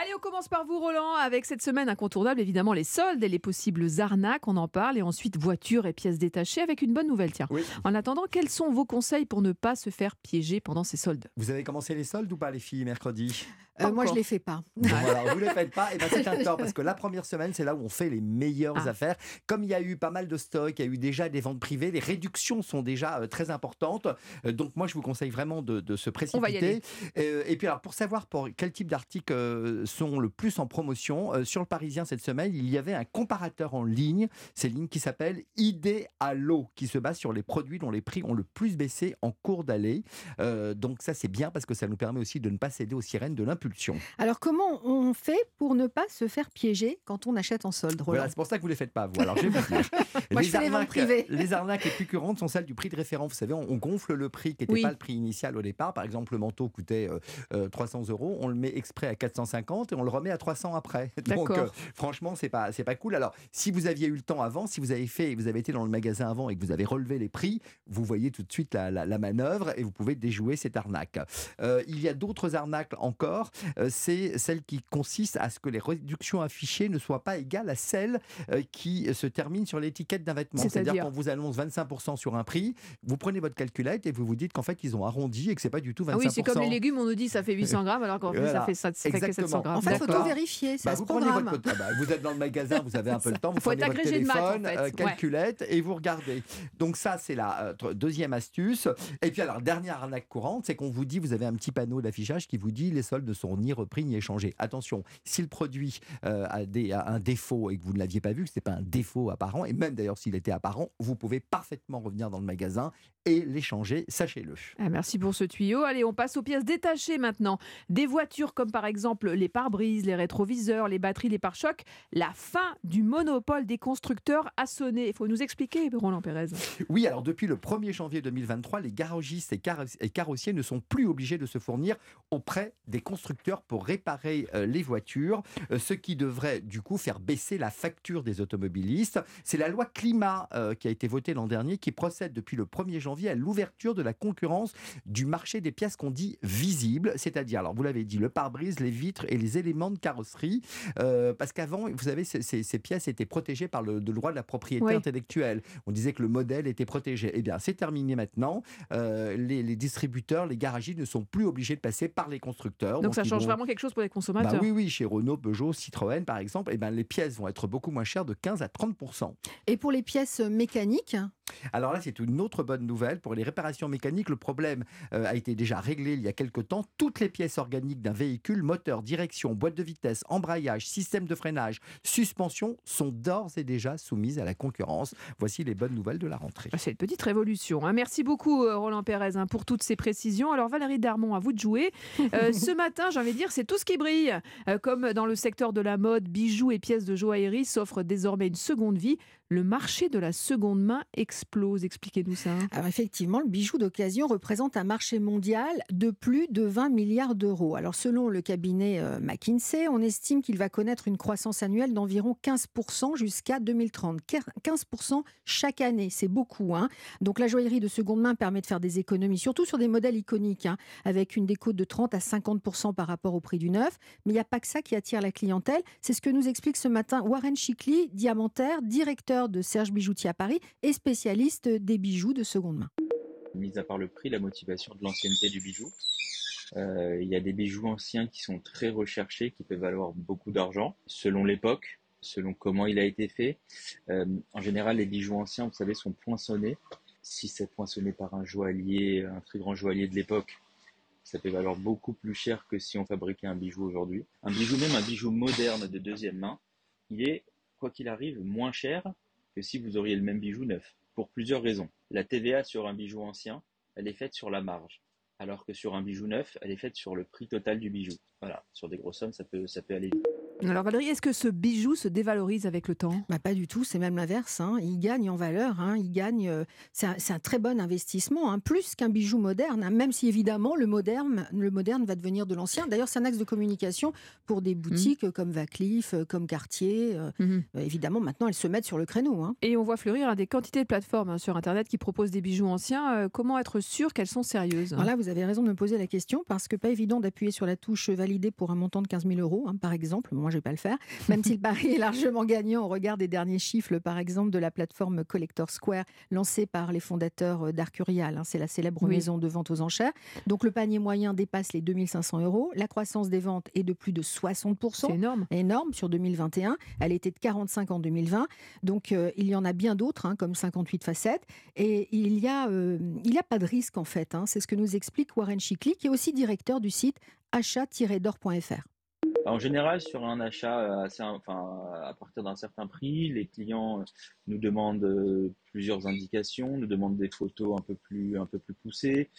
Allez, on commence par vous, Roland, avec cette semaine incontournable, évidemment, les soldes et les possibles arnaques. On en parle. Et ensuite, voitures et pièces détachées avec une bonne nouvelle. Tiens. En attendant, quels sont vos conseils pour ne pas se faire piéger pendant ces soldes? Vous avez commencé les soldes ou pas, les filles, mercredi? Euh, moi, je les fais pas. Voilà, vous les faites pas, et ben c'est un tort parce que la première semaine, c'est là où on fait les meilleures Ah. affaires. Comme il y a eu pas mal de stocks, il y a eu déjà des ventes privées, les réductions sont déjà euh, très importantes. Euh, donc moi, je vous conseille vraiment de, de se On va y aller. précipiter. Et puis alors, pour savoir pour quel type d'articles sont le plus en promotion, sur le Parisien cette semaine, il y avait un comparateur en ligne, c'est ligne qui s'appelle Idéalo, qui se base sur les produits dont les prix ont le plus baissé en cours d'allée. Euh, donc ça, c'est bien parce que ça nous permet aussi de ne pas céder aux sirènes de l'impulsion. Alors, comment on fait pour ne pas se faire piéger quand on achète en solde, Roland Voilà, c'est pour ça que vous les faites pas, vous. Alors, je vais vous dire. Moi, je les ventes privées. les arnaques les plus courantes sont celles du prix de référence. Vous savez, on, on gonfle le prix qui n'était Oui. pas le prix initial au départ. Par exemple, le manteau coûtait euh, euh, 300 euros. On le met exprès à 450 et on le remet à 300 après. Donc, euh, franchement, c'est pas, c'est pas cool. Alors, si vous aviez eu le temps avant, si vous avez fait, vous avez été dans le magasin avant et que vous avez relevé les prix, vous voyez tout de suite la, la- la manœuvre et vous pouvez déjouer cette arnaque. Euh, il y a d'autres arnaques encore. Euh, c'est celle qui consiste à ce que les réductions affichées ne soient pas égales à celles euh, qui se terminent sur l'étiquette d'un vêtement. C'est-à-dire qu'on vous annonce 25% sur un prix, vous prenez votre calculette et vous vous dites qu'en fait ils ont arrondi et que c'est pas du tout 25%. Ah oui, c'est comme les légumes, on nous dit ça fait 800 grammes, alors qu'en fait, ça Voilà. fait, ça fait que 700 Exactement. grammes. En fait, il faut tout vérifier, ça Bah, se vous prenez votre, ah bah, vous êtes dans le magasin, vous avez un peu le temps, vous Faut être prenez votre de maths, en téléphone, fait. euh, Ouais. calculette et vous regardez. Donc ça, c'est la euh, deuxième astuce. Et puis alors, dernière arnaque courante, c'est qu'on vous dit, vous avez un petit panneau d'affichage qui vous dit les soldes ne sont ni repris ni échangés. Attention, si le produit euh, a, des- a un défaut et que vous ne l'aviez pas vu, que ce n'est pas un défaut apparent, et même d'ailleurs s'il était apparent, vous pouvez parfaitement revenir dans le magasin et l'échanger, sachez-le. Ah, merci pour ce tuyau. Allez, on passe aux pièces détachées maintenant. Des voitures comme par exemple les pare-brises, les rétroviseurs, les batteries, les pare-chocs. La fin du monopole des constructeurs a sonné. Il faut nous expliquer, Roland Pérez. Oui, alors depuis le 1er janvier 2023, les garagistes et, carro- et carrossiers ne sont plus obligés de se fournir auprès des constructeurs pour réparer euh, les voitures, euh, ce qui devrait du coup faire baisser la facture des automobilistes. C'est la loi climat euh, qui a été votée l'an dernier qui procède depuis le 1er janvier à l'ouverture de la concurrence du marché des pièces qu'on dit visibles, c'est-à-dire, alors vous l'avez dit, le pare-brise, les vitres et les éléments de carrosserie, euh, parce qu'avant, vous savez, ces, ces- ces pièces étaient protégées par le, le droit de la propriété Oui. intellectuelle. On disait que le modèle était protégé. Eh bien, c'est terminé maintenant. Euh, les, les distributeurs, les garagistes ne sont plus obligés de passer par les constructeurs. Donc ça change vont- vraiment quelque chose pour les Bah consommateurs. oui, oui, chez Renault, Peugeot, Citroën, par exemple, eh ben, les pièces vont être beaucoup moins chères de 15 à 30% Et pour les pièces mécaniques, alors là, c'est une autre bonne nouvelle. Pour les réparations mécaniques, le problème euh, a été déjà réglé il y a quelque temps. Toutes les pièces organiques d'un véhicule, moteur, direction, boîte de vitesse, embrayage, système de freinage, suspension, sont d'ores et déjà soumises à la concurrence. Voici les bonnes nouvelles de la rentrée. C'est une petite révolution. hein. Merci beaucoup, euh, Roland Pérez, hein, pour toutes ces précisions. Alors, Valérie Darmon, à vous de jouer. Euh, ce matin, j'ai envie de dire, c'est tout ce qui brille. Euh, comme dans le secteur de la mode, bijoux et pièces de joaillerie s'offrent désormais une seconde vie. Le marché de la seconde main explose. Expliquez-nous ça. Alors effectivement, le bijou d'occasion représente un marché mondial de plus de 20 milliards d'euros. Alors selon le cabinet euh, McKinsey, on estime qu'il va connaître une croissance annuelle d'environ 15% jusqu'à 2030. 15% chaque année, c'est beaucoup. hein. Donc la joaillerie de seconde main permet de faire des économies, surtout sur des modèles iconiques, hein, avec une déco de 30 à 50% par rapport au prix du neuf. Mais il n'y a pas que ça qui attire la clientèle. C'est ce que nous explique ce matin Warren Chicly, diamantaire, directeur de Serge Bijoutier à Paris et spécialiste des bijoux de seconde main. Mis à part le prix, la motivation de l'ancienneté du bijou. Euh, il y a des bijoux anciens qui sont très recherchés, qui peuvent valoir beaucoup d'argent, selon l'époque, selon comment il a été fait. Euh, en général, les bijoux anciens, vous savez, sont poinçonnés. Si c'est poinçonné par un joaillier, un très grand joaillier de l'époque, ça peut valoir beaucoup plus cher que si on fabriquait un bijou aujourd'hui. Un bijou, même un bijou moderne de deuxième main, il est, quoi qu'il arrive, moins cher que si vous auriez le même bijou neuf. Pour plusieurs raisons. La TVA sur un bijou ancien, elle est faite sur la marge. Alors que sur un bijou neuf, elle est faite sur le prix total du bijou. Voilà, sur des grosses sommes, ça peut, ça peut aller. Alors Valérie, est-ce que ce bijou se dévalorise avec le temps? Bah, Pas du tout, c'est même l'inverse. Hein. Il gagne en valeur, hein. il gagne. euh, c'est un, très bon investissement, hein, plus qu'un bijou moderne. même si évidemment le moderne, le moderne va devenir de l'ancien. D'ailleurs, c'est un axe de communication pour des boutiques euh, comme Vacliffe, euh, comme Cartier. Mhm. euh, évidemment, maintenant elles se mettent sur le créneau. Et on voit fleurir des quantités de plateformes sur Internet qui proposent des bijoux anciens. Euh, comment être sûr qu'elles sont sérieuses? Alors là, vous avez raison de me poser la question parce que pas évident d'appuyer sur la touche valider pour un montant de 15 000 euros, par exemple. Moi, je vais pas le faire, même si le pari est largement gagnant au regard des derniers chiffres, par exemple, de la plateforme Collector Square lancée par les fondateurs euh, d'Arcurial. hein. C'est la célèbre Oui. maison de vente aux enchères. Donc, le panier moyen dépasse les 2500 euros. La croissance des ventes est de plus de 60%. C'est énorme. Énorme sur 2021. Elle était de 45 en 2020. Donc, euh, il y en a bien d'autres, hein, comme 58 facettes. Et il n'y a, euh, il a pas de risque, en fait. hein. C'est ce que nous explique Warren Chicli, qui est aussi directeur du site achat-d'or.fr. En général, sur un achat euh, assez, enfin, à partir d'un certain prix, les clients euh, nous demandent euh, plusieurs indications, nous demandent des photos un peu plus, un peu plus poussées.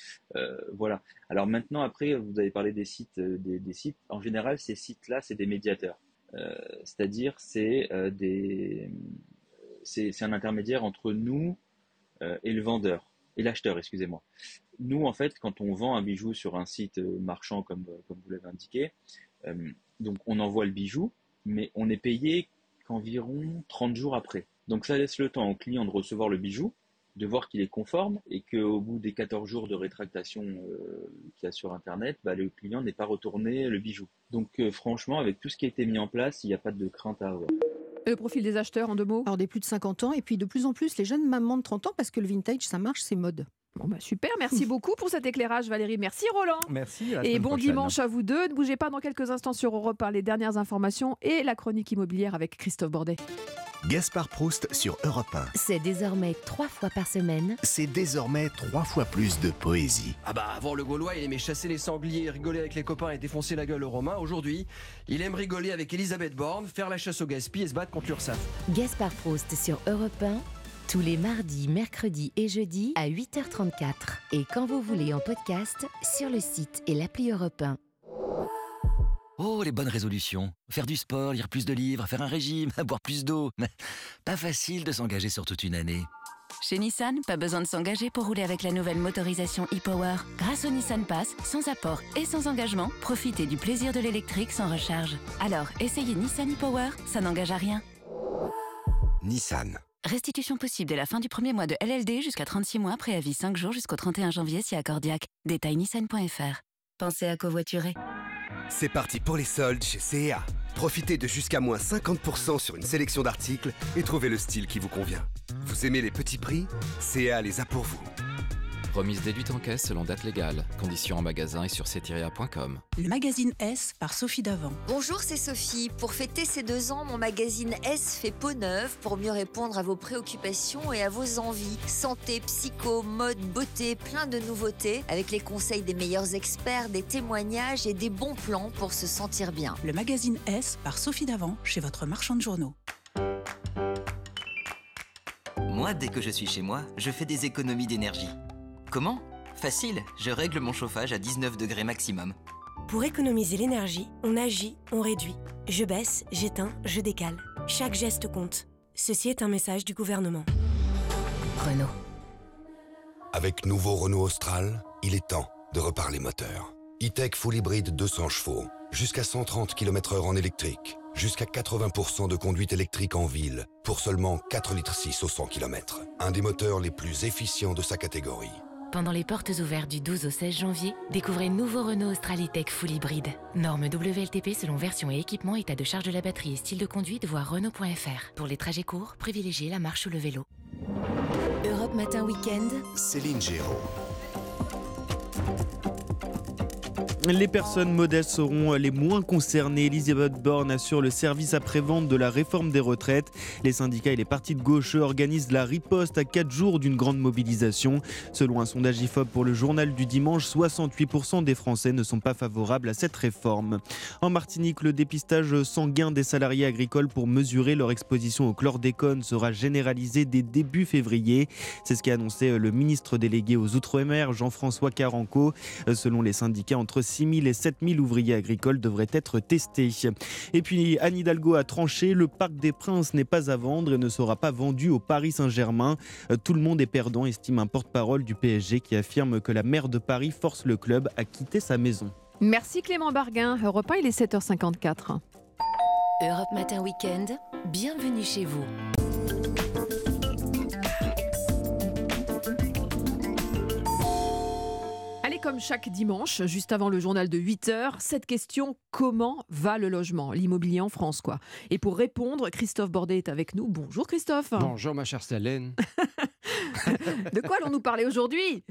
Voilà. Alors maintenant, après, vous avez parlé des sites, des, sites. En général, ces sites-là, c'est des médiateurs. C'est-à-dire, c'est un intermédiaire entre nous et le vendeur, et l'acheteur, excusez-moi. Nous, en fait, quand on vend un bijou sur un site marchand, comme, comme vous l'avez indiqué, donc on envoie le bijou, mais on est payé qu'environ 30 jours après. Donc ça laisse le temps au client de recevoir le bijou, de voir qu'il est conforme et qu'au bout des 14 jours de rétractation euh, qu'il y a sur Internet, bah, le client n'est pas retourné le bijou. Donc euh, franchement, avec tout ce qui a été mis en place, il n'y a pas de crainte à avoir. Le profil des acheteurs en deux mots? Alors, des plus de 50 ans, et puis de plus en plus, les jeunes mamans de 30 ans, parce que le vintage, ça marche, c'est mode. Bon bah super, merci beaucoup pour cet éclairage Valérie. Merci Roland. Merci. Et bon prochaine. dimanche à vous deux. Ne bougez pas dans quelques instants sur Europe 1, les dernières informations et la chronique immobilière avec Christophe Bordet. Gaspard Proust sur Europe 1. C'est désormais trois fois par semaine. C'est désormais trois fois plus de poésie. Ah bah avant le Gaulois il aimait chasser les sangliers, rigoler avec les copains et défoncer la gueule aux Romains. Aujourd'hui, il aime rigoler avec Elisabeth Borne, faire la chasse au gaspille et se battre contre l'URSSAF. Gaspard Proust sur Europe 1, tous les mardis, mercredis et jeudis à 8h34. Et quand vous voulez en podcast, sur le site et l'appli Europe 1. Oh, les bonnes résolutions. Faire du sport, lire plus de livres, faire un régime, boire plus d'eau. Pas facile de s'engager sur toute une année. Chez Nissan, pas besoin de s'engager pour rouler avec la nouvelle motorisation e-Power. Grâce au Nissan Pass, sans apport et sans engagement, profitez du plaisir de l'électrique sans recharge. Alors, essayez Nissan e-Power, ça n'engage à rien. Nissan. Restitution possible dès la fin du premier mois de LLD jusqu'à 36 mois, préavis 5 jours jusqu'au 31 janvier si accordiaque. Détail nissan.fr. Pensez à covoiturer. C'est parti pour les soldes chez CA. Profitez de jusqu'à moins 50% sur une sélection d'articles et trouvez le style qui vous convient. Vous aimez les petits prix? CA les a pour vous. Remise déduite en caisse selon date légale. Conditions en magasin et sur cetiria.com. Le magazine S par Sophie Davant. Bonjour, c'est Sophie. Pour fêter ces deux ans, mon magazine S fait peau neuve pour mieux répondre à vos préoccupations et à vos envies. Santé, psycho, mode, beauté, plein de nouveautés avec les conseils des meilleurs experts, des témoignages et des bons plans pour se sentir bien. Le magazine S par Sophie Davant chez votre marchand de journaux. Moi, dès que je suis chez moi, je fais des économies d'énergie. Comment? Facile, je règle mon chauffage à 19 degrés maximum. Pour économiser l'énergie, on agit, on réduit. Je baisse, j'éteins, je décale. Chaque geste compte. Ceci est un message du gouvernement. Renault. Avec nouveau Renault Austral, il est temps de reparler moteur. E-Tech Full Hybride 200 chevaux, jusqu'à 130 km/h en électrique, jusqu'à 80% de conduite électrique en ville, pour seulement 4,6 litres au 100 km. Un des moteurs les plus efficients de sa catégorie. Pendant les portes ouvertes du 12 au 16 janvier, découvrez nouveau Renault Australitech Full Hybride. Norme WLTP selon version et équipement, état de charge de la batterie et style de conduite, voir Renault.fr. Pour les trajets courts, privilégiez la marche ou le vélo. Europe Matin Week-end. Céline Géraud. Les personnes modestes seront les moins concernées. Elisabeth Borne assure le service après-vente de la réforme des retraites. Les syndicats et les partis de gauche organisent la riposte à 4 jours d'une grande mobilisation. Selon un sondage IFOP pour le journal du dimanche, 68% des Français ne sont pas favorables à cette réforme. En Martinique, le dépistage sanguin des salariés agricoles pour mesurer leur exposition au chlordécone sera généralisé dès début février. C'est ce qu'a annoncé le ministre délégué aux Outre-mer, Jean-François Caranco. Selon les syndicats, entre 6 000 et 7 000 ouvriers agricoles devraient être testés. Et puis Anne Hidalgo a tranché, le Parc des Princes n'est pas à vendre et ne sera pas vendu au Paris Saint-Germain. Euh, Tout le monde est perdant, estime un porte-parole du PSG qui affirme que la maire de Paris force le club à quitter sa maison. Merci Clément Barguin. Europe 1, il est 7h54. Europe Matin Weekend, bienvenue chez vous. Comme chaque dimanche, juste avant le journal de 8h, cette question comment va le logement, l'immobilier en France, quoi? Et pour répondre, Christophe Bordet est avec nous. Bonjour Christophe. Bonjour ma chère Stalène. De quoi allons-nous parler aujourd'hui?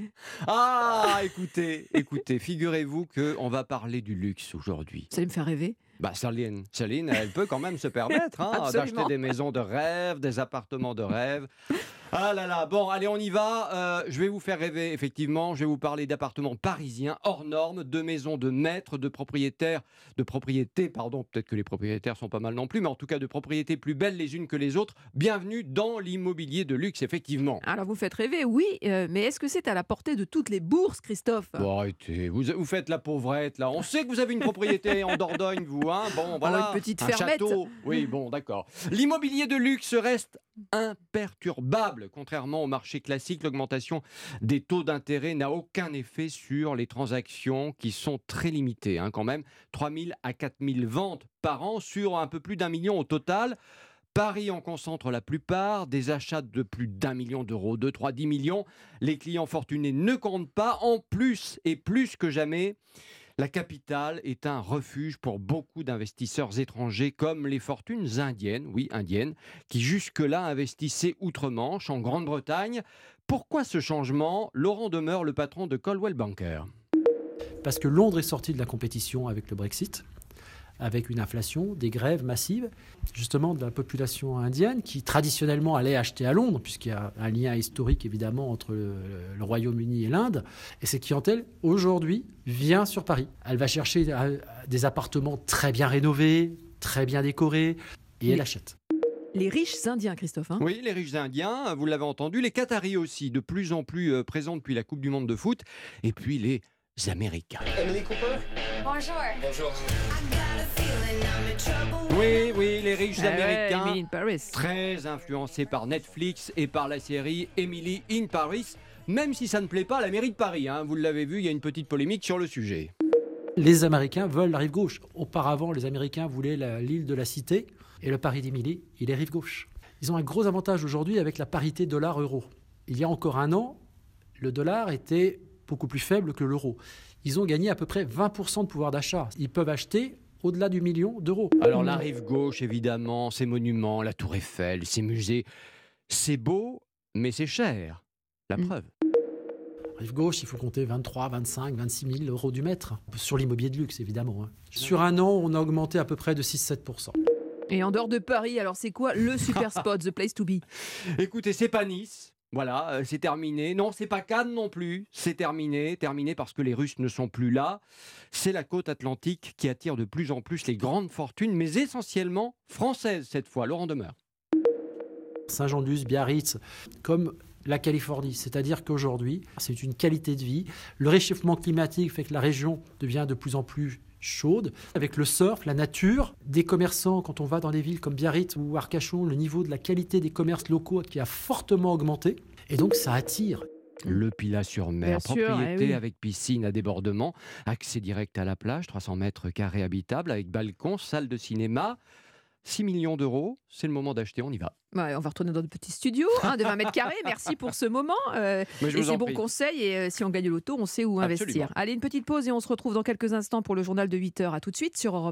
Ah, écoutez, écoutez, figurez-vous que on va parler du luxe aujourd'hui. Allez me faire rêver Bah, Saline, elle peut quand même se permettre hein, d'acheter des maisons de rêve, des appartements de rêve. Ah là là, bon, allez, on y va. Euh, je vais vous faire rêver, effectivement. Je vais vous parler d'appartements parisiens hors normes, de maisons de maîtres, de propriétaires, de propriétés, pardon, peut-être que les propriétaires sont pas mal non plus, mais en tout cas de propriétés plus belles les unes que les autres. Bienvenue dans l'immobilier de luxe, effectivement. Alors vous faites rêver, oui, euh, mais est-ce que c'est à la portée de toutes les bourses, Christophe? Bon, arrêtez, vous, vous faites la pauvrette là. On sait que vous avez une propriété en Dordogne, vous, hein Bon, voilà. Oh, une petite un fermette. château. Oui, bon, d'accord. L'immobilier de luxe reste imperturbable. Contrairement au marché classique, l'augmentation des taux d'intérêt n'a aucun effet sur les transactions qui sont très limitées, hein, quand même. 3 000 à 4 000 ventes par an sur un peu plus d'un million au total. Paris en concentre la plupart, des achats de plus d'un million d'euros, 2, 3, 10 millions. Les clients fortunés ne comptent pas. En plus et plus que jamais, la capitale est un refuge pour beaucoup d'investisseurs étrangers comme les fortunes indiennes, oui indiennes, qui jusque-là investissaient outre-Manche, en Grande-Bretagne. Pourquoi ce changement? Laurent demeure le patron de Coldwell Banker. Parce que Londres est sorti de la compétition avec le Brexit, avec une inflation, des grèves massives, justement de la population indienne qui traditionnellement allait acheter à Londres, puisqu'il y a un lien historique évidemment entre le, le Royaume-Uni et l'Inde. Et cette clientèle, aujourd'hui, vient sur Paris. Elle va chercher euh, des appartements très bien rénovés, très bien décorés, et elle achète. Les riches indiens, Christophe. hein Oui, les riches indiens, vous l'avez entendu, les Qataris aussi, de plus en plus euh, présents depuis la Coupe du Monde de foot, et puis les Américains. Emily Cooper? Bonjour. Bonjour. Oui, oui, les riches Ah ouais, américains, Emily in Paris. très influencés par Netflix et par la série Emily in Paris, même si ça ne plaît pas à la mairie de Paris. hein. Vous l'avez vu, il y a une petite polémique sur le sujet. Les Américains veulent la rive gauche. Auparavant, les Américains voulaient la- l'île de la Cité, et le Paris d'Émilie, il est rive gauche. Ils ont un gros avantage aujourd'hui avec la parité dollar-euro. Il y a encore un an, le dollar était beaucoup plus faible que l'euro. Ils ont gagné à peu près 20% de pouvoir d'achat. Ils peuvent acheter au-delà du million d'euros. Alors la rive gauche, évidemment, ces monuments, la tour Eiffel, ces musées, c'est beau, mais c'est cher. La preuve. Rive gauche, il faut compter 23, 25, 26 000 euros du mètre. Sur l'immobilier de luxe, évidemment. hein. Sur un an, on a augmenté à peu près de 6-7%. Et en dehors de Paris, alors c'est quoi le super spot, the place to be? Écoutez, c'est pas Nice. Voilà, euh, c'est terminé. Non, c'est pas Cannes non plus. C'est terminé. Terminé parce que les Russes ne sont plus là. C'est la côte atlantique qui attire de plus en plus les grandes fortunes, mais essentiellement françaises cette fois. Laurent demeure. Saint-Jean-de-Luz, Biarritz, comme la Californie. C'est-à-dire qu'aujourd'hui, c'est une qualité de vie. Le réchauffement climatique fait que la région devient de plus en plus chaude. Avec le surf, la nature, des commerçants, quand on va dans des villes comme Biarritz ou Arcachon, le niveau de la qualité des commerces locaux qui a fortement augmenté. Et donc, ça attire. Le Pilat-sur-Mer, Bien sûr, propriété eh oui. avec piscine à débordement, accès direct à la plage, 300 mètres carrés habitables avec balcon, salle de cinéma. 6 millions d'euros, c'est le moment d'acheter, on y va. Ouais, on va retourner dans le petit studio hein, de 20 mètres carrés. Merci pour ce moment. euh, et ces bons prie. conseils. Et euh, si on gagne le loto, on sait où Absolument. investir. Allez, une petite pause et on se retrouve dans quelques instants pour le journal de 8 heures. À tout de suite sur Europe